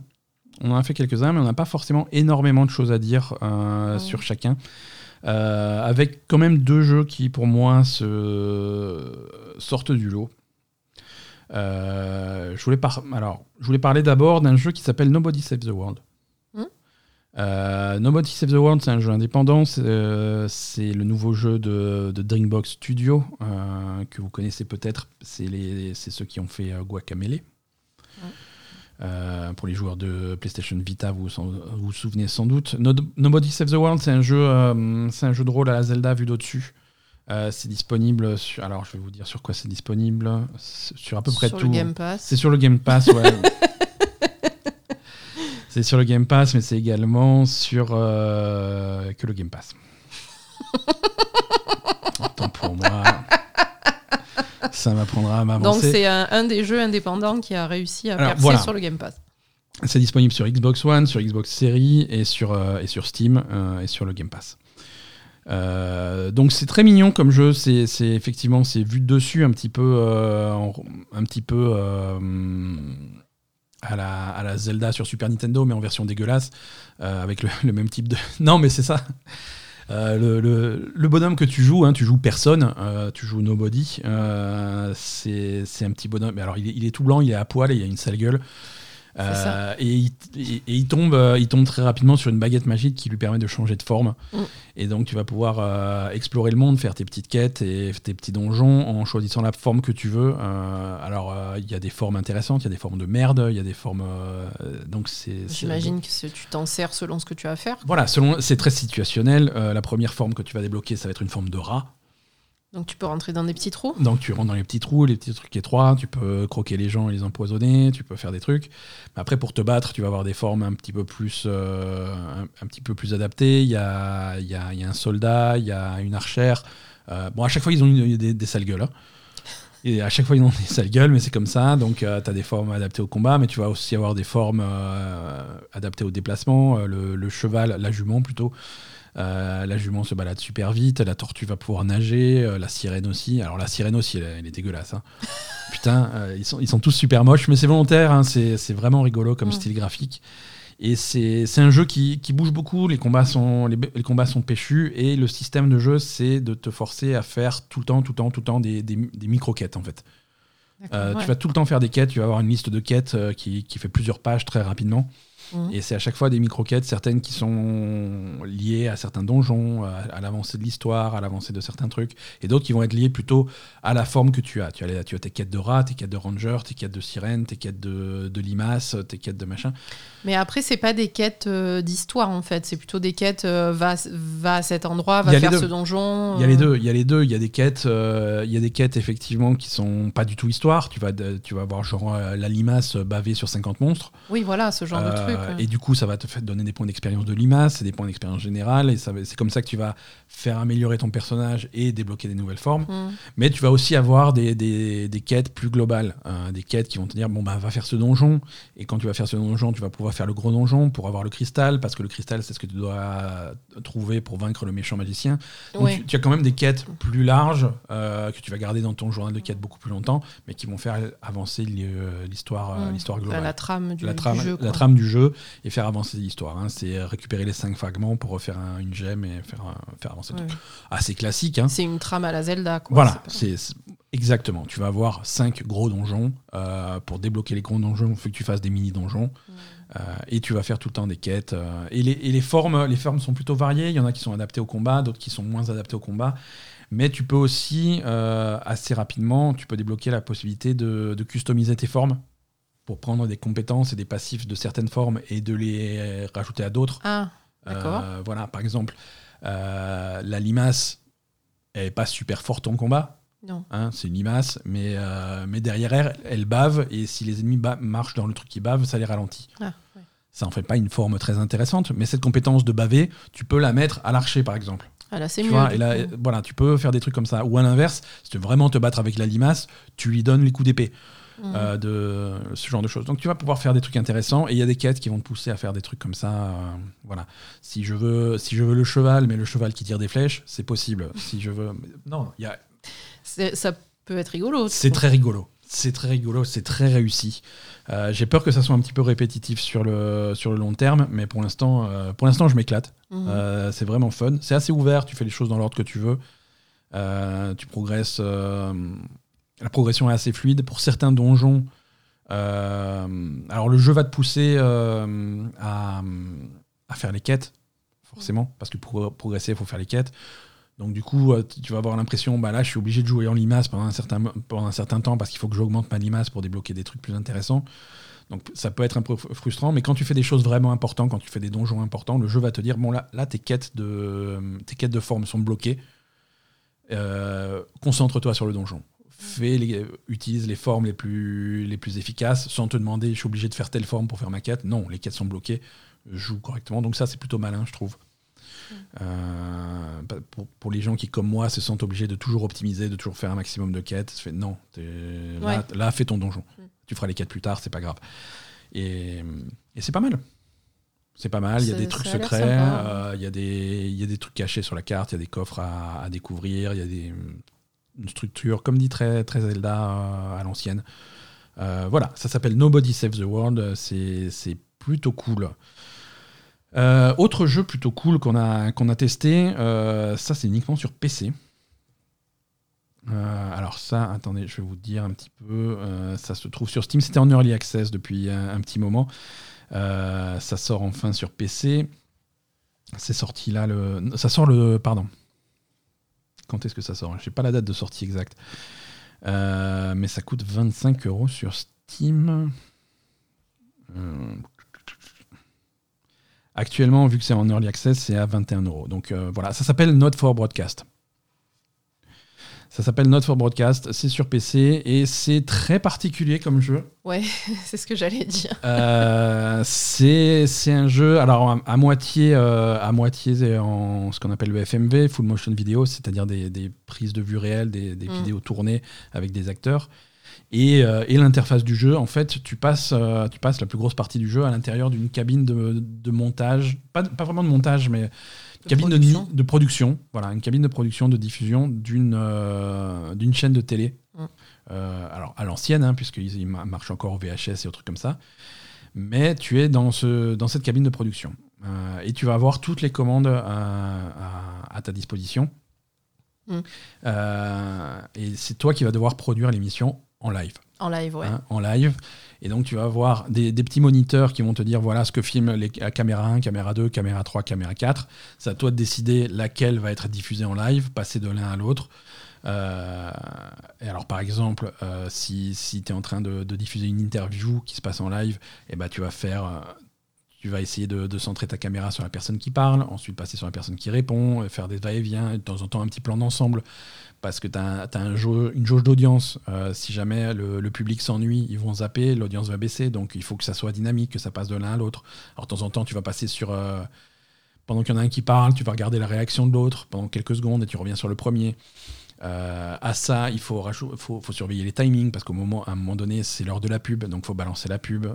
On en a fait quelques-uns, mais on n'a pas forcément énormément de choses à dire euh, sur chacun. Euh, avec quand même deux jeux qui, pour moi, se sortent du lot. Euh, je, voulais par- Alors, je voulais parler d'abord d'un jeu qui s'appelle Nobody Saves the World. Euh, Nobody Saves the World, c'est un jeu indépendant. C'est euh, c'est le nouveau jeu de, de Drinkbox Studio euh, que vous connaissez peut-être. C'est les- c'est ceux qui ont fait euh, Guacamelee. Euh, pour les joueurs de PlayStation Vita, vous vous vous souvenez sans doute. No- Nobody Saves the World, c'est un jeu, c'est un jeu de rôle à la Zelda vu d'au-dessus. Euh, c'est disponible sur. Alors, je vais vous dire sur quoi c'est disponible. C'est Sur à peu près Sur tout. le Game Pass. C'est sur le Game Pass, ouais. [LAUGHS] c'est sur le Game Pass, mais c'est également sur euh, que le Game Pass. [LAUGHS] Autant pour moi. Ça m'apprendra à Donc m'avancer. c'est un, un des jeux indépendants qui a réussi à Alors, percer voilà. sur le Game Pass. C'est disponible sur Xbox One, sur Xbox Series et sur, euh, et sur Steam euh, et sur le Game Pass. Euh, donc c'est très mignon comme jeu, c'est c'est- effectivement c'est vu de dessus un petit peu, euh, en- un petit peu euh, à, la, Zelda sur Super Nintendo mais en version dégueulasse euh, avec le, [LAUGHS] même type de. [LAUGHS] Non mais c'est ça. Euh, le, bonhomme que tu joues, hein, tu joues personne, euh, tu joues nobody. c'est c'est un petit bonhomme. Mais alors il est, il est tout blanc, il est à poil et il a une sale gueule. Euh, et, il, et- et il tombe, euh, il tombe très rapidement sur une baguette magique qui lui permet de changer de forme. Mm. Et donc tu vas pouvoir euh, explorer le monde, faire tes petites quêtes et tes petits donjons en choisissant la forme que tu veux. Alors il y a des formes intéressantes, il y a des formes de merde, il y a des formes. donc c'est. J'imagine que tu t'en sers selon ce que tu as à faire. Voilà, selon, c'est très situationnel. La première forme que tu vas débloquer, ça va être une forme de rat. Donc tu peux rentrer dans des petits trous. Donc tu rentres dans les petits trous, les petits trucs étroits, tu peux croquer les gens et les empoisonner, tu peux faire des trucs. Mais après pour te battre, tu vas avoir des formes un petit peu plus, euh, un, petit adaptées. Il y a, un soldat, il y a une archère. Euh, bon, à chaque fois ils ont des, des sales gueules. hein. Et à chaque fois ils ont des sales gueules, mais c'est comme ça. Donc tu as des formes adaptées au combat, mais tu vas aussi avoir des formes euh, adaptées au déplacement. Euh, le cheval, la jument plutôt. Euh, la jument se balade super vite, la tortue va pouvoir nager, euh, la sirène aussi. Alors la sirène aussi, elle, elle est dégueulasse. hein. [LAUGHS] Putain, euh, ils, sont, ils sont tous super moches, mais c'est volontaire, hein, c'est vraiment rigolo comme Mm. style graphique. Et c'est un jeu qui, qui bouge beaucoup, les combats, sont, les, les combats sont péchus, et le système de jeu, c'est de te forcer à faire tout le temps, tout le temps, tout le temps des, des, des micro-quêtes en fait. Ouais. Tu vas tout le temps faire des quêtes, tu vas avoir une liste de quêtes qui, qui fait plusieurs pages très rapidement. Et c'est à chaque fois des micro-quêtes, certaines qui sont liées à certains donjons, à, à l'avancée de l'histoire, à l'avancée de certains trucs, et d'autres qui vont être liées plutôt à la forme que tu as. Tu as, les- tu as tes quêtes de rat, tes quêtes de ranger, tes quêtes de sirène, tes quêtes de, de limaces, tes quêtes de machin. Mais après, c'est pas des quêtes euh, d'histoire en fait, c'est plutôt des quêtes euh, va, va à cet endroit, va faire ce donjon. Il y a les euh, deux, il y a les deux, il y a des quêtes, il y a des quêtes effectivement qui sont pas du tout histoire. Tu vas, tu vas voir genre la limace baver sur 50 monstres. Oui, voilà, ce genre de truc. Et du coup, ça va te donner des points d'expérience de limace, c'est des points d'expérience générale, et c'est comme ça que tu vas faire améliorer ton personnage et débloquer des nouvelles formes. Mm. Mais tu vas aussi avoir des, des- des quêtes plus globales, hein, des quêtes qui vont te dire bon bah va faire ce donjon, et quand tu vas faire ce donjon, tu vas pouvoir faire le gros donjon pour avoir le cristal, parce que le cristal c'est ce que tu dois trouver pour vaincre le méchant magicien. Donc Ouais. tu, tu as quand même des quêtes plus larges euh, que tu vas garder dans ton journal de quêtes beaucoup plus longtemps, mais qui vont faire avancer l'histoire euh, Mm. l'histoire Enfin, globale la trame du, la du trame, jeu. la quoi. trame du jeu et faire avancer l'histoire. hein. C'est récupérer les cinq fragments pour refaire un- une gemme et faire, un- faire avancer le Ouais. truc. Assez classique. Hein. C'est une trame à la Zelda. Quoi. Voilà, C'est exactement. Tu vas avoir cinq gros donjons. euh, pour débloquer les gros donjons, il faut que tu fasses des mini donjons. Euh, et tu vas faire tout le temps des quêtes. euh, et, les, et les formes, les formes sont plutôt variées. Il y en a qui sont adaptées au combat, d'autres qui sont moins adaptées au combat. Mais tu peux aussi, euh, assez rapidement, tu peux débloquer la possibilité de, de customiser tes formes pour prendre des compétences et des passifs de certaines formes et de les rajouter à d'autres. Ah, D'accord. Euh, voilà, par exemple, euh, la limace, elle n'est pas super forte en combat. non. hein, c'est une limace, mais, euh, mais derrière elle, elle bave, et si les ennemis marchent dans le truc qui bave, ça les ralentit. Ah, ouais. Ça en fait pas une forme très intéressante, mais cette compétence de baver, tu peux la mettre à l'archer, par exemple. Ah, là, c'est Tu mieux. vois, et là, voilà, tu peux faire des trucs comme ça. Ou à l'inverse, si tu veux vraiment te battre avec la limace, tu lui donnes les coups d'épée. Mm. euh, de ce genre de choses. Donc tu vas pouvoir faire des trucs intéressants et il y a des quêtes qui vont te pousser à faire des trucs comme ça. euh, voilà. Si je veux, si je veux le cheval, mais le cheval qui tire des flèches, c'est possible. Si je veux, non, il y a- Ça peut être rigolo. c'est très rigolo. C'est très rigolo, c'est très réussi. Euh, J'ai peur que ça soit un petit peu répétitif sur le, sur le long terme, mais pour l'instant, pour l'instant, je m'éclate. Mhm. C'est vraiment fun. C'est assez ouvert, tu fais les choses dans l'ordre que tu veux. Euh, tu progresses. euh, la progression est assez fluide. Pour certains donjons, euh, alors le jeu va te pousser euh, à, faire les quêtes, forcément, parce que pour progresser, il faut faire les quêtes. Donc du coup, euh, tu vas avoir l'impression, bah là, je suis obligé de jouer en limace pendant un certain, temps parce qu'il faut que j'augmente ma limace pour débloquer des trucs plus intéressants. Donc ça peut être un peu fr- frustrant, mais quand tu fais des choses vraiment importantes, quand tu fais des donjons importants, le jeu va te dire bon là, tes quêtes de tes forme sont bloquées. Concentre-toi sur le donjon. Fais les, utilise les formes les plus les plus efficaces sans te demander je suis obligé de faire telle forme pour faire ma quête. Non, les quêtes sont bloquées. Joue correctement. Donc ça c'est plutôt malin, je trouve. Euh, pa- pour, pour les gens qui, comme moi, se sentent obligés de toujours optimiser, de toujours faire un maximum de quêtes, je fais non, là, fais ton donjon. Mm. Tu feras les quêtes plus tard, c'est pas grave. Et, et c'est pas mal. C'est pas mal, il y a des trucs secrets, euh, il y, a des- il y a des trucs cachés sur la carte, il y a des coffres à, à découvrir, il y a des, une structure, comme dit très, très Zelda euh, à l'ancienne. Euh, voilà, ça s'appelle Nobody Saves the World, c'est plutôt cool. Euh, autre jeu plutôt cool qu'on a, testé, ça c'est uniquement sur PC. Alors ça, attendez, je vais vous dire un petit peu. ça se trouve sur Steam, c'était en early access depuis un, petit moment. Ça sort enfin sur PC. C'est sorti là. Ça sort le. Pardon. Quand est-ce que ça sort J'ai pas la date de sortie exacte. Euh, mais ça coûte 25 euros sur Steam. Euh, Actuellement, vu que c'est en early access, c'est à 21 euros. Donc euh, voilà, ça s'appelle Not for Broadcast. Ça s'appelle Not for Broadcast, c'est sur PC et c'est très particulier comme jeu. Ouais, [LAUGHS] c'est ce que j'allais dire. Euh, c'est un jeu, alors à, à moitié, euh, à moitié en ce qu'on appelle le FMV, full motion video, c'est-à-dire des, des prises de vue réelles, des, des Mm. vidéos tournées avec des acteurs. Et, euh, et l'interface du jeu, en fait, tu passes, euh, tu passes la plus grosse partie du jeu à l'intérieur d'une cabine de, de montage, pas, pas vraiment de montage, mais De cabine de, production. de production, voilà, une cabine de production, de diffusion d'une euh, d'une chaîne de télé. Mm. Euh, alors à l'ancienne, hein, puisqu'ils ils ma- marchent encore au VHS et aux trucs comme ça. Mais tu es dans, ce, dans cette cabine de production. Euh, et tu vas avoir toutes les commandes à, à- à ta disposition. Mm. Euh, et c'est toi qui vas devoir produire l'émission en live. En live, ouais. hein, en live. Et donc, tu vas avoir des, petits moniteurs qui vont te dire voilà ce que filme les, la caméra 1, caméra 2, caméra 3, caméra 4. C'est à toi de décider laquelle va être diffusée en live, passer de l'un à l'autre. Euh, et alors, par exemple, euh, si, tu es en train de, diffuser une interview qui se passe en live, et ben, tu vas faire. euh, tu vas essayer de, de centrer ta caméra sur la personne qui parle, ensuite passer sur la personne qui répond, faire des va-et-vient, et de temps en temps un petit plan d'ensemble, parce que tu as, un une jauge d'audience. Euh, si jamais le, le public s'ennuie, ils vont zapper, l'audience va baisser, donc il faut que ça soit dynamique, que ça passe de l'un à l'autre. Alors de temps en temps, tu vas passer sur... euh, pendant qu'il y en a un qui parle, tu vas regarder la réaction de l'autre pendant quelques secondes et tu reviens sur le premier. Euh, à ça, il faut, rajou- faut, faut surveiller les timings parce qu'au moment, à un moment donné, c'est l'heure de la pub, donc faut balancer la pub.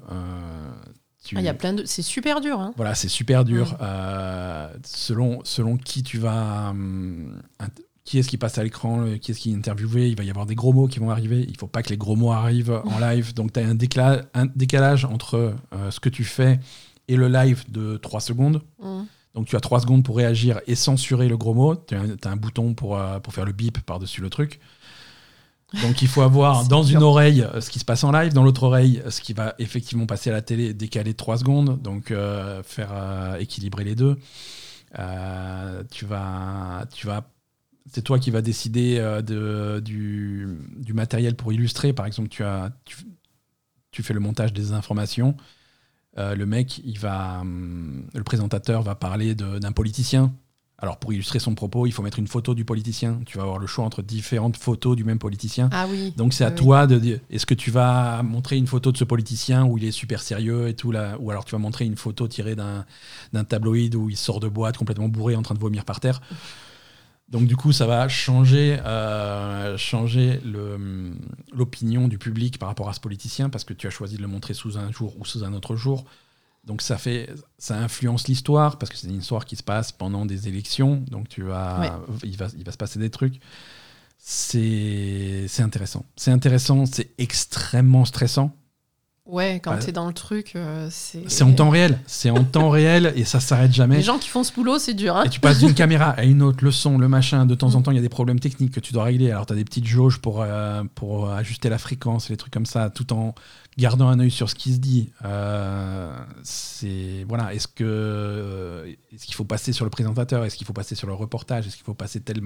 Tu- Ah, Il y a plein de. C'est super dur. Hein. voilà, c'est super dur. Euh, selon, selon qui tu vas. hum, qui est-ce qui passe à l'écran, euh, qui est-ce qui est interviewé, il va y avoir des gros mots qui vont arriver. Il faut pas que les gros mots arrivent en [LAUGHS] live. Donc tu as un, décla- un décalage entre euh, ce que tu fais et le live de 3 secondes. Mm. Donc tu as 3 secondes pour réagir et censurer le gros mot. Tu as, un- bouton pour, euh, pour faire le bip par-dessus le truc. Donc il faut avoir [LAUGHS] dans une oreille ce qui se passe en live, dans l'autre oreille ce qui va effectivement passer à la télé décalé de 3 secondes. Donc euh, faire équilibrer les deux. Tu vas, tu vas, c'est toi qui vas décider euh, de, du, du matériel pour illustrer. Par exemple, tu, as, tu, tu fais le montage des informations. Euh, le mec, il va, hum, le présentateur va parler d'un politicien. Alors pour illustrer son propos, il faut mettre une photo du politicien. Tu vas avoir le choix entre différentes photos du même politicien. Ah oui. Donc c'est à Oui, toi de dire est-ce que tu vas montrer une photo de ce politicien où il est super sérieux et tout là, ou alors tu vas montrer une photo tirée d'un d'un tabloïd où il sort de boîte complètement bourré en train de vomir par terre. Donc du coup ça va changer euh, changer l'opinion du public par rapport à ce politicien parce que tu as choisi de le montrer sous un jour ou sous un autre jour. Donc ça fait ça influence l'histoire parce que c'est une histoire qui se passe pendant des élections. Donc tu vas Ouais. il va il va se passer des trucs c'est c'est intéressant. C'est intéressant, c'est extrêmement stressant. Ouais, quand Bah, t'es dans le truc, euh, c'est. C'est en temps réel. C'est en temps réel et ça s'arrête jamais. Les gens qui font ce boulot, c'est dur. Hein Et tu passes d'une [LAUGHS] caméra à une autre, le son, le machin. De temps en Mm. temps, il y a des problèmes techniques que tu dois régler. Alors, tu as des petites jauges pour, euh, pour ajuster la fréquence, les trucs comme ça, tout en gardant un œil sur ce qui se dit. Euh, c'est voilà. Est-ce que est-ce qu'il faut passer sur le présentateur? Est-ce qu'il faut passer sur le reportage? Est-ce qu'il faut passer telle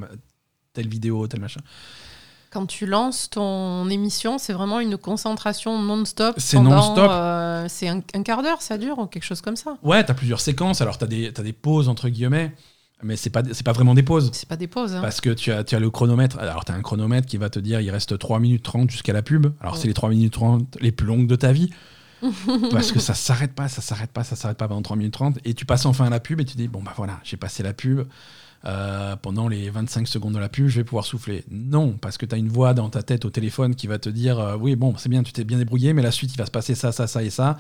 telle vidéo, tel machin? Quand tu lances ton émission, c'est vraiment une concentration non-stop. C'est non-stop. euh, c'est un, un quart d'heure, ça dure, ou quelque chose comme ça. Ouais, tu as plusieurs séquences. Alors, tu as des t'as des pauses entre guillemets, mais c'est pas c'est pas vraiment des pauses. C'est pas des pauses. Hein. Parce que tu as, tu as le chronomètre. Alors, tu as un chronomètre qui va te dire il reste 3 minutes 30 jusqu'à la pub. Alors, Ouais. c'est les 3 minutes 30 les plus longues de ta vie. [LAUGHS] parce que ça s'arrête pas, ça s'arrête pas, ça s'arrête pas pendant 3 minutes 30. Et tu passes enfin à la pub et tu dis bon, bah voilà, j'ai passé la pub. Euh, pendant les 25 secondes de la pub, je vais pouvoir souffler. Non, parce que tu as une voix dans ta tête au téléphone qui va te dire euh, oui, bon, c'est bien, tu t'es bien débrouillé, mais la suite, il va se passer ça, ça, ça et ça.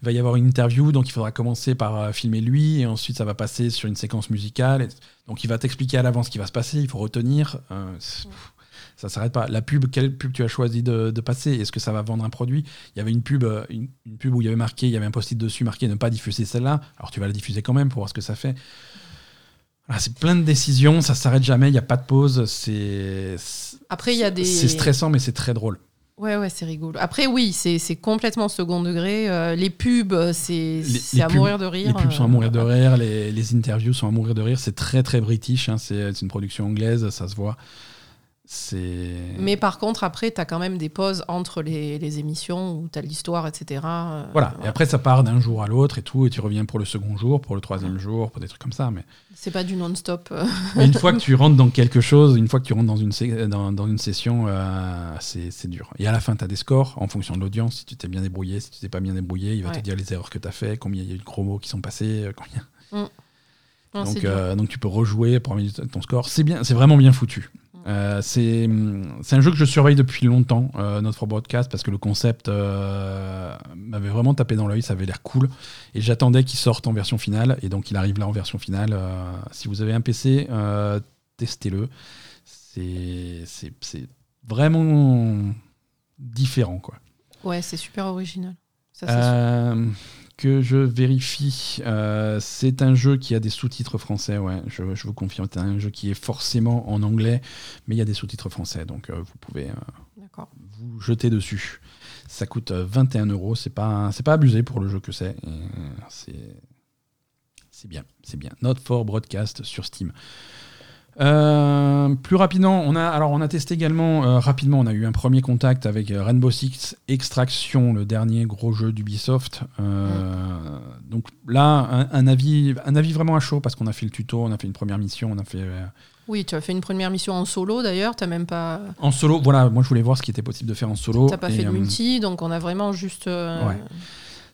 Il va y avoir une interview, donc il faudra commencer par euh, filmer lui, et ensuite ça va passer sur une séquence musicale. Et- donc il va t'expliquer à l'avance ce qui va se passer, il faut retenir. euh, pff, ça s'arrête pas. La pub, quelle pub tu as choisi de, de passer? Est-ce que ça va vendre un produit? Il y avait une pub, une, une pub où il y avait marqué, il y avait un post-it dessus marqué ne pas diffuser celle-là. Alors tu vas la diffuser quand même pour voir ce que ça fait. Voilà, c'est plein de décisions, ça s'arrête jamais, il n'y a pas de pause. C'est Après, il y a des. c'est stressant, mais c'est très drôle. Ouais, ouais, c'est rigolo. Après, oui, c'est complètement second degré. Euh, les pubs, euh, c'est à pubs- mourir de rire. Les pubs sont à euh, mourir de rire, les, les interviews sont à mourir de rire. C'est très très british, hein, c'est une production anglaise, ça se voit. Mais par contre, après, tu as quand même des pauses entre les, les émissions où tu as l'histoire, etc. euh, Voilà, et après ça part d'un jour à l'autre et tout, et tu reviens pour le second jour, pour le troisième jour, pour des trucs comme ça. Mais, C'est pas du non-stop. euh. une fois que tu [LAUGHS] rentres dans quelque chose, une fois que tu rentres dans une, dans, dans une session, euh, c'est dur. Et à la fin, tu as des scores en fonction de l'audience, si tu t'es bien débrouillé, si tu t'es pas bien débrouillé, il va te dire les erreurs que tu as fait, combien il y a eu de gros mots qui sont passés, euh, combien. Non, c'est Donc, donc tu peux rejouer pour améliorer ton score. C'est vraiment bien foutu. Euh, c'est un jeu que je surveille depuis longtemps, euh, notre broadcast, parce que le concept euh, m'avait vraiment tapé dans l'œil, ça avait l'air cool. Et j'attendais qu'il sorte en version finale, et donc il arrive là en version finale. Si vous avez un PC, testez-le. C'est vraiment différent, quoi. Ouais, c'est super original. Ça, que je vérifie. Euh, c'est un jeu qui a des sous-titres français, ouais, je, je vous confirme. C'est un jeu qui est forcément en anglais, mais il y a des sous-titres français, donc euh, vous pouvez euh, vous jeter dessus. Ça coûte 21 euros, c'est pas, c'est pas abusé pour le jeu que c'est. C'est, c'est bien, c'est bien. Not for Broadcast sur Steam. Euh, plus rapidement, on a alors on a testé également euh, rapidement. On a eu un premier contact avec euh, Rainbow Six Extraction, le dernier gros jeu d'Ubisoft. Donc là, un, avis, un avis vraiment à chaud parce qu'on a fait le tuto, on a fait une première mission, on a fait. Oui, tu as fait une première mission en solo d'ailleurs. T'as même pas. En solo, voilà. Moi, je voulais voir ce qui était possible de faire en solo. T'as pas fait de multi, donc on a vraiment juste. Ouais.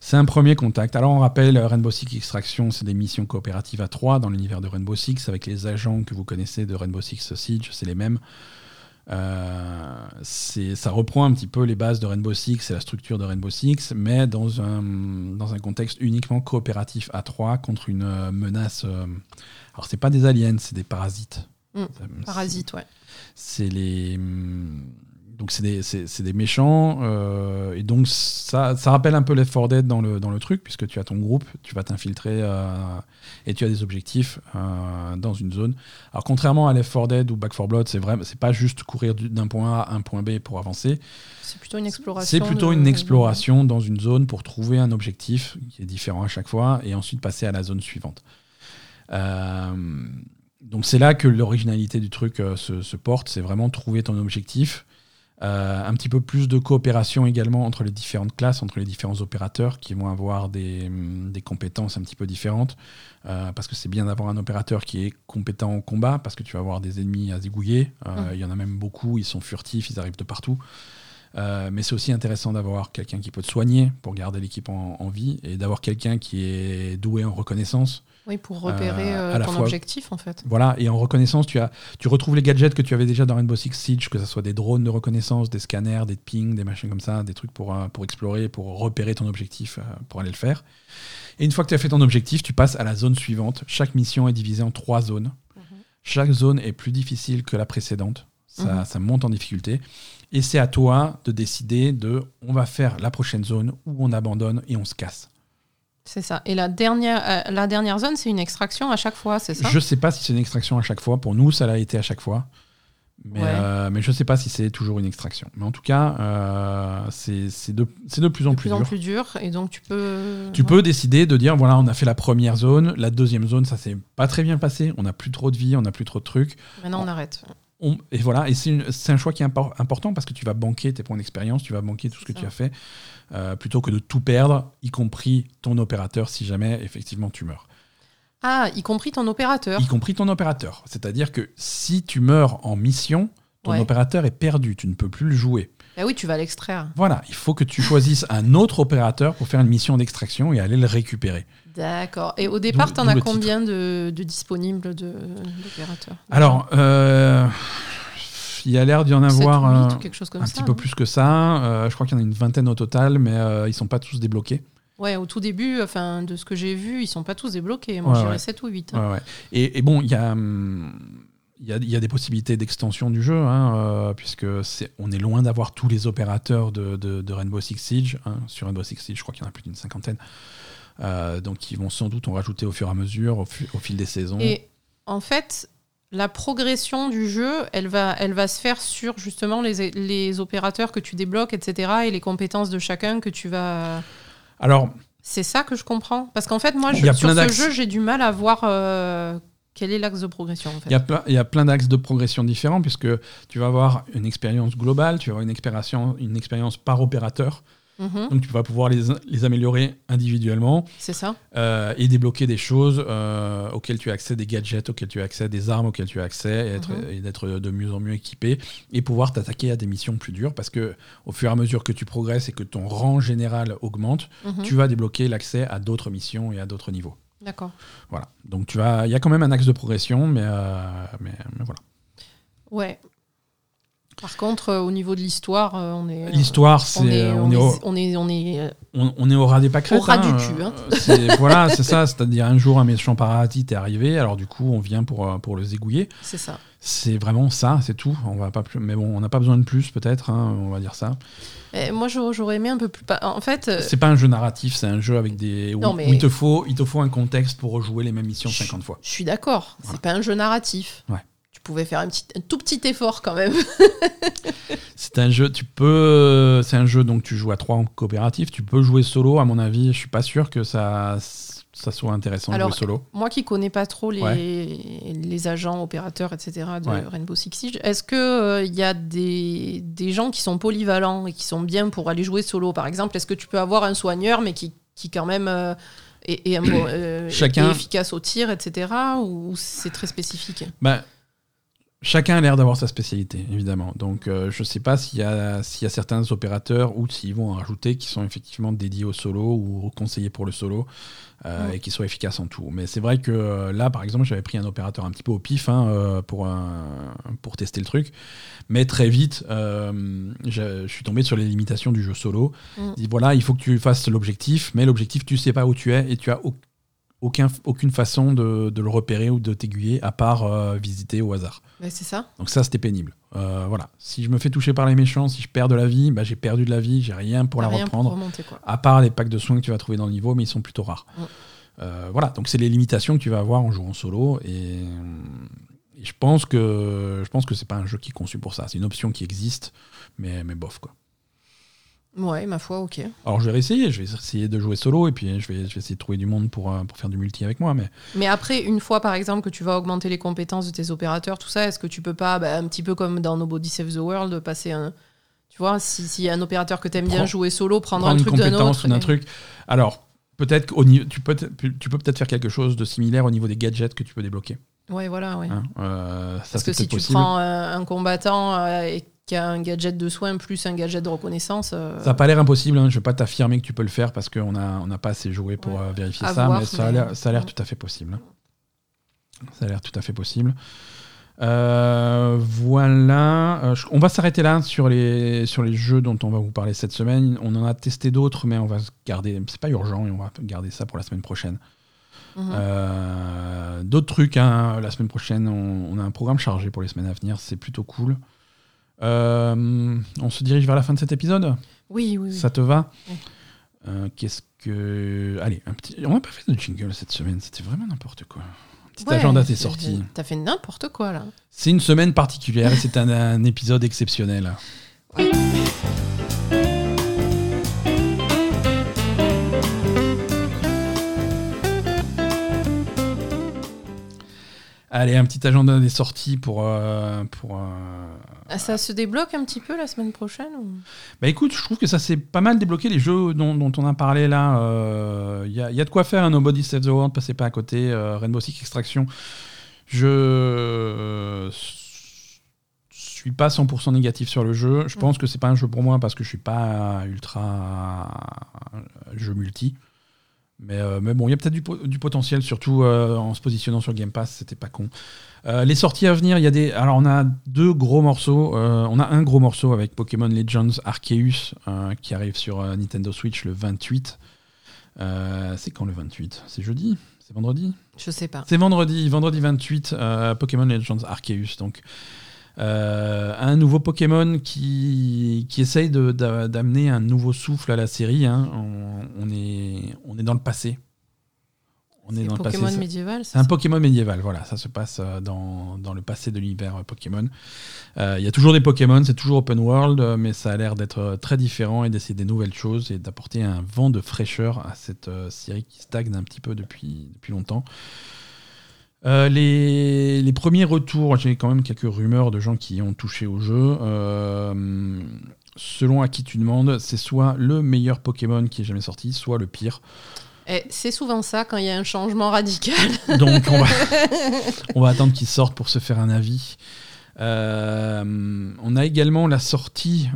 C'est un premier contact. Alors on rappelle, Rainbow Six Extraction, c'est des missions coopératives à trois dans l'univers de Rainbow Six, avec les agents que vous connaissez de Rainbow Six Siege, c'est les mêmes. Euh, ça reprend un petit peu les bases de Rainbow Six et la structure de Rainbow Six, mais dans un, dans un contexte uniquement coopératif à trois contre une euh, menace. Euh, alors c'est pas des aliens, c'est des parasites. Mmh. parasites, ouais. C'est les donc c'est des, des, méchants euh, et donc ça, ça, rappelle un peu Left 4 Dead dans le, dans le truc puisque tu as ton groupe, tu vas t'infiltrer euh, et tu as des objectifs euh, dans une zone. Alors contrairement à Left 4 Dead ou Back 4 Blood, c'est vrai, c'est pas juste courir d'un point A à un point B pour avancer. C'est plutôt une exploration. C'est plutôt une exploration dans une zone pour trouver un objectif qui est différent à chaque fois et ensuite passer à la zone suivante. donc c'est là que l'originalité du truc se, se, porte, c'est vraiment trouver ton objectif euh, un petit peu plus de coopération également entre les différentes classes, entre les différents opérateurs qui vont avoir des, hum, compétences un petit peu différentes. Euh, parce que c'est bien d'avoir un opérateur qui est compétent en combat, parce que tu vas avoir des ennemis à zigouiller. Euh, mmh. Il y en a même beaucoup, ils sont furtifs, ils arrivent de partout. mais c'est aussi intéressant d'avoir quelqu'un qui peut te soigner pour garder l'équipe en, vie et d'avoir quelqu'un qui est doué en reconnaissance oui, pour repérer euh, euh, ton objectif en fait. Voilà, et en reconnaissance, tu, as, tu retrouves les gadgets que tu avais déjà dans Rainbow Six Siege, que ce soit des drones de reconnaissance, des scanners, des pings, des machines comme ça, des trucs pour, euh, pour explorer, pour repérer ton objectif, pour aller le faire. Et une fois que tu as fait ton objectif, tu passes à la zone suivante. Chaque mission est divisée en trois zones. Mhm. Chaque zone est plus difficile que la précédente. Ça, mhm. ça monte en difficulté. Et c'est à toi de décider de on va faire la prochaine zone où on abandonne et on se casse. C'est ça. Et la dernière, euh, la dernière zone, c'est une extraction à chaque fois, c'est ça? Je sais pas si c'est une extraction à chaque fois. Pour nous, ça l'a été à chaque fois. Mais, euh, mais je sais pas si c'est toujours une extraction. Mais en tout cas, euh, c'est de, de, plus en plus, dur. plus en plus dur. Et donc, tu peux. Tu peux décider de dire voilà, on a fait la première zone. La deuxième zone, ça s'est pas très bien passé. On n'a plus trop de vie, on n'a plus trop de trucs. Maintenant, on, arrête. et voilà. Et c'est un choix qui est important parce que tu vas banquer tes points d'expérience, tu vas banquer tout ce que tu as fait. Euh, plutôt que de tout perdre, y compris ton opérateur si jamais effectivement tu meurs. Ah, y compris ton opérateur. Y compris ton opérateur. C'est-à-dire que si tu meurs en mission, ton opérateur est perdu, tu ne peux plus le jouer. Ah oui, tu vas l'extraire. Voilà, il faut que tu choisisses un autre opérateur pour faire une mission d'extraction et aller le récupérer. D'accord. Et au départ, tu en as combien de, disponibles d'opérateurs? Alors, euh, il y a l'air d'y en avoir un, petit peu plus que ça. Euh, je crois qu'il y en a une vingtaine au total, mais euh, ils sont pas tous débloqués. Ouais, au tout début, enfin, de ce que j'ai vu, ils sont pas tous débloqués. Moi, j'irais 7 ou 8. Hein. Et, et, bon, il y a. Hum, il y, a, y, a, des possibilités d'extension du jeu, hein, euh, puisque est, on est loin d'avoir tous les opérateurs de, de, Rainbow Six Siege. Hein. Sur Rainbow Six Siege, je crois qu'il y en a plus d'une cinquantaine. donc, ils vont sans doute en rajouter au fur et à mesure, au, au fil des saisons. Et en fait, la progression du jeu, elle va, elle va se faire sur justement les, les, opérateurs que tu débloques, etc. et les compétences de chacun que tu vas. Alors. C'est ça que je comprends. Parce qu'en fait, moi, je, sur ce jeu, j'ai du mal à voir euh, quel est l'axe de progression. En fait. il, y a plein, il y a plein d'axes de progression différents, puisque tu vas avoir une expérience globale, tu vas avoir une expérience, une expérience par opérateur. Mhm. Donc tu vas pouvoir les, les améliorer individuellement. C'est ça. Euh, et débloquer des choses euh, auxquelles tu as accès, des gadgets auxquels tu as accès, des armes auxquelles tu as accès, et, mhm. d'être de mieux en mieux équipé, et pouvoir t'attaquer à des missions plus dures, parce que au fur et à mesure que tu progresses et que ton rang général augmente, mhm. tu vas débloquer l'accès à d'autres missions et à d'autres niveaux. D'accord. Voilà. Donc tu vas, il y a quand même un axe de progression, mais, euh, mais, mais voilà. Ouais, par contre, euh, au niveau de l'histoire, euh, on est. L'histoire, c'est. On est, on, est, on est, on est, on, est au ras des pâquerettes. Au ras du hein. cul. Hein. [LAUGHS] voilà, c'est ça. C'est-à-dire, un jour, un méchant parasite est arrivé, alors du coup, on vient pour, euh, pour le zégouiller. C'est ça. C'est vraiment ça, c'est tout. On va pas plus, mais bon, on n'a pas besoin de plus, peut-être, hein, on va dire ça. Et moi, j'aurais aimé un peu plus. En fait. C'est pas un jeu narratif, c'est un jeu avec des. Où, il, te faut, il te faut un contexte pour rejouer les mêmes missions 50 fois. Je suis d'accord. C'est pas un jeu narratif. Ouais pouvais faire un, petit, un tout petit effort quand même. [LAUGHS] c'est un jeu, tu peux, c'est un jeu donc tu joues à trois en coopératif. Tu peux jouer solo, à mon avis. Je suis pas sûr que ça ça soit intéressant de jouer solo. Moi qui connais pas trop les, les agents, opérateurs, etc. de Rainbow Six Siege, est-ce qu'il il euh, y a des, des, gens qui sont polyvalents et qui sont bien pour aller jouer solo? Par exemple, est-ce que tu peux avoir un soigneur mais qui, qui quand même euh, est, est, [COUGHS] euh, Chacun... efficace au tir, etc. Ou c'est très spécifique? Bah, Chacun a l'air d'avoir sa spécialité, évidemment. Donc, je ne sais pas s'il y, y, a certains opérateurs ou s'ils vont en rajouter qui sont effectivement dédiés au solo ou conseillés pour le solo. Euh, et qui soit efficace en tout. Mais c'est vrai que euh, là, par exemple, j'avais pris un opérateur un petit peu au pif hein, euh, pour, pour tester le truc. Mais très vite, je, suis tombé sur les limitations du jeu solo. Mm. dit voilà, il faut que tu fasses l'objectif, mais l'objectif, tu sais pas où tu es et tu as aucun, aucune façon de, de, le repérer ou de t'aiguiller à part visiter au hasard. c'est ça. Donc ça, c'était pénible. Euh, voilà. Si je me fais toucher par les méchants, si je perds de la vie, bah, j'ai perdu de la vie, j'ai rien pour la reprendre. À part les packs de soins que tu vas trouver dans le niveau, mais ils sont plutôt rares. Euh, voilà, donc c'est les limitations que tu vas avoir en jouant solo. Et, je pense que je pense que c'est pas un jeu qui est conçu pour ça. C'est une option qui existe, mais, mais bof quoi. Ouais, ma foi, ok. Alors je vais essayer, je vais essayer de jouer solo et puis je vais, je vais essayer de trouver du monde pour, euh, pour faire du multi avec moi. Mais... mais après, une fois par exemple que tu vas augmenter les compétences de tes opérateurs, tout ça, est-ce que tu peux pas, bah, un petit peu comme dans Nobody Save the World, passer un. Tu vois, s'il si y a un opérateur que tu aimes bien jouer solo, prendre, un truc d'un autre. truc. Alors, peut-être niveau, tu peux, tu peux peut-être faire quelque chose de similaire au niveau des gadgets que tu peux débloquer. Ouais, voilà, ouais. Hein, euh, Parce que si tu prends euh, un combattant et qui a un gadget de soin plus un gadget de reconnaissance. Euh, ça n'a pas l'air impossible, hein. je ne vais pas t'affirmer que tu peux le faire parce qu'on n'a on pas assez joué pour euh, vérifier ça, mais ça a l'air tout à fait possible. Ça a l'air tout à fait possible. Euh, voilà, on va s'arrêter là sur les, sur les jeux dont on va vous parler cette semaine. On en a testé d'autres, mais on va garder. C'est pas urgent et on va garder ça pour la semaine prochaine. Mhm. d'autres trucs, hein. la semaine prochaine, on, on, a un programme chargé pour les semaines à venir, c'est plutôt cool. Euh, on se dirige vers la fin de cet épisode Oui, oui. Ça te va euh, Qu'est-ce que. Allez, un petit... on n'a pas fait de jingle cette semaine, c'était vraiment n'importe quoi. Petit agenda t'es sorti. T'as fait n'importe quoi là. C'est une semaine particulière c'est un, épisode exceptionnel. Allez, un petit agenda des sorties pour. Euh, pour ah, ça se débloque un petit peu la semaine prochaine Bah écoute, je trouve que ça s'est pas mal débloqué. Les jeux dont, on a parlé là, il euh, y, a de quoi faire. un Nobody Save the World, passez pas à côté. Euh, Rainbow Six Extraction. Je suis pas 100% négatif sur le jeu. Je mm. pense que c'est pas un jeu pour moi parce que je suis pas ultra jeu multi. Euh, mais, bon, il y a peut-être du, potentiel, surtout euh, en se positionnant sur Game Pass, c'était pas con. Euh, les sorties à venir, il y a des. Alors, on a deux gros morceaux. on a un gros morceau avec Pokémon Legends Arceus qui arrive sur Nintendo Switch le 28. c'est quand le 28 C'est jeudi? C'est vendredi? Je sais pas. C'est vendredi, vendredi 28, Pokémon Legends Arceus. Donc, euh, un nouveau Pokémon qui, qui essaye d'amener un nouveau souffle à la série. Hein. On, est, on est dans le passé. On est, dans Pokémon le médiéval C'est un Pokémon médiéval, voilà. Ça se passe euh, dans, dans le passé de l'univers euh, Pokémon. Il y a toujours des Pokémon, c'est toujours open world, mais ça a l'air d'être très différent et d'essayer des nouvelles choses et d'apporter un vent de fraîcheur à cette série qui stagne un petit peu depuis, depuis longtemps. Euh, les, premiers retours, j'ai quand même quelques rumeurs de gens qui ont touché au jeu. Euh, selon à qui tu demandes, c'est soit le meilleur Pokémon qui est jamais sorti, soit le pire. C'est souvent ça quand il y a un changement radical. [LAUGHS] Donc [LAUGHS] on va, attendre qu'il sorte pour se faire un avis. Euh, on a également la sortie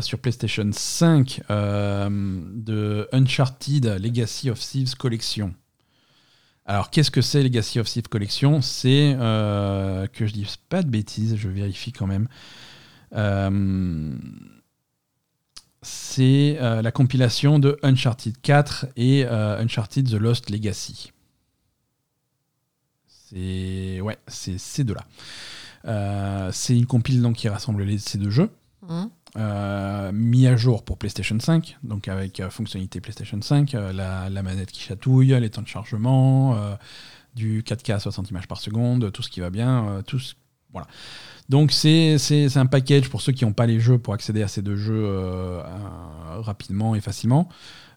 sur PlayStation 5 de Uncharted Legacy of Thieves Collection. Alors, qu'est-ce que c'est Legacy of Thieves Collection? C'est, euh, que je dise pas de bêtises, je vérifie quand même. Euh, c'est euh, la compilation de Uncharted 4 et Uncharted The Lost Legacy. C'est ouais, c'est ces deux-là. c'est une compile donc, qui rassemble ces deux jeux. Mmh. Euh, mis à jour pour PlayStation 5, donc avec euh, fonctionnalité PlayStation 5, euh, la, manette qui chatouille, les temps de chargement, du 4K à 60 images par seconde, tout ce qui va bien, tout, Voilà. Donc c'est un package pour ceux qui n'ont pas les jeux pour accéder à ces deux jeux rapidement et facilement.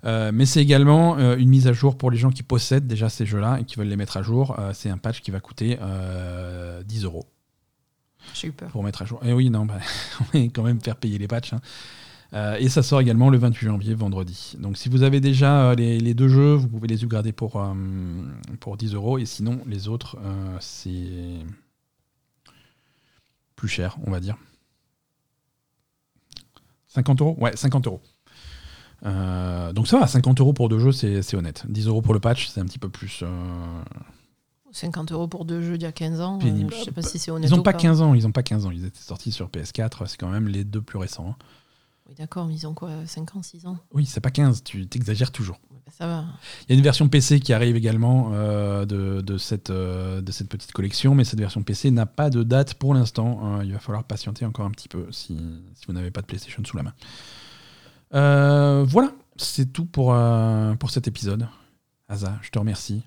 Mais c'est également une mise à jour pour les gens qui possèdent déjà ces jeux-là et qui veulent les mettre à jour. C'est un patch qui va coûter euh, 10 euros J'ai eu peur. pour mettre à jour. Et oui, non, bah, [LAUGHS] on va quand même faire payer les patchs. hein. Euh, et ça sort également le 28 janvier, vendredi. Donc si vous avez déjà euh, les, deux jeux, vous pouvez les upgrader pour, euh, pour 10 euros. Et sinon, les autres, euh, c'est plus cher, on va dire. 50 euros? Ouais, 50 euros. Donc ça va, 50 euros pour deux jeux, c'est honnête. 10 euros pour le patch, c'est un petit peu plus. Euh, 50 euros pour deux jeux d'il y a 15 ans. euh, je sais pas si c'est honnête Ils n'ont ou pas 15 ans, ils ont pas 15 ans. Ils étaient sortis sur PS4, c'est quand même les deux plus récents. hein. Oui, d'accord, mais ils ont quoi 5 ans, 6 ans? Oui, c'est pas 15, tu t'exagères toujours. Bah, Ça va. Il y a une version PC qui arrive également euh, de, de cette, euh, de cette petite collection, mais cette version PC n'a pas de date pour l'instant. Euh, il va falloir patienter encore un petit peu si, si vous n'avez pas de PlayStation sous la main. Voilà, c'est tout pour, pour cet épisode. Asa, je te remercie.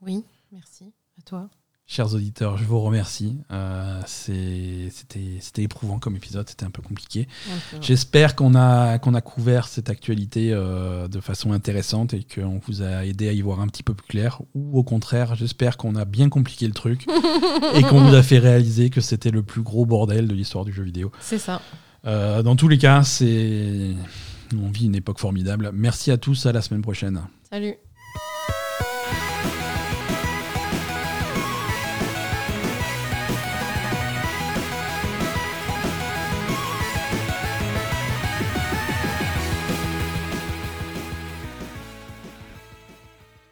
Oui, merci. Toi. Chers auditeurs, je vous remercie. Euh, C'était éprouvant comme épisode, c'était un peu compliqué. J'espère qu'on a, qu'on a couvert cette actualité euh, de façon intéressante et qu'on vous a aidé à y voir un petit peu plus clair. Ou au contraire, j'espère qu'on a bien compliqué le truc [LAUGHS] et qu'on vous a fait réaliser que c'était le plus gros bordel de l'histoire du jeu vidéo. C'est ça. Euh, dans tous les cas, c'est on vit une époque formidable. Merci à tous, à la semaine prochaine. Salut.